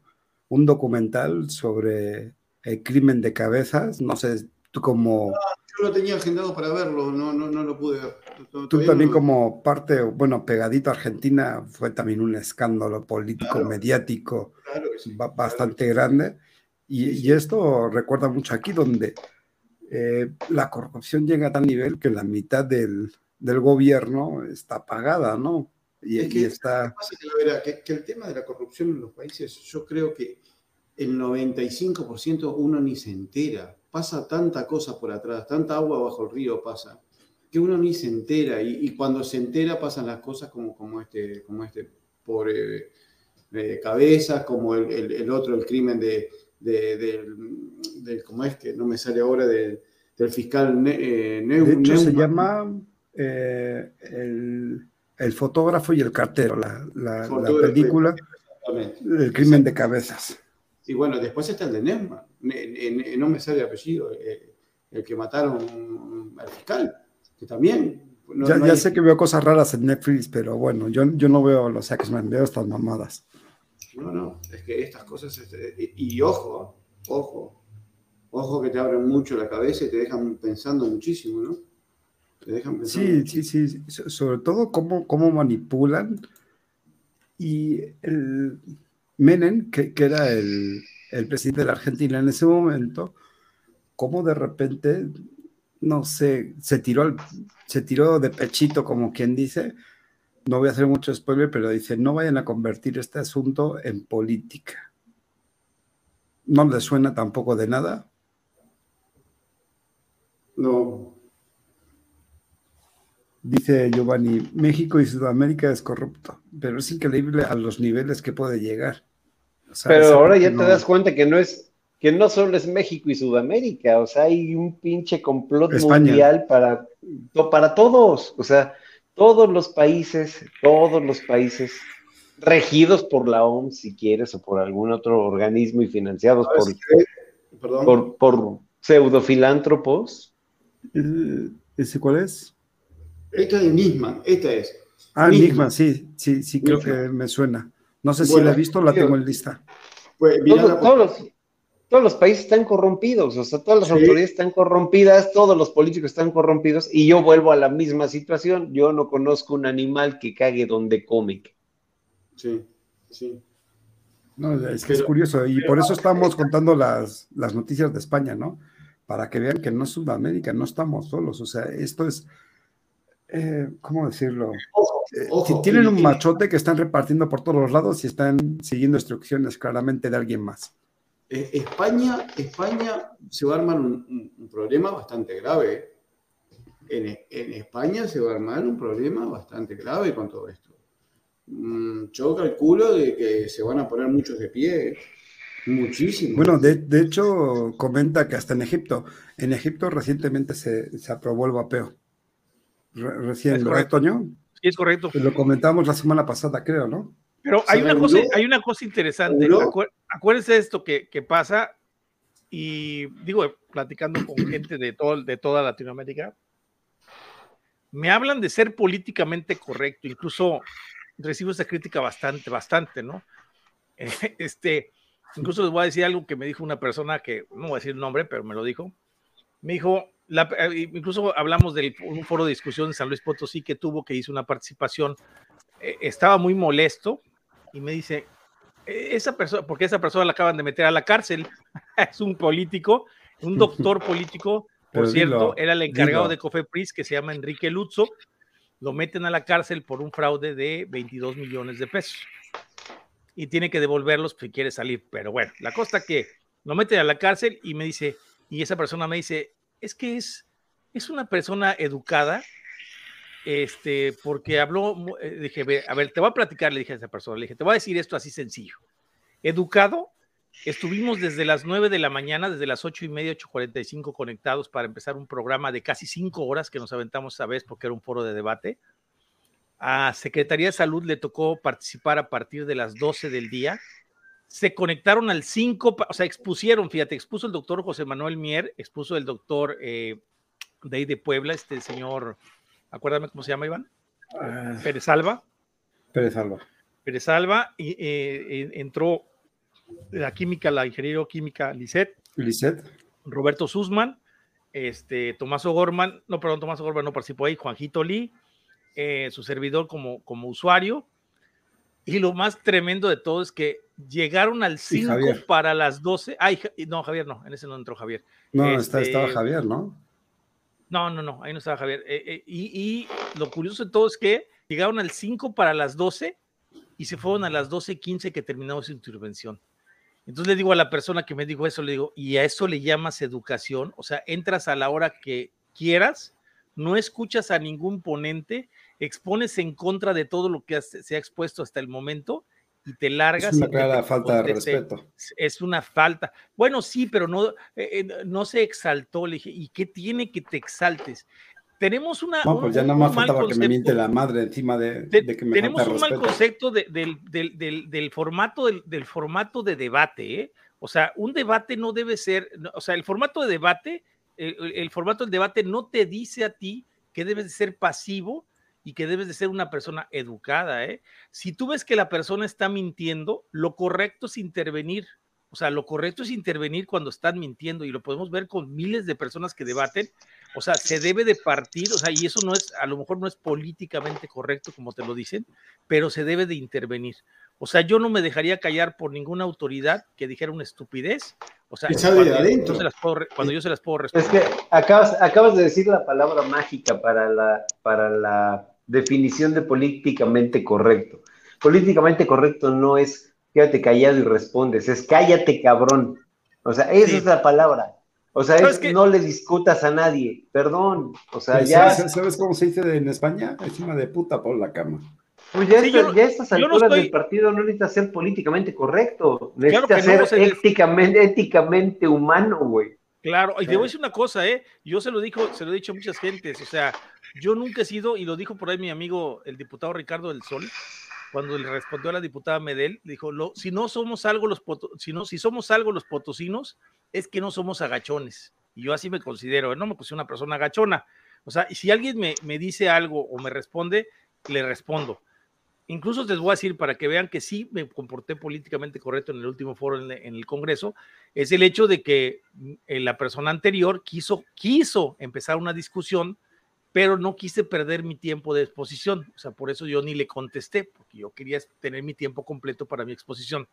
un documental sobre el crimen de cabezas. No sé, tú como. yo lo tenía agendado para verlo, no, no, no lo pude ver. Tú también, como parte, bueno, pegadito a Argentina, fue también un escándalo político, mediático bastante grande. Y, esto recuerda mucho aquí, donde eh, la corrupción llega a tal nivel que la mitad del, gobierno está pagada, ¿no? Y, que, está... Que, que, el tema de la corrupción en los países, yo creo que el 95% uno ni se entera. Pasa tanta cosa por atrás, tanta agua bajo el río pasa, que uno ni se entera. Y, cuando se entera pasan las cosas como, como, este, como este pobre eh, cabeza, como el, otro, el crimen de, de, ¿cómo es que no me sale ahora del fiscal eh, De hecho, se llama eh, el, fotógrafo y el cartero, la, la, película El crimen de cabezas. Y bueno, después está el de Neumann, no me sale el apellido, eh, el que mataron al fiscal, que también ya, sé que veo cosas raras en Netflix, pero bueno, yo, yo no veo los X-Men, veo estas mamadas. No, no, es que estas cosas, este, y, ojo, ojo, ojo que te abren mucho la cabeza y te dejan pensando muchísimo, ¿no? Sí, sí, sí, sobre todo cómo, cómo manipulan. Y el Menem, que, era el, presidente de la Argentina en ese momento, cómo de repente, no sé, se tiró, se tiró de pechito, como quien dice, no voy a hacer mucho spoiler, pero dice, no vayan a convertir este asunto en política. ¿No le suena tampoco de nada? No. Dice Giovanni, México y Sudamérica es corrupto, pero es increíble a los niveles que puede llegar. pero ahora ya te das cuenta que no es, que no solo es México y Sudamérica, o sea, hay un pinche complot mundial para, para todos. O sea, todos los países, todos los países regidos por la OMS, si quieres, o por algún otro organismo y financiados por, por, por, pseudofilántropos. ¿Ese cuál es? Esta es Nisman, esta es. Ah, Nisman, sí, sí, sí, creo que me suena. No sé si la he visto, la tengo en lista. Pues, todos, todos los países están corrompidos, o sea, todas las autoridades están corrompidas, todos los políticos están corrompidos, y yo vuelvo a la misma situación. Yo no conozco un animal que cague donde come. Sí, sí. No, es que es curioso, y por eso estamos contando las, las noticias de España, ¿no? Para que vean que no es Sudamérica, no estamos solos, o sea, esto es, eh, ¿cómo decirlo? Eh, tienen un machote que están repartiendo por todos los lados y están siguiendo instrucciones claramente de alguien más. Eh, España, España se va a armar un, problema bastante grave. En, España se va a armar un problema bastante grave con todo esto. Mm, yo calculo de que se van a poner muchos de pie, muchísimos. Bueno, de, hecho, comenta que hasta en Egipto, en Egipto recientemente se, aprobó el vapeo. Recién, ¿verdad, Toño? Sí, es correcto. Lo comentamos la semana pasada, creo, ¿no? Pero hay una, cosa, hay una cosa interesante. acuérdense de esto que, que, pasa, y digo, platicando con gente de, todo, de toda Latinoamérica, me hablan de ser políticamente correcto, incluso recibo esa crítica bastante, bastante, ¿no? Este, incluso les voy a decir algo que me dijo una persona que, no voy a decir el nombre, pero me lo dijo. Me dijo, eh, incluso hablamos de un foro de discusión en San Luis Potosí que tuvo, que hizo una participación, eh, estaba muy molesto y me dice, e, esa persona, porque esa persona la acaban de meter a la cárcel, es un político, un doctor político, por cierto, era el encargado de Cofepris que se llama Enrique Luzzo, lo meten a la cárcel por un fraude de 22 millones de pesos y tiene que devolverlos si quiere salir. Pero bueno, la cosa que lo meten a la cárcel y me dice, y esa persona me dice, es que es, es una persona educada, este, porque habló, eh, dije, a ver, te voy a platicar, le dije a esa persona, le dije, te voy a decir esto así sencillo. Educado, estuvimos desde las 9 de la mañana, desde las 8 y media, 8.45 conectados para empezar un programa de casi 5 horas que nos aventamos esa vez porque era un foro de debate. A Secretaría de Salud le tocó participar a partir de las 12 del día. Se conectaron al 5, o sea, expusieron, fíjate, expuso el doctor José Manuel Mier, expuso el doctor eh, de ahí de Puebla, este señor acuérdame cómo se llama, Iván. Ah. Pérez Alba. Pérez Alba. Pérez Alba, y eh, entró la química, la ingeniero química Lisset. Lisset. Roberto Sussman, este, Tomás O'Gorman, no, perdón, Tomás O'Gorman no participó ahí, Juanjito Lee, eh, su servidor como, como usuario. Y lo más tremendo de todo es que llegaron al 5 para las 12. Ay, no, Javier no, en ese no entró Javier. No, estaba este, Javier, ¿no? No, no, no, ahí no estaba Javier. Eh, eh, y, lo curioso de todo es que llegaron al 5 para las 12 y se fueron a las 12.15 que terminó su intervención. Entonces le digo a la persona que me dijo eso, le digo, ¿y a eso le llamas educación? O sea, entras a la hora que quieras, no escuchas a ningún ponente, expones en contra de todo lo que se ha expuesto hasta el momento y te largas. Es una clara falta de respeto. Es una falta. Bueno, sí, pero no, eh, eh, no se exaltó. Le dije, ¿y qué tiene que te exaltes? Tenemos una. No, pues ya nada más faltaba que me miente la madre encima de, que me Tenemos un mal concepto del, del, formato, del, formato de debate. ¿eh? O sea, un debate no debe ser. O sea, el formato de debate, el, el formato del debate no te dice a ti que debes de ser pasivo y que debes de ser una persona educada. ¿eh? Si tú ves que la persona está mintiendo, lo correcto es intervenir. O sea, lo correcto es intervenir cuando están mintiendo y lo podemos ver con miles de personas que debaten. O sea, se debe de partir, o sea, y eso no es, a lo mejor no es políticamente correcto como te lo dicen, pero se debe de intervenir. O sea, yo no me dejaría callar por ninguna autoridad que dijera una estupidez. O sea, cuando yo, se las puedo, cuando yo se las puedo responder. Es que acabas, acabas de decir la palabra mágica para la, para la definición de políticamente correcto. Políticamente correcto no es quédate callado y respondes, es cállate cabrón. O sea, esa es la palabra. O sea, es, que no le discutas a nadie, perdón. O sea, ya. ¿Sabes cómo se dice en España? Encima de puta por la cama. Pues ya, ya a estas alturas del partido no necesita ser políticamente correcto, necesita ser éticamente, éticamente humano, güey. Claro, y te voy a decir una cosa, ¿eh? Yo se lo dijo, se lo he dicho a muchas gentes, o sea, yo nunca he sido, y lo dijo por ahí mi amigo, el diputado Ricardo del Sol, cuando le respondió a la diputada Medel, dijo, lo, si no somos algo los si, no, si somos algo los potosinos, es que no somos agachones. Y yo así me considero, ¿eh? no me considero una persona agachona. O sea, si alguien me, me dice algo o me responde, le respondo. Incluso les voy a decir para que vean que sí me comporté políticamente correcto en el último foro en, en el Congreso, es el hecho de que mm, la persona anterior quiso, quiso empezar una discusión pero no quise perder mi tiempo de exposición, o sea, por eso yo ni le contesté, porque yo quería tener mi tiempo completo para mi exposición.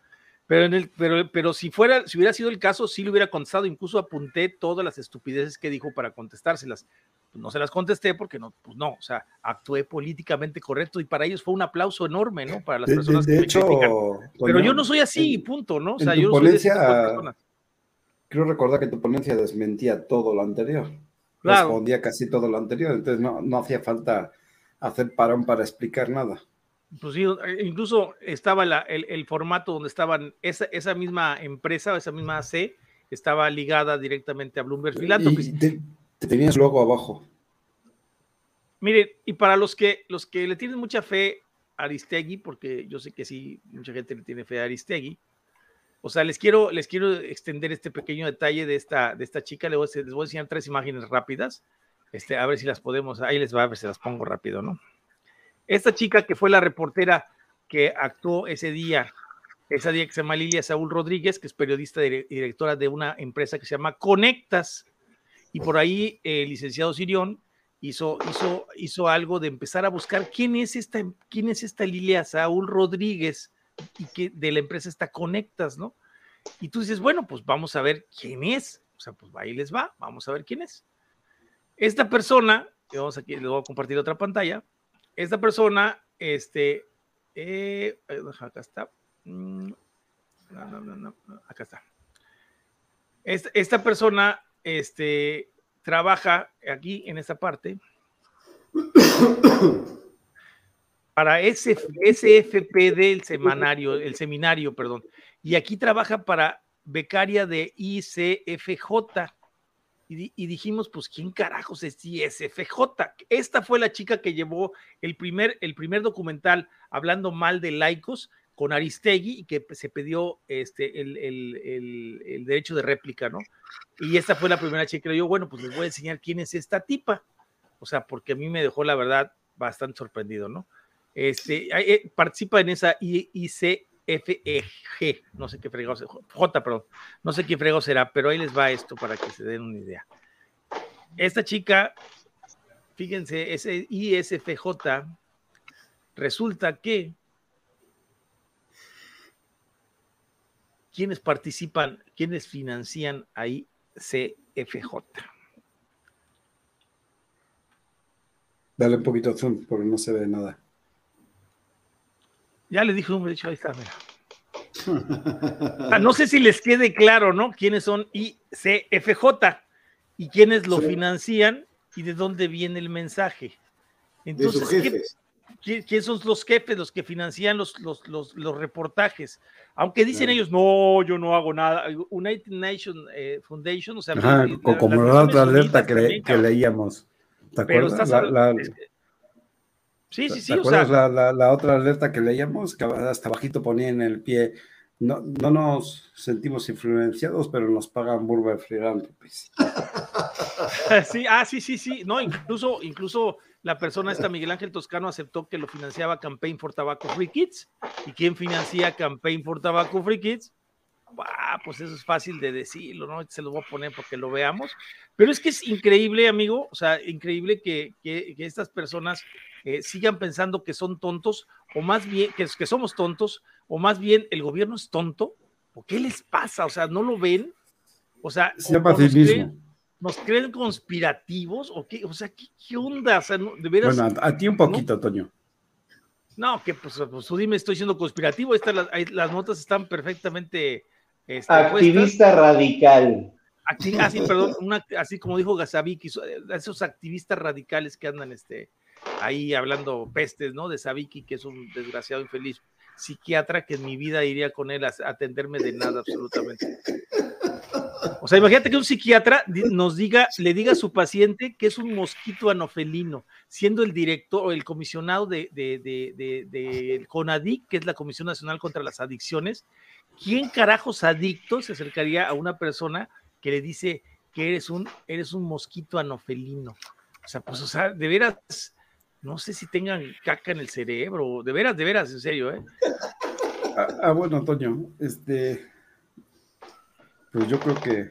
Pero, en el, pero, pero si, fuera, si hubiera sido el caso, sí le hubiera contestado, incluso apunté todas las estupideces que dijo para contestárselas. Pues no se las contesté porque no, pues no, o sea, actué políticamente correcto y para ellos fue un aplauso enorme, ¿no? Para las personas que me critican. Pero yo no soy así, punto, ¿no? O sea, yo ponencia, soy Creo recordar que tu ponencia desmentía todo lo anterior respondía casi todo lo anterior, entonces no, hacía falta hacer parón para explicar nada. Pues sí, incluso estaba el, formato donde estaban esa, esa misma empresa, esa misma C, estaba ligada directamente a Bloomberg Philanthropies. te, tenías luego abajo. Miren, y para los que, los que le tienen mucha fe a Aristegui, porque yo sé que sí, mucha gente le tiene fe a Aristegui, o sea, les quiero, les quiero extender este pequeño detalle de esta, de esta chica, les voy, a, les enseñar tres imágenes rápidas, este, a ver si las podemos, ahí les va a ver si las pongo rápido, ¿no? Esta chica que fue la reportera que actuó ese día, ese día que se llama Lilia Saúl Rodríguez, que es periodista y directora de una empresa que se llama Conectas, y por ahí el licenciado Sirión hizo, hizo, hizo algo de empezar a buscar quién es esta, quién es esta Lilia Saúl Rodríguez y que de la empresa está Conectas, ¿no? Y tú dices, bueno, pues vamos a ver quién es. O sea, pues ahí les va, vamos a ver quién es. Esta persona, vamos aquí, les voy a compartir otra pantalla. Esta persona, este, eh, acá está. Mm, no, no, no, acá está. Esta, esta persona, este, trabaja aquí en esta parte para ese SFP del semanario, el seminario, perdón. Y aquí trabaja para becaria de ICFJ. Y, dijimos, pues, ¿quién carajos es ICFJ? Esta fue la chica que llevó el primer, el primer documental hablando mal de laicos con Aristegui y que se pidió este, el, derecho de réplica, ¿no? Y esta fue la primera chica yo, bueno, pues les voy a enseñar quién es esta tipa. O sea, porque a mí me dejó, la verdad, bastante sorprendido, ¿no? Este, eh, participa en esa ICFEG, no sé qué fregado, J, perdón, no sé qué fregado será, pero ahí les va esto para que se den una idea. Esta chica, fíjense, ese ISFJ, resulta que ¿Quiénes participan, quiénes financian ahí CFJ? Dale un poquito de zoom porque no se ve nada. Ya le dije, de hecho, ahí está, mira. no sé si les quede claro, ¿no? ¿Quiénes son ICFJ y quiénes lo financian y de dónde viene el mensaje? Entonces, ¿qué, ¿Quiénes son los jefes, los que financian los, los, los, los reportajes? Aunque dicen ellos, no, yo no hago nada. United Nations eh, Foundation, o sea, Ajá, la, como la otra alerta que, que, leíamos. ¿Te acuerdas? La, la, sí, sí, sí. ¿Te acuerdas o sea, la, la, otra alerta que leíamos? Que hasta bajito ponía en el pie. No, no nos sentimos influenciados, pero nos pagan burba de filántropas. sí, ah, sí, sí, sí. No, incluso, incluso la persona esta, Miguel Ángel Toscano, aceptó que lo financiaba Campaign for Tobacco Free Kids. ¿Y quién financia Campaign for Tobacco Free Kids? Ah, pues eso es fácil de decirlo, ¿no? Se lo voy a poner porque lo veamos. Pero es que es increíble, amigo, o sea, increíble que, que, que estas personas eh, sigan pensando que son tontos, o más bien, que, que somos tontos, o más bien el gobierno es tonto. ¿O qué les pasa? O sea, ¿no lo ven? O sea, se llama mismo ¿Nos creen conspirativos o qué? O sea, ¿qué, qué onda? O sea, de veras, bueno, a, a, ti un poquito, ¿no? Toño. No, que pues, pues, tú dime, estoy siendo conspirativo. Estas, las, las notas están perfectamente. Este, Activista puestas. radical. Así, así, perdón, una, así como dijo Gazaviki, esos activistas radicales que andan este, ahí hablando pestes, ¿no? De Sabiki, que es un desgraciado infeliz psiquiatra que en mi vida iría con él a atenderme de nada absolutamente. O sea, imagínate que un psiquiatra nos diga, le diga a su paciente que es un mosquito anofelino, siendo el director o el comisionado de, de, de, de, CONADIC, que es la Comisión Nacional contra las Adicciones. ¿Quién carajos adicto se acercaría a una persona que le dice que eres un, eres un mosquito anofelino? O sea, pues, o sea, de veras, no sé si tengan caca en el cerebro, de veras, de veras, en serio, ¿eh? Ah, ah bueno, Antonio, este pues yo creo que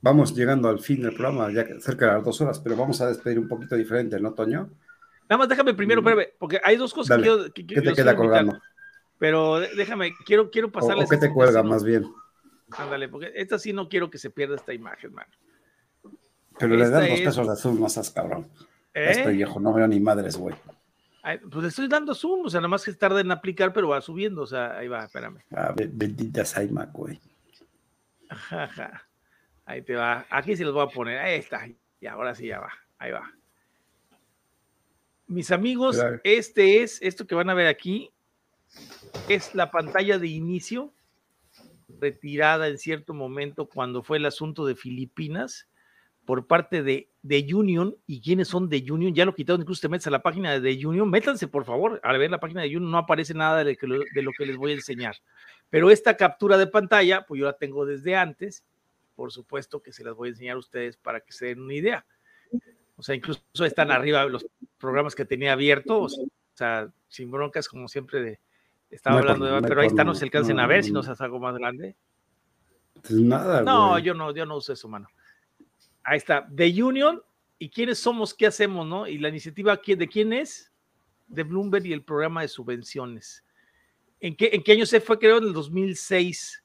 vamos llegando al fin del programa, ya cerca de las dos horas, pero vamos a despedir un poquito diferente, ¿no, Toño? Nada más déjame primero, breve, porque hay dos cosas Dale. que quiero. Que, ¿Qué te queda colgando? Pero déjame, quiero, quiero pasarles. ¿O, te cuelga más bien? Ándale, porque esta sí no quiero que se pierda esta imagen, man. Pero esta le dan dos es... pesos de azul, más cabrón. ¿Eh? Estoy viejo, no veo ni madres, güey. Pues le estoy dando zoom, o sea, nada más que tarda en aplicar, pero va subiendo, o sea, ahí va, espérame. Ah, bendita Saimac, güey. Ajá. Ahí te va. Aquí se los voy a poner. Ahí está. Y ahora sí ya va. Ahí va. Mis amigos, claro. este es, esto que van a ver aquí, es la pantalla de inicio, retirada en cierto momento cuando fue el asunto de Filipinas, por parte de, de Union y quiénes son de Union, ya lo quitaron, incluso te metes a la página de Union, métanse por favor, al ver la página de Union no aparece nada de, de lo que les voy a enseñar, pero esta captura de pantalla, pues yo la tengo desde antes, por supuesto que se las voy a enseñar a ustedes para que se den una idea. O sea, incluso están arriba los programas que tenía abiertos, o sea, sin broncas, como siempre de, estaba hablando de, pero ahí está, no se alcancen a ver si no se hace algo más grande. Pues nada. No, yo no, yo no uso eso, mano. Ahí está, The Union y quiénes somos, qué hacemos, ¿no? Y la iniciativa de quién es, de Bloomberg y el programa de subvenciones. ¿En qué, año se fue? Creo en el 2006,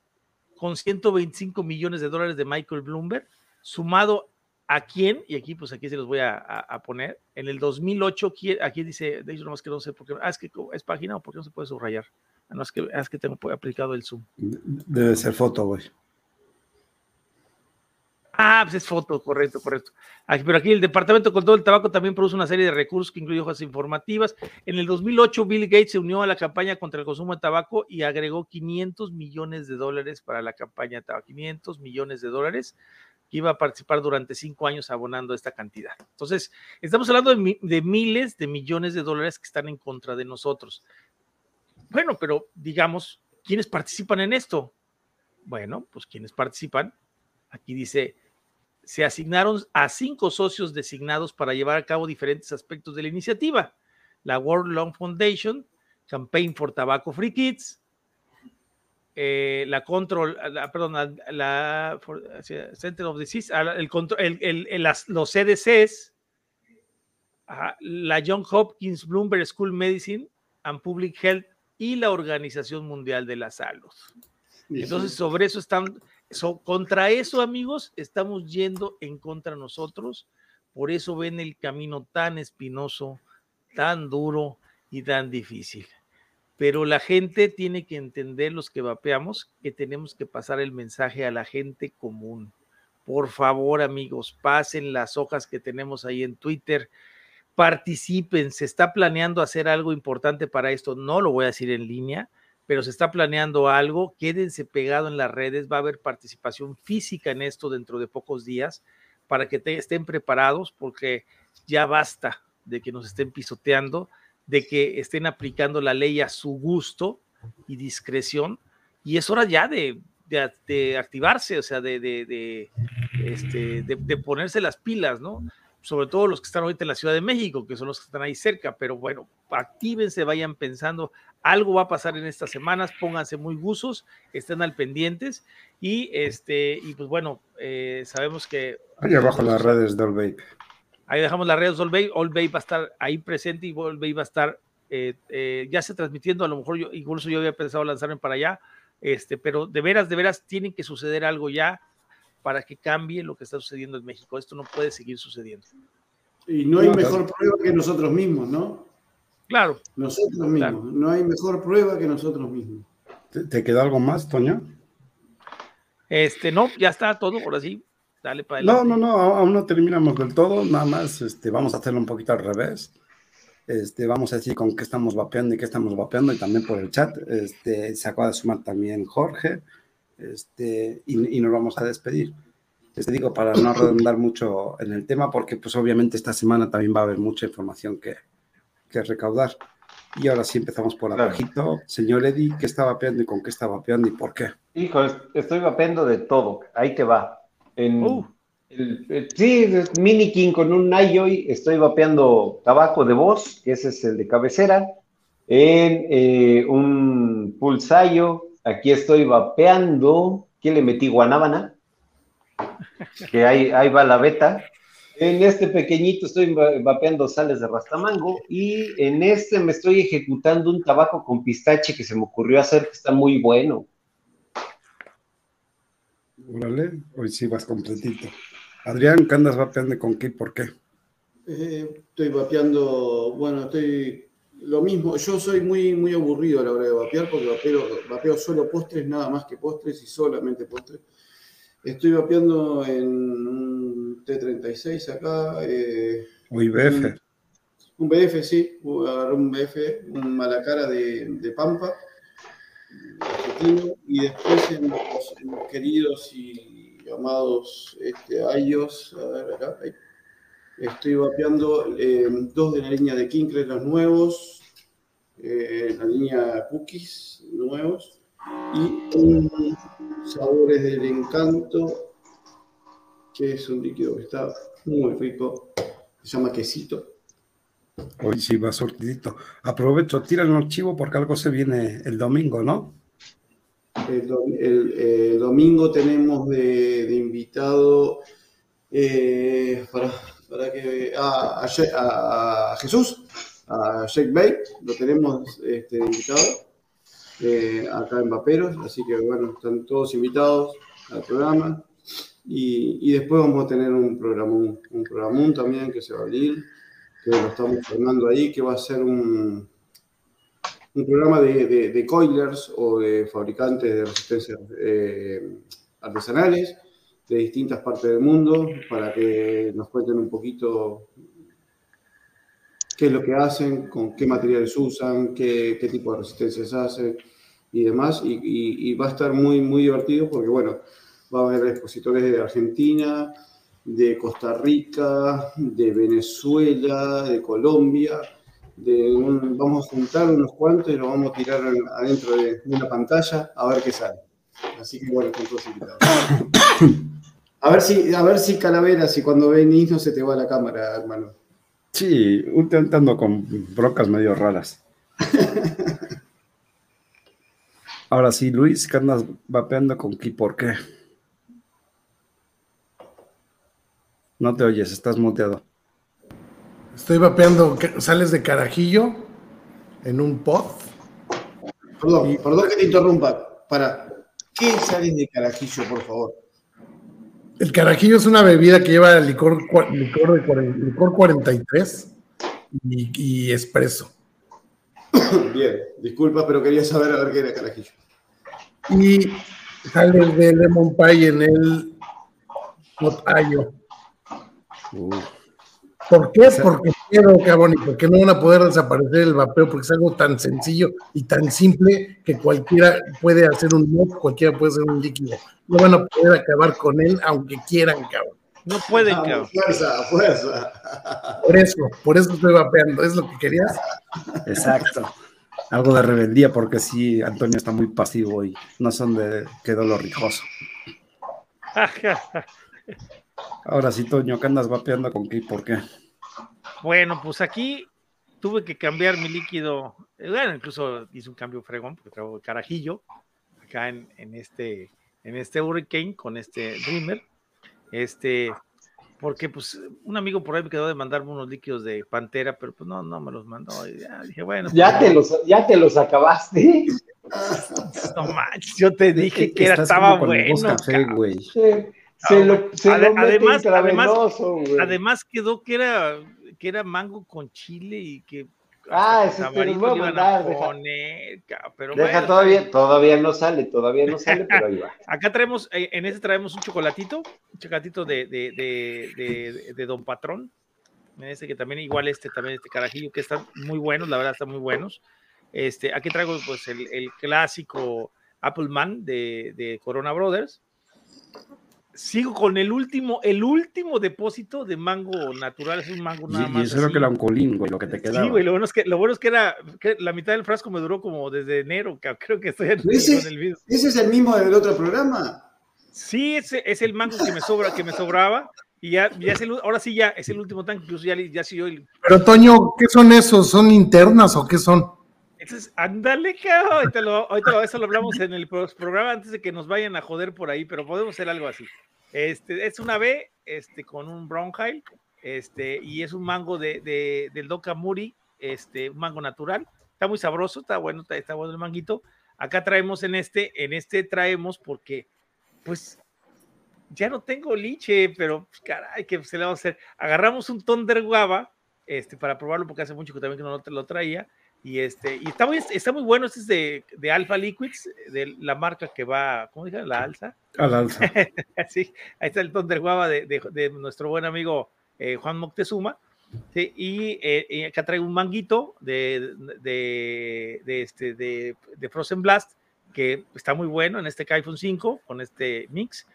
con 125 millones de dólares de Michael Bloomberg, sumado a quién, y aquí pues aquí se los voy a, poner, en el 2008, aquí dice, de hecho nomás que no sé por qué, ah, es que es página o por qué no se puede subrayar, ah, no, es que, ah, es que tengo aplicado el zoom. Debe ser foto, güey. Ah, pues es foto, correcto, correcto. pero aquí el Departamento de Control del Tabaco también produce una serie de recursos que incluye hojas informativas. En el 2008, Bill Gates se unió a la campaña contra el consumo de tabaco y agregó 500 millones de dólares para la campaña de tabaco. 500 millones de dólares que iba a participar durante cinco años abonando esta cantidad. Entonces, estamos hablando de miles de millones de dólares que están en contra de nosotros. Bueno, pero digamos, ¿quiénes participan en esto? Bueno, pues quienes participan, aquí dice se asignaron a cinco socios designados para llevar a cabo diferentes aspectos de la iniciativa. La World Long Foundation, Campaign for Tobacco Free Kids, eh, la Control, la, perdón, la, Center of Disease, el, el, los CDCs, la John Hopkins Bloomberg School Medicine and Public Health y la Organización Mundial de la Salud. Entonces, sobre eso están, contra eso, amigos, estamos yendo en contra nosotros. Por eso ven el camino tan espinoso, tan duro y tan difícil. Pero la gente tiene que entender, los que vapeamos, que tenemos que pasar el mensaje a la gente común. Por favor, amigos, pasen las hojas que tenemos ahí en Twitter, participen, se está planeando hacer algo importante para esto, no lo voy a decir en línea, pero se está planeando algo, quédense pegado en las redes, va a haber participación física en esto dentro de pocos días para que estén preparados porque ya basta de que nos estén pisoteando, de que estén aplicando la ley a su gusto y discreción y es hora ya de, activarse, o sea, este, de ponerse las pilas, ¿no? sobre todo los que están ahorita en la Ciudad de México, que son los que están ahí cerca, pero bueno, actívense, vayan pensando, algo va a pasar en estas semanas, pónganse muy guzos, estén al pendientes y este, y pues bueno, eh, sabemos que... Ahí abajo las redes de All Ahí dejamos las redes de All All va a estar ahí presente y All va a estar eh, eh, ya se transmitiendo, a lo mejor yo, incluso yo había pensado lanzarme para allá, este, pero de veras, de veras, tiene que suceder algo ya para que cambie lo que está sucediendo en México. Esto no puede seguir sucediendo. Y no hay mejor prueba que nosotros mismos, ¿no? Claro. Nosotros mismos. No hay mejor prueba que nosotros mismos. ¿Te, queda algo más, Toño? Este, no, ya está todo, por así. Dale para adelante. No, no, no, aún no terminamos del todo, nada más este, vamos a hacerlo un poquito al revés. Este, vamos a decir con qué estamos vapeando y qué estamos vapeando y también por el chat. Este, se acaba de sumar también Jorge este, y, nos vamos a despedir. Les digo, para no redundar mucho en el tema, porque pues obviamente esta semana también va a haber mucha información que, que recaudar. Y ahora sí empezamos por abajito. Señor Eddie, ¿qué está vapeando y con qué está vapeando y por qué? Hijo, estoy vapeando de todo. Ahí te va. En, uh. el, sí, Mini King con un Nayoy. Estoy vapeando tabaco de voz, que ese es el de cabecera. En eh, un Pulsayo Aquí estoy vapeando. ¿Quién le metí? Guanábana. Que ahí, ahí va la beta. En este pequeñito estoy vapeando sales de rastamango y en este me estoy ejecutando un tabaco con pistache que se me ocurrió hacer que está muy bueno. Órale, hoy sí vas completito. Adrián, ¿qué andas vapeando con qué y por qué? Eh, estoy vapeando, bueno, estoy lo mismo, yo soy muy, muy aburrido a la hora de vapear porque vapeo, solo postres, nada más que postres y solamente postres. Estoy vapeando en un T36 acá. Eh, un IBF. Un, BF, sí. Voy a agarrar un BF, un malacara de, de Pampa, y después en los, queridos y llamados este, iOS. A ver, acá, Estoy vapeando eh, dos de la línea de Kinkler, los nuevos, eh, la línea Cookies nuevos, y un Sabores del Encanto, que es un líquido que está muy rico, se llama quesito. Hoy sí va sortidito. Aprovecho, tira el archivo porque algo se viene el domingo, ¿no? El, domingo tenemos de, invitado eh, para, que a, Jesús, a Jake Bay, lo tenemos este, invitado eh, acá en Vaperos, así que bueno, están todos invitados al programa. Y, después vamos a tener un programón, un programón también que se va a abrir, que lo estamos formando ahí, que va a ser un, un programa de, de, coilers o de fabricantes de resistencias eh, artesanales de distintas partes del mundo para que nos cuenten un poquito qué es lo que hacen, con qué materiales usan, qué, qué tipo de resistencias hacen y demás. Y, y, va a estar muy, muy divertido porque, bueno, va a haber expositores de Argentina, de Costa Rica, de Venezuela, de Colombia. De vamos a juntar unos cuantos y los vamos a tirar adentro de una pantalla a ver qué sale. Así que bueno, con todos invitados. A ver si, a ver si Calavera, si cuando venís no se te va la cámara, hermano. Sí, intentando con brocas medio raras. Ahora sí, Luis, que andas vapeando con qué, ¿por qué? No te oyes, estás muteado. Estoy vapeando, sales de carajillo en un pod. Perdón, perdón que te interrumpa. Para, ¿qué sales de carajillo, por favor? El carajillo es una bebida que lleva licor, licor, de, licor 43 y, y espresso. Bien, disculpa, pero quería saber a ver qué era carajillo. Y sale de lemon pie en el potayo. ¿Por qué? Porque quiero, cabrón, y porque no van a poder desaparecer el vapeo, porque es algo tan sencillo y tan simple que cualquiera puede hacer un mod, cualquiera puede hacer un líquido. No van a poder acabar con él, aunque quieran, cabrón. No pueden, cabrón. Fuerza, fuerza. Por eso, por eso estoy vapeando, ¿es lo que querías? Exacto. Algo de rebeldía, porque sí, Antonio está muy pasivo y no son de quedó lo rijoso. Ahora sí, Toño, ¿qué andas vapeando con qué y por qué? Bueno, pues aquí tuve que cambiar mi líquido. Bueno, incluso hice un cambio fregón porque traigo carajillo acá en, este en este Hurricane con este Dreamer. Este, porque pues un amigo por ahí me quedó de mandarme unos líquidos de Pantera, pero pues no, no me los mandó. ya dije, bueno. Ya, pues, te los, ya te los acabaste. No manches, yo te dije que era, estaba bueno. güey además, además, quedó que era, que era mango con chile y que Ah, ese te lo voy a mandar. pero deja todavía, todavía no sale, todavía no sale, pero ahí va. Acá traemos, eh, en este traemos un chocolatito, un chocolatito de, de, de, de, Don Patrón. En este que también, igual este, también este carajillo, que están muy buenos, la verdad, están muy buenos. Este, aquí traigo pues el, el clásico Appleman de, de Corona Brothers sigo con el último, el último depósito de mango natural, es un mango nada más. Y eso es lo que era un colín, güey, lo que te quedaba. Sí, güey, lo bueno es que, lo bueno es que era, que la mitad del frasco me duró como desde enero, creo que estoy en, ¿Ese, el video. ¿Ese es el mismo del otro programa? Sí, ese es el mango que me sobra, que me sobraba. Y ya, ya es el, ahora sí ya es el último tanque, incluso ya, ya sí yo. Pero Toño, ¿qué son esos? ¿Son internas o qué son? Entonces, ándale, cabrón. Ahorita, lo, ahorita eso lo hablamos en el programa antes de que nos vayan a joder por ahí, pero podemos hacer algo así. Este, es una B este, con un Brownhill este, y es un mango de, de, del Dokamuri, este, un mango natural. Está muy sabroso, está bueno, está, está, bueno el manguito. Acá traemos en este, en este traemos porque, pues, ya no tengo liche, pero pues, caray, que se le va a hacer. Agarramos un Thunder Guava, este, para probarlo porque hace mucho que también que no lo traía y, este, y está, muy, está muy bueno, este es de, de Alpha Liquids, de la marca que va, ¿cómo dije? La alza. Al alza. sí, ahí está el Thunder Guava de, de, de, nuestro buen amigo eh, Juan Moctezuma. Sí, y, eh, acá traigo un manguito de, de, de, este, de, Frozen Blast, que está muy bueno en este iPhone 5, con este mix.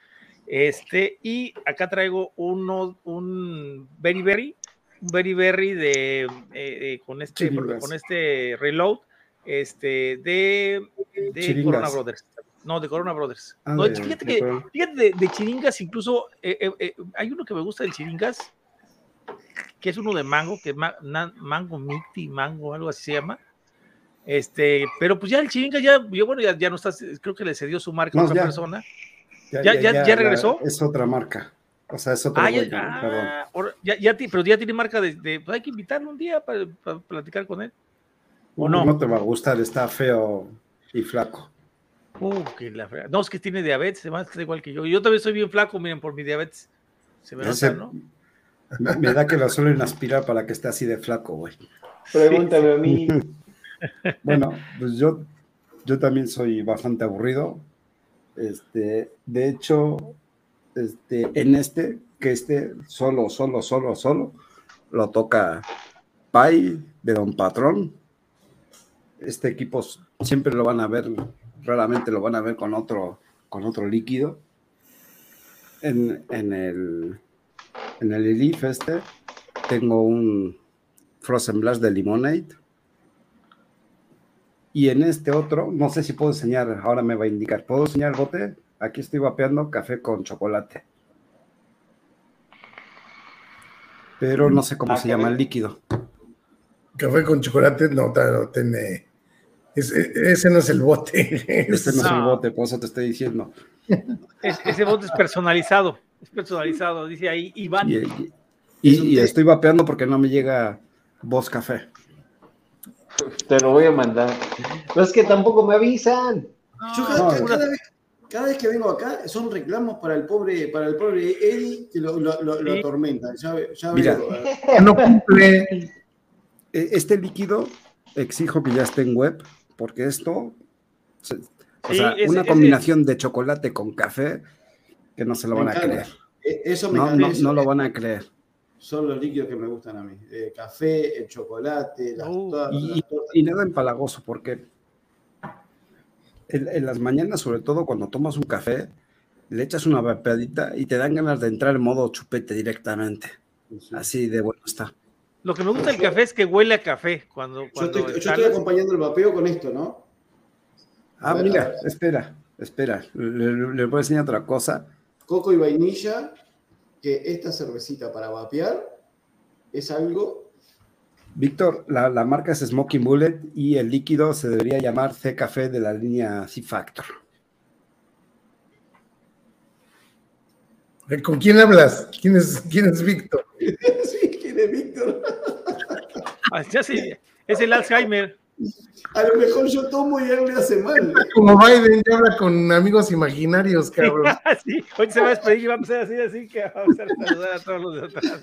Este, y acá traigo uno, un Berry Berry, Berry Berry de, eh, con, este, con este reload, este, de, de Corona Brothers. No, de Corona Brothers. Ah, fíjate que, fíjate de, chiringas, incluso eh, eh, hay uno que me gusta del chiringas, que es uno de mango, que es mango miti, mango, algo así se llama. Este, pero pues ya el chiringas ya, yo, bueno, ya, ya no está, creo que le cedió su marca a otra persona. Ya, ya, ya, regresó. es otra marca. O sea, es otra ah, ya, ya, pero ya tiene marca de, pues hay que invitarlo un día para, platicar con él. ¿O no? No te va a gustar, está feo y flaco. Uh, que la No, es que tiene diabetes, además que igual que yo. Yo también soy bien flaco, miren, por mi diabetes. Se me nota, ¿no? Me da que lo suelen aspirar para que esté así de flaco, güey. Pregúntame a mí. bueno, pues yo, yo también soy bastante aburrido. Este, de hecho, este, en este, que este solo, solo, solo, solo, lo toca Pai de Don Patrón. Este equipo siempre lo van a ver, raramente lo van a ver con otro, con otro líquido. En, en el en el Elif este tengo un Frozen Blast de Limonade. Y en este otro, no sé si puedo enseñar, ahora me va a indicar. ¿Puedo enseñar bote? Aquí estoy vapeando café con chocolate. Pero no sé cómo ah, se llama el líquido. Café con chocolate no, no tiene. Ese, no es el bote. Este no, es el bote, por eso te estoy diciendo. ese bote es personalizado. Es personalizado, dice ahí Iván. Y, estoy vapeando porque no me llega voz café. Te lo voy a mandar. No es que tampoco me avisan. Yo cada, vez, que vengo acá son reclamos para el pobre, para el pobre Eddie que lo, lo, lo, atormentan. Ya, Mira, no cumple. E, este líquido exijo que ya esté en web, porque esto, o sea, una combinación de chocolate con café que no se lo van a creer. E, eso me no, no, lo van a creer. Son los líquidos que me gustan a mí. El café, el chocolate, las, uh, y, nada empalagoso, porque en, las mañanas, sobre todo cuando tomas un café, le echas una vapeadita y te dan ganas de entrar en modo chupete directamente. Así de bueno está. Lo que me gusta del café es que huele a café. Cuando, yo, estoy, acompañando el vapeo con esto, ¿no? Ah, mira, espera, espera. Le, le voy a enseñar otra cosa coco y vainilla, que esta cervecita para vapear es algo... Víctor, la, marca es Smoking Bullet y el líquido se debería llamar C Café de la línea C Factor. ¿Con quién hablas? ¿Quién es, quién es Víctor? sí, ¿quién es Víctor? Ah, es el Alzheimer. A lo mejor yo tomo y él le hace mal. Como Biden ya habla con amigos imaginarios, cabrón. sí, hoy se va a despedir y vamos a hacer así, que vamos a saludar a todos los de atrás.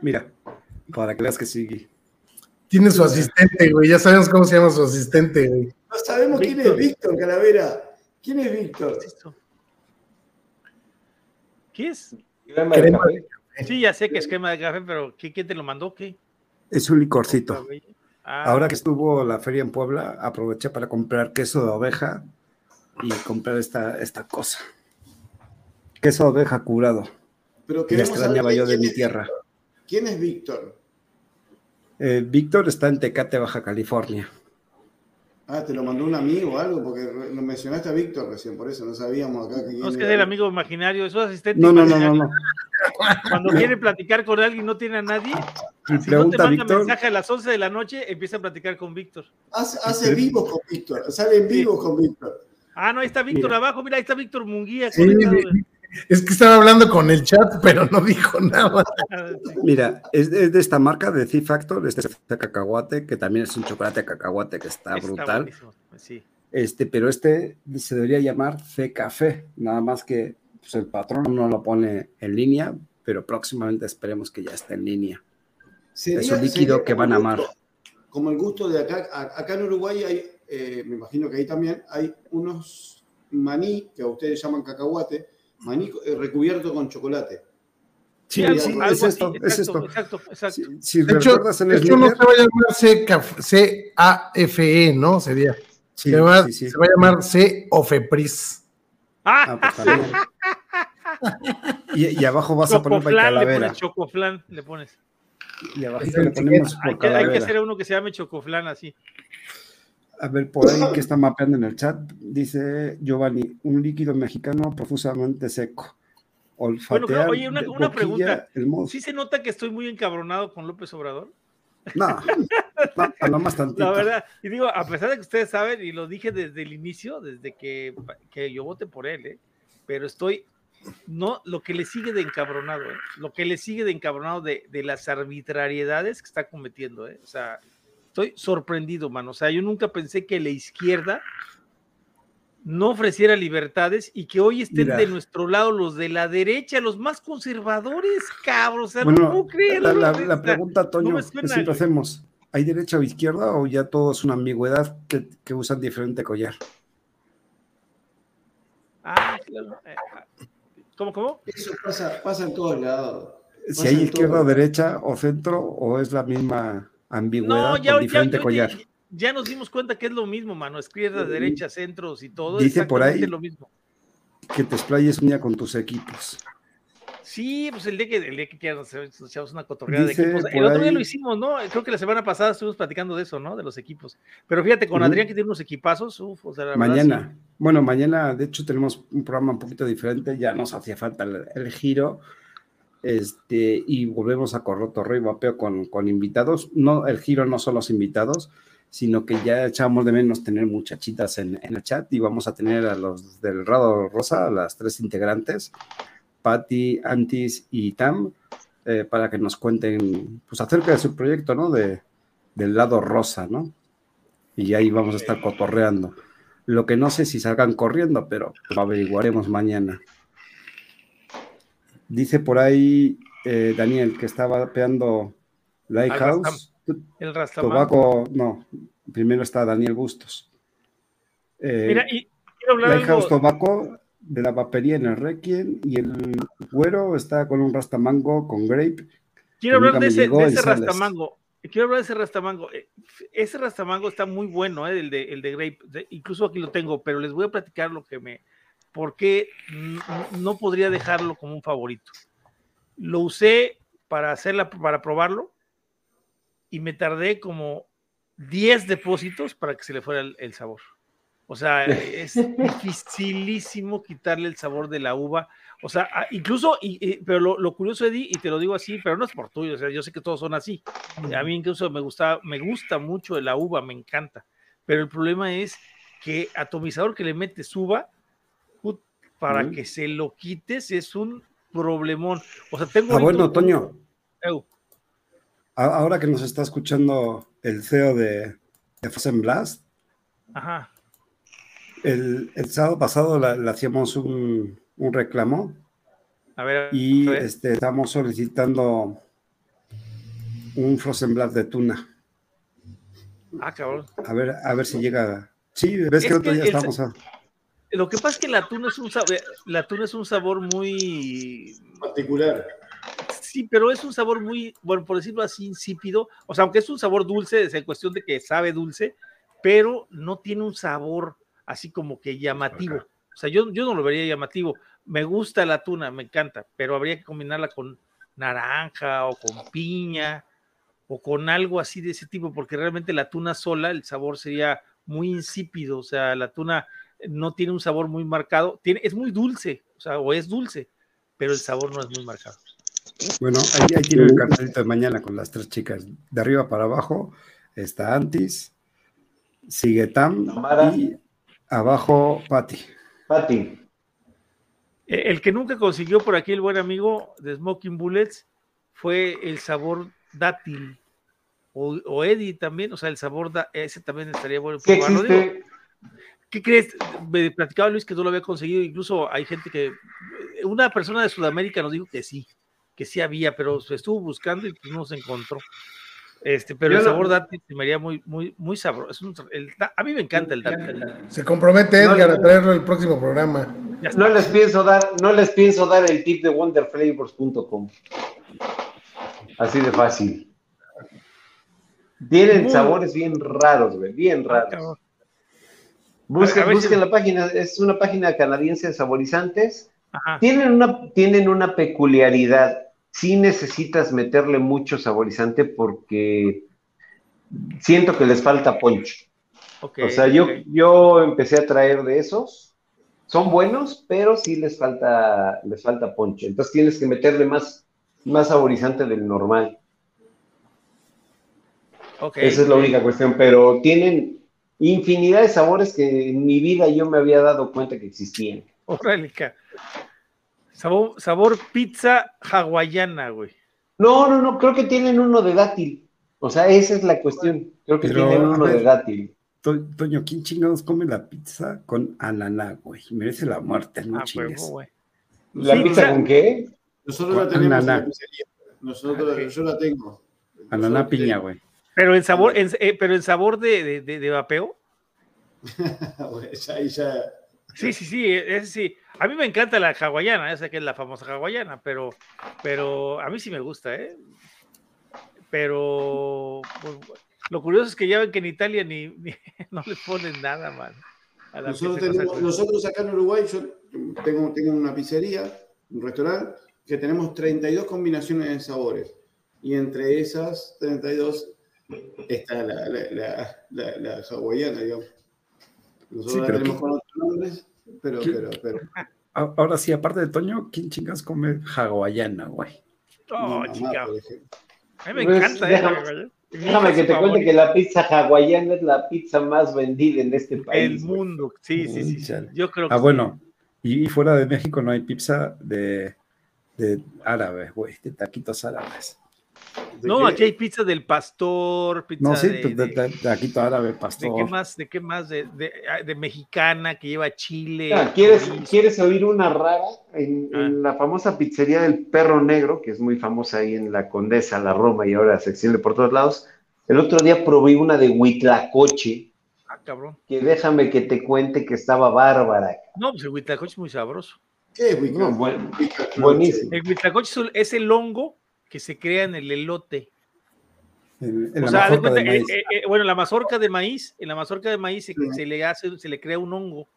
Mira, para que veas que sigue. Tiene su asistente, güey. Ya sabemos cómo se llama su asistente, güey. No sabemos quién es Víctor, Calavera. ¿Quién es Víctor? ¿Qué es? Crema de café. Sí, ya sé que es crema de café, pero ¿quién te lo mandó? ¿Qué? Es un licorcito. Ah, Ahora que estuvo la feria en Puebla, aproveché para comprar queso de oveja y comprar esta, esta cosa. Queso de oveja curado. Pero que extrañaba yo de mi tierra. ¿Quién es Víctor? Eh, Víctor está en Tecate, Baja California. Ah, te lo mandó un amigo o algo, porque lo mencionaste a Víctor recién, por eso no sabíamos acá que. No es que es el amigo imaginario, es su asistente. No, no, no, no, Cuando quiere platicar con alguien no tiene a nadie. Si no te manda mensaje a las 11 de la noche, empieza a platicar con Víctor. Hace, hace vivos con Víctor, sale en vivo con Víctor. Ah, no, ahí está Víctor abajo, mira, ahí está Víctor Munguía. Es que estaba hablando con el chat, pero no dijo nada. Mira, es de, esta marca de C-Factor, este de cacahuate, que también es un chocolate cacahuate que está, brutal. Sí. Este, pero este se debería llamar C-Café, nada más que pues, el patrón no lo pone en línea, pero próximamente esperemos que ya esté en línea. es un líquido que van a amar. Como el gusto de acá, acá en Uruguay hay, eh, me imagino que ahí también hay unos maní que a ustedes llaman cacahuate, maní eh, recubierto con chocolate. Sí, es esto, es esto. Exacto, exacto. Si, de hecho, en el no se va a llamar C-A-F-E, ¿no? Sería. se, va, se va a llamar C-OFEPRIS. Ah, ah pues y, abajo vas a poner calavera. Le pones chocoflan, le pones. Y abajo le ponemos hay que, hay que hacer uno que se llame chocoflan así. A ver, por ahí que está mapeando en el chat, dice Giovanni, un líquido mexicano profusamente seco. Olfatear bueno, oye, una, una pregunta. ¿Sí se nota que estoy muy encabronado con López Obrador? No, no, más tantito. La verdad, y digo, a pesar de que ustedes saben, y lo dije desde el inicio, desde que, que yo vote por él, ¿eh? pero estoy, no, lo que le sigue de encabronado, ¿eh? lo que le sigue de encabronado de, de las arbitrariedades que está cometiendo, ¿eh? o sea, estoy sorprendido, mano. O sea, yo nunca pensé que la izquierda no ofreciera libertades y que hoy estén de nuestro lado los de la derecha, los más conservadores, cabros. O sea, no creerlo. La, pregunta, Toño, que siempre hacemos, ¿hay derecha o izquierda o ya todo es una ambigüedad que, que usan diferente collar? Ah, claro. Eh, ah, ¿Cómo, cómo? Eso pasa, pasa en todos lados. Si hay izquierda o derecha o centro o es la misma ambigüedad no, diferente collar. Ya, nos dimos cuenta que es lo mismo, mano, izquierda, derecha, centros y todo. Dice por ahí lo mismo. que te explayes un día con tus equipos. Sí, pues el día que, el día que quieras echamos una cotorreada de equipos. El otro día lo hicimos, ¿no? Creo que la semana pasada estuvimos platicando de eso, ¿no? De los equipos. Pero fíjate, con Adrián que tiene unos equipazos, uf, o sea, Mañana. Bueno, mañana, de hecho, tenemos un programa un poquito diferente, ya nos hacía falta el giro este, y volvemos a correr Torre y Vapeo con, con invitados. No, el giro no son los invitados, sino que ya echamos de menos tener muchachitas en, en, el chat y vamos a tener a los del Rado Rosa, las tres integrantes, Patti, Antis y Tam, eh, para que nos cuenten pues, acerca de su proyecto, ¿no? De, del lado rosa, ¿no? Y ahí vamos a estar cotorreando. Lo que no sé si salgan corriendo, pero lo averiguaremos mañana. Dice por ahí eh, Daniel que estaba peando Lighthouse. El Rastamango. no, primero está Daniel Bustos. Eh, Mira, y quiero hablar Lighthouse Tobacco de la vapería en el Requiem y el güero está con un rastamango con grape. Quiero hablar de ese, de ese rastamango. Quiero hablar de ese rastamango. Eh, ese rastamango está muy bueno, el, de, el de grape. incluso aquí lo tengo, pero les voy a platicar lo que me, ¿por qué no podría dejarlo como un favorito? Lo usé para hacerla, para probarlo y me tardé como 10 depósitos para que se le fuera el, sabor. O sea, es dificilísimo quitarle el sabor de la uva. O sea, incluso, y, pero lo, curioso, Eddie, y te lo digo así, pero no es por tuyo, o sea, yo sé que todos son así. A mí incluso me gusta, me gusta mucho la uva, me encanta. Pero el problema es que atomizador que le metes uva, para que se lo quites es un problemón. O sea, tengo. Ah, bueno, Toño. Ahora que nos está escuchando el CEO de, de Blast. Ajá. El, sábado pasado le hacíamos un, reclamo. A ver, y Este, estamos solicitando un Frozen Blast de tuna. Ah, cabrón. A ver, a ver si llega. Sí, ves que el otro día estamos. A... Lo que pasa es que el atún es un sabor, el atún es un sabor muy particular. Sí, pero es un sabor muy, bueno, por decirlo así, insípido. O sea, aunque es un sabor dulce, es en cuestión de que sabe dulce, pero no tiene un sabor así como que llamativo. O sea, yo, yo no lo vería llamativo. Me gusta la tuna, me encanta, pero habría que combinarla con naranja o con piña o con algo así de ese tipo, porque realmente la tuna sola, el sabor sería muy insípido. O sea, la tuna no tiene un sabor muy marcado, tiene, es muy dulce, o sea, o es dulce, pero el sabor no es muy marcado. Bueno, ahí, tiene el cartelito de mañana con las tres chicas. De arriba para abajo está Antis, sigue Tam y abajo Patti. Patti. E, el que nunca consiguió por aquí el buen amigo de Smoking Bullets fue el sabor dátil. O, Eddie también, o sea, el sabor, ese también estaría bueno probarlo. ¿Qué crees? Me platicaba Luis que no lo había conseguido, incluso hay gente que, una persona de Sudamérica nos dijo que sí, que sí había, pero se estuvo buscando y pues no se encontró. Este, pero el sabor dátil se me haría muy, muy, muy sabroso. a mí me encanta el dátil. Se compromete Edgar a traerlo el próximo programa. No les pienso dar, no les pienso dar el tip de wonderflavors.com. Así de fácil. Tienen sabores bien raros, güey, bien raros. Busquen, busquen la página, es una página canadiense de saborizantes. tienen una, tienen una peculiaridad. Sí necesitas meterle mucho saborizante porque siento que les falta poncho. o sea, yo, yo empecé a traer de esos. Son buenos, pero sí les falta, les falta poncho. Entonces tienes que meterle más, más saborizante del normal. Esa es la única cuestión, pero tienen infinidad de sabores que en mi vida yo me había dado cuenta que existían. Sabor, sabor pizza hawaiana, güey. No, no, no, creo que tienen uno de dátil. O sea, esa es la cuestión. Creo que tienen uno de dátil. Toño, ¿quién chingados come la pizza con ananá, güey? Merece la muerte, no ah, güey. ¿La pizza con qué? Nosotros la tenemos en la pizzería. Nosotros, yo la tengo. Ananá piña, güey. Pero en sabor, eh, pero en sabor de, de, de, vapeo. Sí, sí, sí, es sí. A mí me encanta la hawaiana, esa que es la famosa hawaiana, pero, pero a mí sí me gusta, ¿eh? Pero pues, lo curioso es que ya ven que en Italia ni, no le ponen nada, man. Nosotros, acá en Uruguay, yo tengo, tengo una pizzería, un restaurante, que tenemos 32 combinaciones de sabores. Y entre esas 32 está la, la, la, la hawaiana, digamos. Nosotros la tenemos con otros nombres, pero, pero, pero. Ahora sí, aparte de Toño, ¿quién chingas come hawaiana, güey? Oh, chica. A mí me pues, encanta, déjame, Déjame que te cuente que la pizza hawaiana es la pizza más vendida en este país. El mundo, sí, sí, sí. Yo creo que Ah, bueno, y fuera de México no hay pizza de, de árabe, güey, de taquitos árabes. No, aquí hay pizza del pastor, pizza no, sí, de, de, de, aquí árabe, pastor. ¿De qué más? ¿De qué más? De, de mexicana que lleva chile. Ah, ¿quieres, ¿Quieres oír una rara? En, ah. en, la famosa pizzería del Perro Negro, que es muy famosa ahí en la Condesa, la Roma y ahora se extiende por todos lados. El otro día probé una de Huitlacoche. Ah, cabrón. Que déjame que te cuente que estaba bárbara. No, pues el Huitlacoche es muy sabroso. ¿Qué? No, bueno, buenísimo. El Huitlacoche es el hongo que se crea en el elote. En, o de maíz. Eh, eh, bueno, la mazorca de maíz, en la mazorca de maíz se, le hace, se le crea un hongo.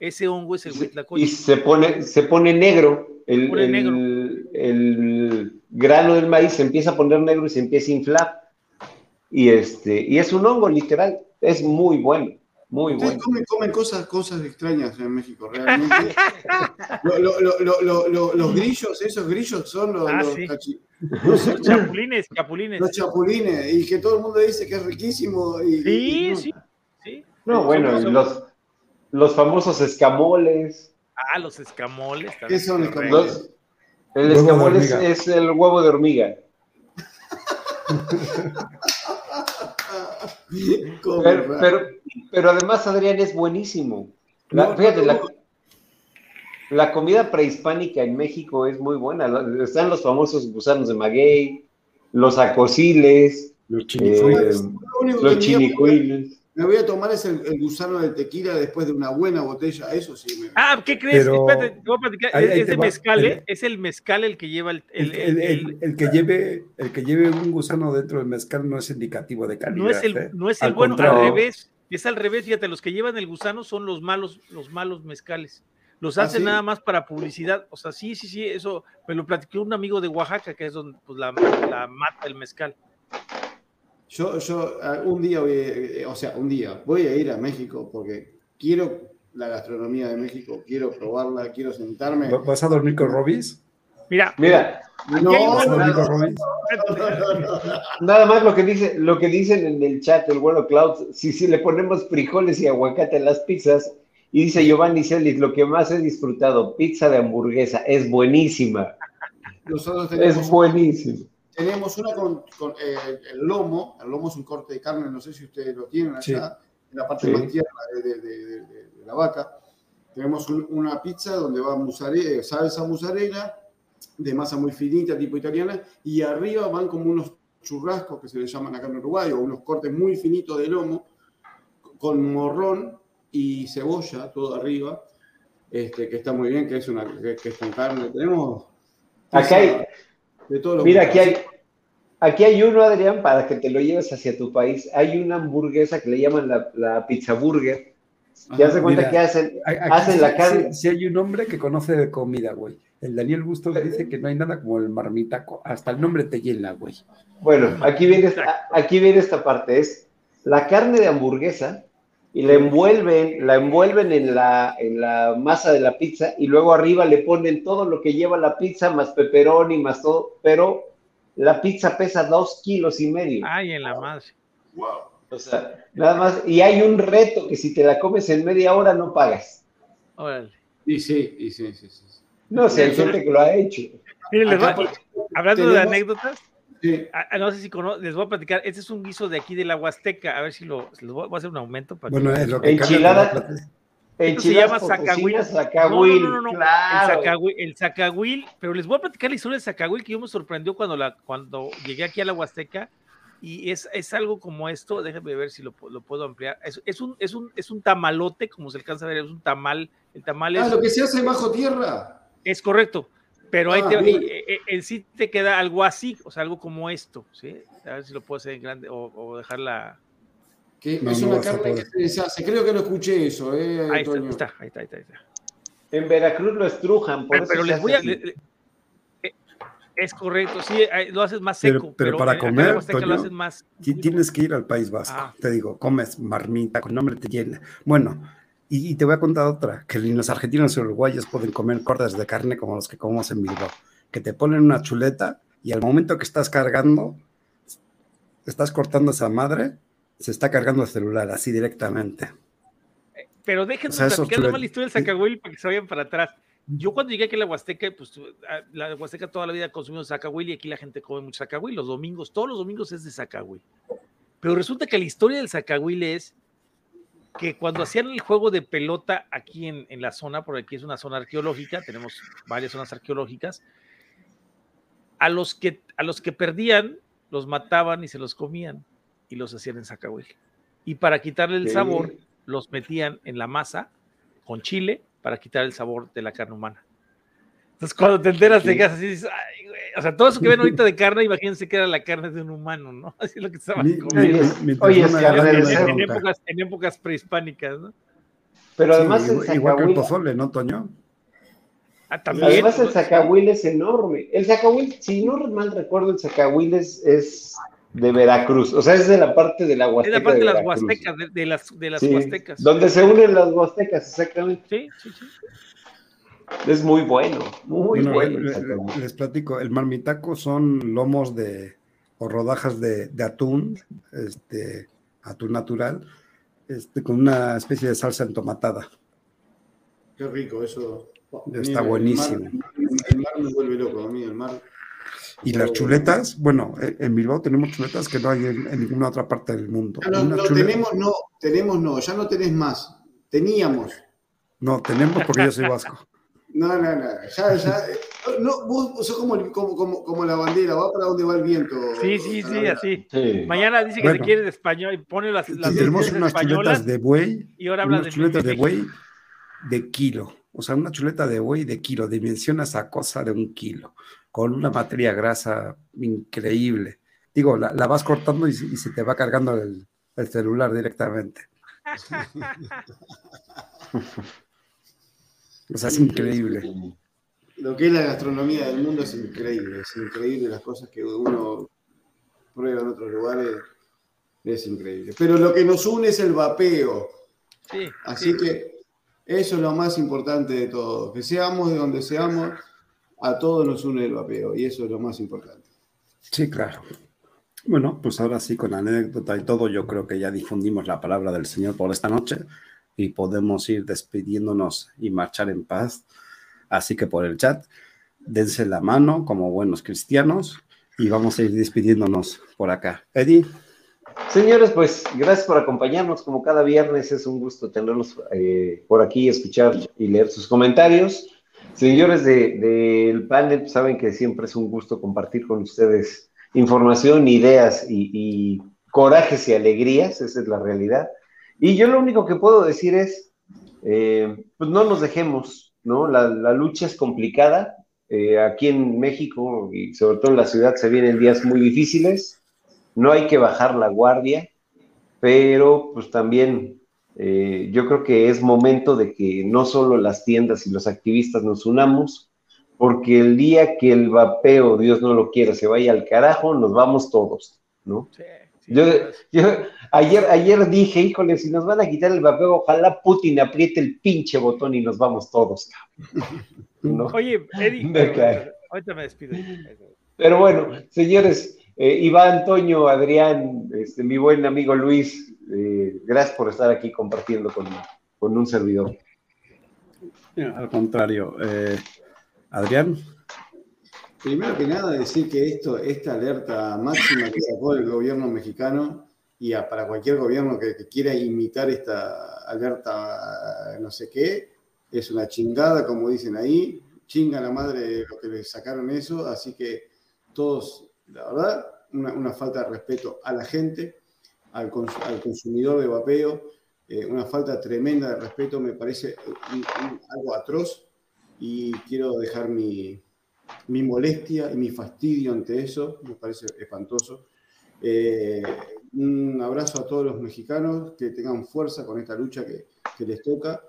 Ese hongo es el huitlacoche. Y se pone, se pone negro. El, el, el, grano del maíz se empieza a poner negro y se empieza a inflar. Y este, y es un hongo, literal. Es muy bueno. Muy Ustedes bueno. Comen, comen, cosas, cosas extrañas en México, realmente. los grillos, esos grillos son los, ah, los, chapulines, chapulines. Los chapulines, y que todo el mundo dice que es riquísimo. Y, sí, sí, sí. No, bueno, los, los famosos escamoles. Ah, los escamoles. ¿Qué son escamoles? el escamol es el huevo de hormiga. pero, pero, además, Adrián, es buenísimo. La, fíjate, la, comida prehispánica en México es muy buena. Están los famosos gusanos de maguey, los acosiles, los chinicuiles. Eh, me voy a tomar ese el, gusano de tequila después de una buena botella, eso sí. Me... Ah, ¿qué crees? Espérate, voy a platicar. es, mezcal, ¿eh? es el mezcal el que lleva el el, el, que lleve el que lleve un gusano dentro del mezcal no es indicativo de calidad. No es el, ¿eh? no es el bueno, al revés. Es al revés, fíjate, los que llevan el gusano son los malos, los malos mezcales. Los ¿Ah, hacen nada más para publicidad. O sea, sí, sí, sí, eso me lo platicó un amigo de Oaxaca, que es donde pues, la, la mata el mezcal. Yo, yo ah, un día, voy, eh, o sea, un día voy a ir a México porque quiero la gastronomía de México, quiero probarla, quiero sentarme. ¿Vas a dormir con Robis? Mira, mira. No, Nada más lo que dice, lo que dicen en el chat, el bueno Cloud, si, si le ponemos frijoles y aguacate en las pizzas, y dice Giovanni Celis, lo que más he disfrutado, pizza de hamburguesa, es buenísima. es buenísimo. Tenemos una con, eh, el lomo, el lomo es un corte de carne, no sé si ustedes lo tienen allá, en la parte más tierna de, la vaca. Tenemos una pizza donde va musarela, salsa mozzarella, de masa muy finita, tipo italiana, y arriba van como unos churrascos que se le llaman acá en Uruguay, o unos cortes muy finitos de lomo, con morrón y cebolla, todo arriba, este, que está muy bien, que es, una, que, es con carne. Tenemos... Acá hay, Mira, aquí hay, aquí hay uno, Adrián, para que te lo lleves hacia tu país. Hay una hamburguesa que le llaman la, pizza burger. Ya se cuenta que hacen, hacen la carne. Si, hay un hombre que conoce de comida, güey. El Daniel Bustos dice que no hay nada como el marmitaco. Hasta el nombre te llena, güey. Bueno, aquí viene, esta, aquí viene esta parte. Es la carne de hamburguesa y la envuelven, la envuelven en la, en la masa de la pizza y luego arriba le ponen todo lo que lleva la pizza, más pepperoni, más todo, pero la pizza pesa dos kilos y medio. Ay, en la madre. Wow. O sea, nada más, y hay un reto que si te la comes en media hora no pagas. Órale. Y sí, y sí, sí, sí. No sé, hay gente que lo ha hecho. hablando de anécdotas, no sé si les voy a platicar, este es un guiso de aquí de la Huasteca, a ver si lo, les voy, a hacer un aumento. Para bueno, es lo que Enchilada. se llama zacahuil. No, no, no, El, zacahuil, pero les voy a platicar la historia del zacahuil que yo me sorprendió cuando, la, cuando llegué aquí a la Huasteca y es, es algo como esto, déjenme ver si lo, lo puedo ampliar. Es, es, un, es, un, es un tamalote, como se alcanza a ver, es un tamal. El tamal ah, es. lo que se hace bajo tierra. Es correcto, pero ahí ah, te, en sí te queda algo así, o sea, algo como esto, ¿sí? A ver si lo puedo hacer en grande o, o dejarla. Que es una carne que se hace, creo que lo escuché eso, ¿eh? Ahí está, ahí está, ahí está, En Veracruz lo estrujan, por pero, les voy a. Eh, es correcto, sí, lo haces más seco. Pero, para comer, lo haces más... tienes que ir al País Vasco. Ah. Te digo, comes marmita, con nombre te llena. Bueno, y, te voy a contar otra, que ni los argentinos y uruguayos pueden comer cortes de carne como los que comemos en Bilbao, que te ponen una chuleta y al momento que estás cargando, estás cortando esa madre, se está cargando el celular así directamente. Pero déjenme o sea, platicar la historia del Zacahuil para que se vayan para atrás. Yo cuando llegué aquí a la Huasteca, pues la Huasteca toda la vida consumido Zacahuil y aquí la gente come mucho Zacahuil. Los domingos, todos los domingos es de Zacahuil. Pero resulta que la historia del Zacahuil es que cuando hacían el juego de pelota aquí en, la zona, porque aquí es una zona arqueológica, tenemos varias zonas arqueológicas, a los que, a los que perdían los mataban y se los comían y los hacían en Zacahuil. Y para quitarle el sabor, los metían en la masa con chile para quitar el sabor de la carne humana. Entonces, cuando te enteras, te quedas así, dices, ay. O sea, todo eso que ven ahorita de carne, imagínense que era la carne de un humano, ¿no? Así es lo que estaban comiendo. Oye, es carne en, en, épocas, en épocas prehispánicas, ¿no? Pero además el igual que el pozole, ¿no, Toño? Ah, también. Además el zacahuil es enorme. El zacahuil, si no mal recuerdo, el zacahuil es, es de Veracruz. O sea, es de la parte de la Huasteca. Es la parte de, las Huastecas, de, las, de las Huastecas. Donde se unen las Huastecas, exactamente. Sí, sí, sí. Es muy bueno, muy bueno. Les, platico, el marmitaco son lomos de o rodajas de, atún, este, atún natural, este, con una especie de salsa entomatada. Qué rico, eso. Está buenísimo. El mar, me vuelve loco, a mí el mar. Y las chuletas, bueno, en Bilbao tenemos chuletas que no hay en, ninguna otra parte del mundo. No, no, tenemos no, tenemos no, ya no tenés más. Teníamos. No, tenemos porque yo soy vasco. No, no, no. Ya, ya. No, vos sos como, como, como, la bandera, va para donde va el viento. Sí, sí, sí, así. Mañana dice que se quiere de español y pone las. las tenemos unas chuletas de buey. Y ahora habla unas chuletas de buey de kilo. O sea, una chuleta de buey de kilo. Dimensiona esa cosa de un kilo. Con una materia grasa increíble. Digo, la, la vas cortando y, y, se te va cargando el, el celular directamente. O sea, es increíble. Lo que es la gastronomía del mundo es increíble, es increíble las cosas que uno prueba en otros lugares, es increíble. Pero lo que nos une es el vapeo. Sí, Así que eso es lo más importante de todo. Que seamos de donde seamos, a todos nos une el vapeo y eso es lo más importante. Sí, claro. Bueno, pues ahora sí, con anécdota y todo, yo creo que ya difundimos la palabra del Señor por esta noche y podemos ir despidiéndonos y marchar en paz. Así que por el chat, dense la mano como buenos cristianos y vamos a ir despidiéndonos por acá. Eddie. Señores, pues gracias por acompañarnos. Como cada viernes es un gusto tenerlos eh, por aquí, escuchar y leer sus comentarios. Señores del de, panel, pues, saben que siempre es un gusto compartir con ustedes información, ideas y, y corajes y alegrías, esa es la realidad. Y yo lo único que puedo decir es, eh, pues no nos dejemos, ¿no? La, lucha es complicada. Eh, aquí en México y sobre todo en la ciudad se vienen días muy difíciles. No hay que bajar la guardia, pero pues también Eh, yo creo que es momento de que no solo las tiendas y los activistas nos unamos, porque el día que el vapeo, Dios no lo quiera, se vaya al carajo, nos vamos todos, ¿no? yo, ayer, ayer dije, híjole, si nos van a quitar el vapeo, ojalá Putin apriete el pinche botón y nos vamos todos. Oye, Eddie, ahorita me despido. Pero bueno, señores, eh, Iván, Antonio, Adrián, este, mi buen amigo Luis, eh, gracias por estar aquí compartiendo con, un servidor. al contrario, eh, Adrián. Primero que nada, decir que esto, esta alerta máxima que sacó el gobierno mexicano y para cualquier gobierno que, quiera imitar esta alerta no sé qué, es una chingada, como dicen ahí, chinga la madre de que le sacaron eso, así que todos, la verdad, una falta de respeto a la gente al, consumidor de vapeo, eh, una falta tremenda de respeto, me parece algo atroz y quiero dejar mi, molestia y mi fastidio ante eso, me parece espantoso. Eh, un abrazo a todos los mexicanos, que tengan fuerza con esta lucha que, les toca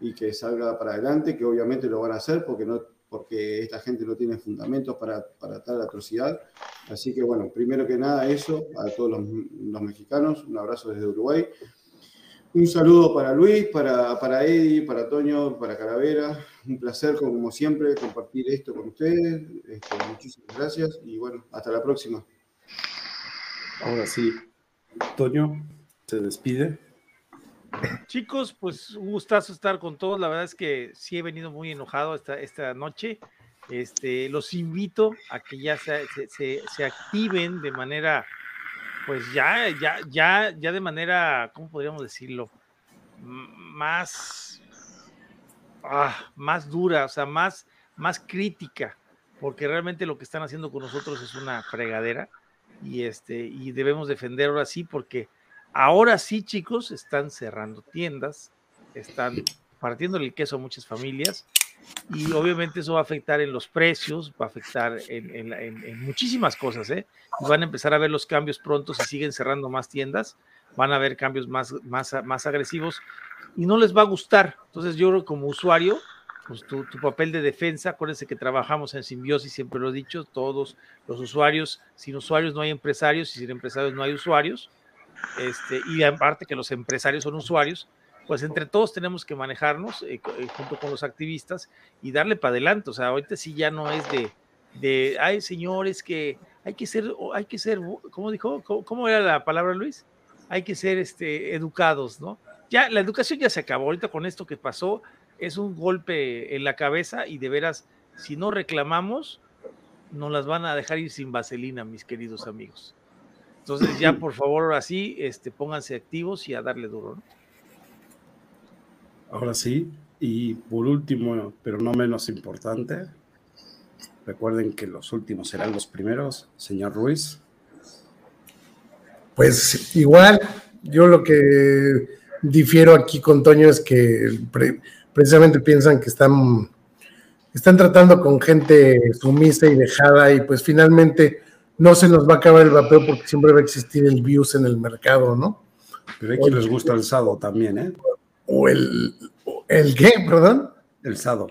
y que salga para adelante, que obviamente lo van a hacer porque porque esta gente no tiene fundamentos para, para tal atrocidad. Así que bueno, primero que nada eso, a todos los, mexicanos, un abrazo desde Uruguay. Un saludo para Luis, para, para Eddie, para Toño, para Calavera. Un placer, como siempre, compartir esto con ustedes. Este, muchísimas gracias y bueno, hasta la próxima. Ahora sí, Toño se despide. Chicos, pues un gustazo estar con todos. La verdad es que sí he venido muy enojado esta, esta noche. Este, los invito a que ya se, se, activen de manera, pues ya, ya, ya, ya de manera, ¿cómo podríamos decirlo? Más, ah, más dura, o sea, más, más crítica, porque realmente lo que están haciendo con nosotros es una fregadera y este, y debemos defender ahora sí, porque Ahora sí, chicos, están cerrando tiendas, están partiendo el queso a muchas familias y obviamente eso va a afectar en los precios, va a afectar en, muchísimas cosas, ¿eh? Van a empezar a ver los cambios pronto si siguen cerrando más tiendas, van a haber cambios más, más, más agresivos y no les va a gustar. Entonces yo como usuario, pues tu, tu, papel de defensa, acuérdense que trabajamos en simbiosis, siempre lo he dicho, todos los usuarios, sin usuarios no hay empresarios y sin empresarios no hay usuarios. Este, y aparte que los empresarios son usuarios, pues entre todos tenemos que manejarnos eh, eh, junto con los activistas y darle para adelante. O sea, ahorita sí ya no es de, de, ay, señores, que hay que ser, hay que ser, ¿cómo dijo? ¿Cómo, era la palabra, Luis? Hay que ser este, educados, ¿no? Ya, la educación ya se acabó. Ahorita con esto que pasó, es un golpe en la cabeza y de veras, si no reclamamos, nos las van a dejar ir sin vaselina, mis queridos amigos. Entonces ya por favor ahora sí, este, pónganse activos y a darle duro. Ahora sí, y por último, pero no menos importante, recuerden que los últimos serán los primeros, señor Ruiz. Pues igual, yo lo que difiero aquí con Toño es que precisamente piensan que están, están tratando con gente sumisa y dejada y pues finalmente no se nos va a acabar el vapeo porque siempre va a existir el views en el mercado, ¿no? Pero hay quien les gusta el sado también, ¿eh? O el, el qué, perdón? El sado.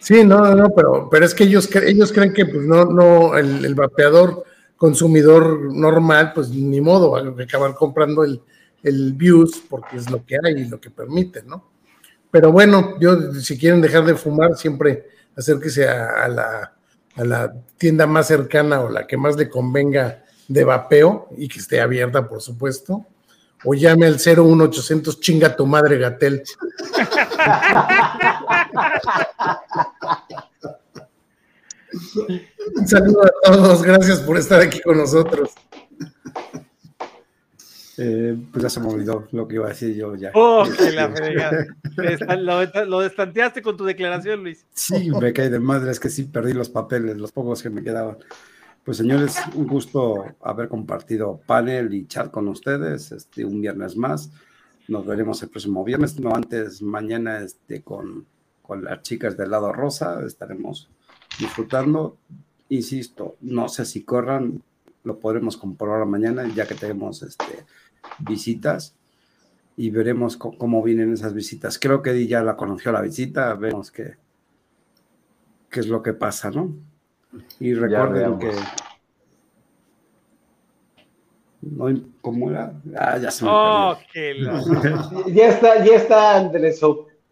Sí, no, no, pero, pero es que ellos, ellos creen que pues no, no, el, vapeador consumidor normal, pues ni modo, va a acabar comprando el, el views porque es lo que hay y lo que permite, ¿no? Pero bueno, yo si quieren dejar de fumar, siempre acérquese a la a la tienda más cercana o la que más le convenga de vapeo y que esté abierta, por supuesto. O llame al 01800 chinga tu madre Gatel. Un saludo a todos, gracias por estar aquí con nosotros. Eh, pues ya se me olvidó lo que iba a decir yo ya. Oh, que la lo, lo destanteaste con tu declaración, Luis. Sí, me caí de madre, es que sí perdí los papeles, los pocos que me quedaban. Pues señores, un gusto haber compartido panel y chat con ustedes, este, un viernes más. Nos veremos el próximo viernes, no antes, mañana este, con, con las chicas del lado rosa, estaremos disfrutando. Insisto, no sé si corran, lo podremos comprobar mañana, ya que tenemos este, visitas. y veremos cómo vienen esas visitas. Creo que ya la conoció la visita, vemos qué, qué es lo que pasa, ¿no? Y recuerden que... ¿Cómo era? Ah, ya se me oh, ya está, ya está Andrés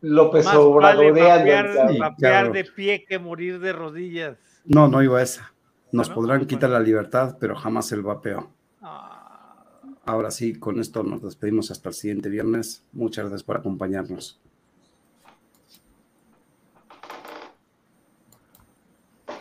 López Obrador vale de pie que morir de rodillas. No, no iba a esa. Nos podrán quitar la libertad, pero jamás el vapeo. Ah. Ahora sí, con esto nos despedimos hasta el siguiente viernes. Muchas gracias por acompañarnos.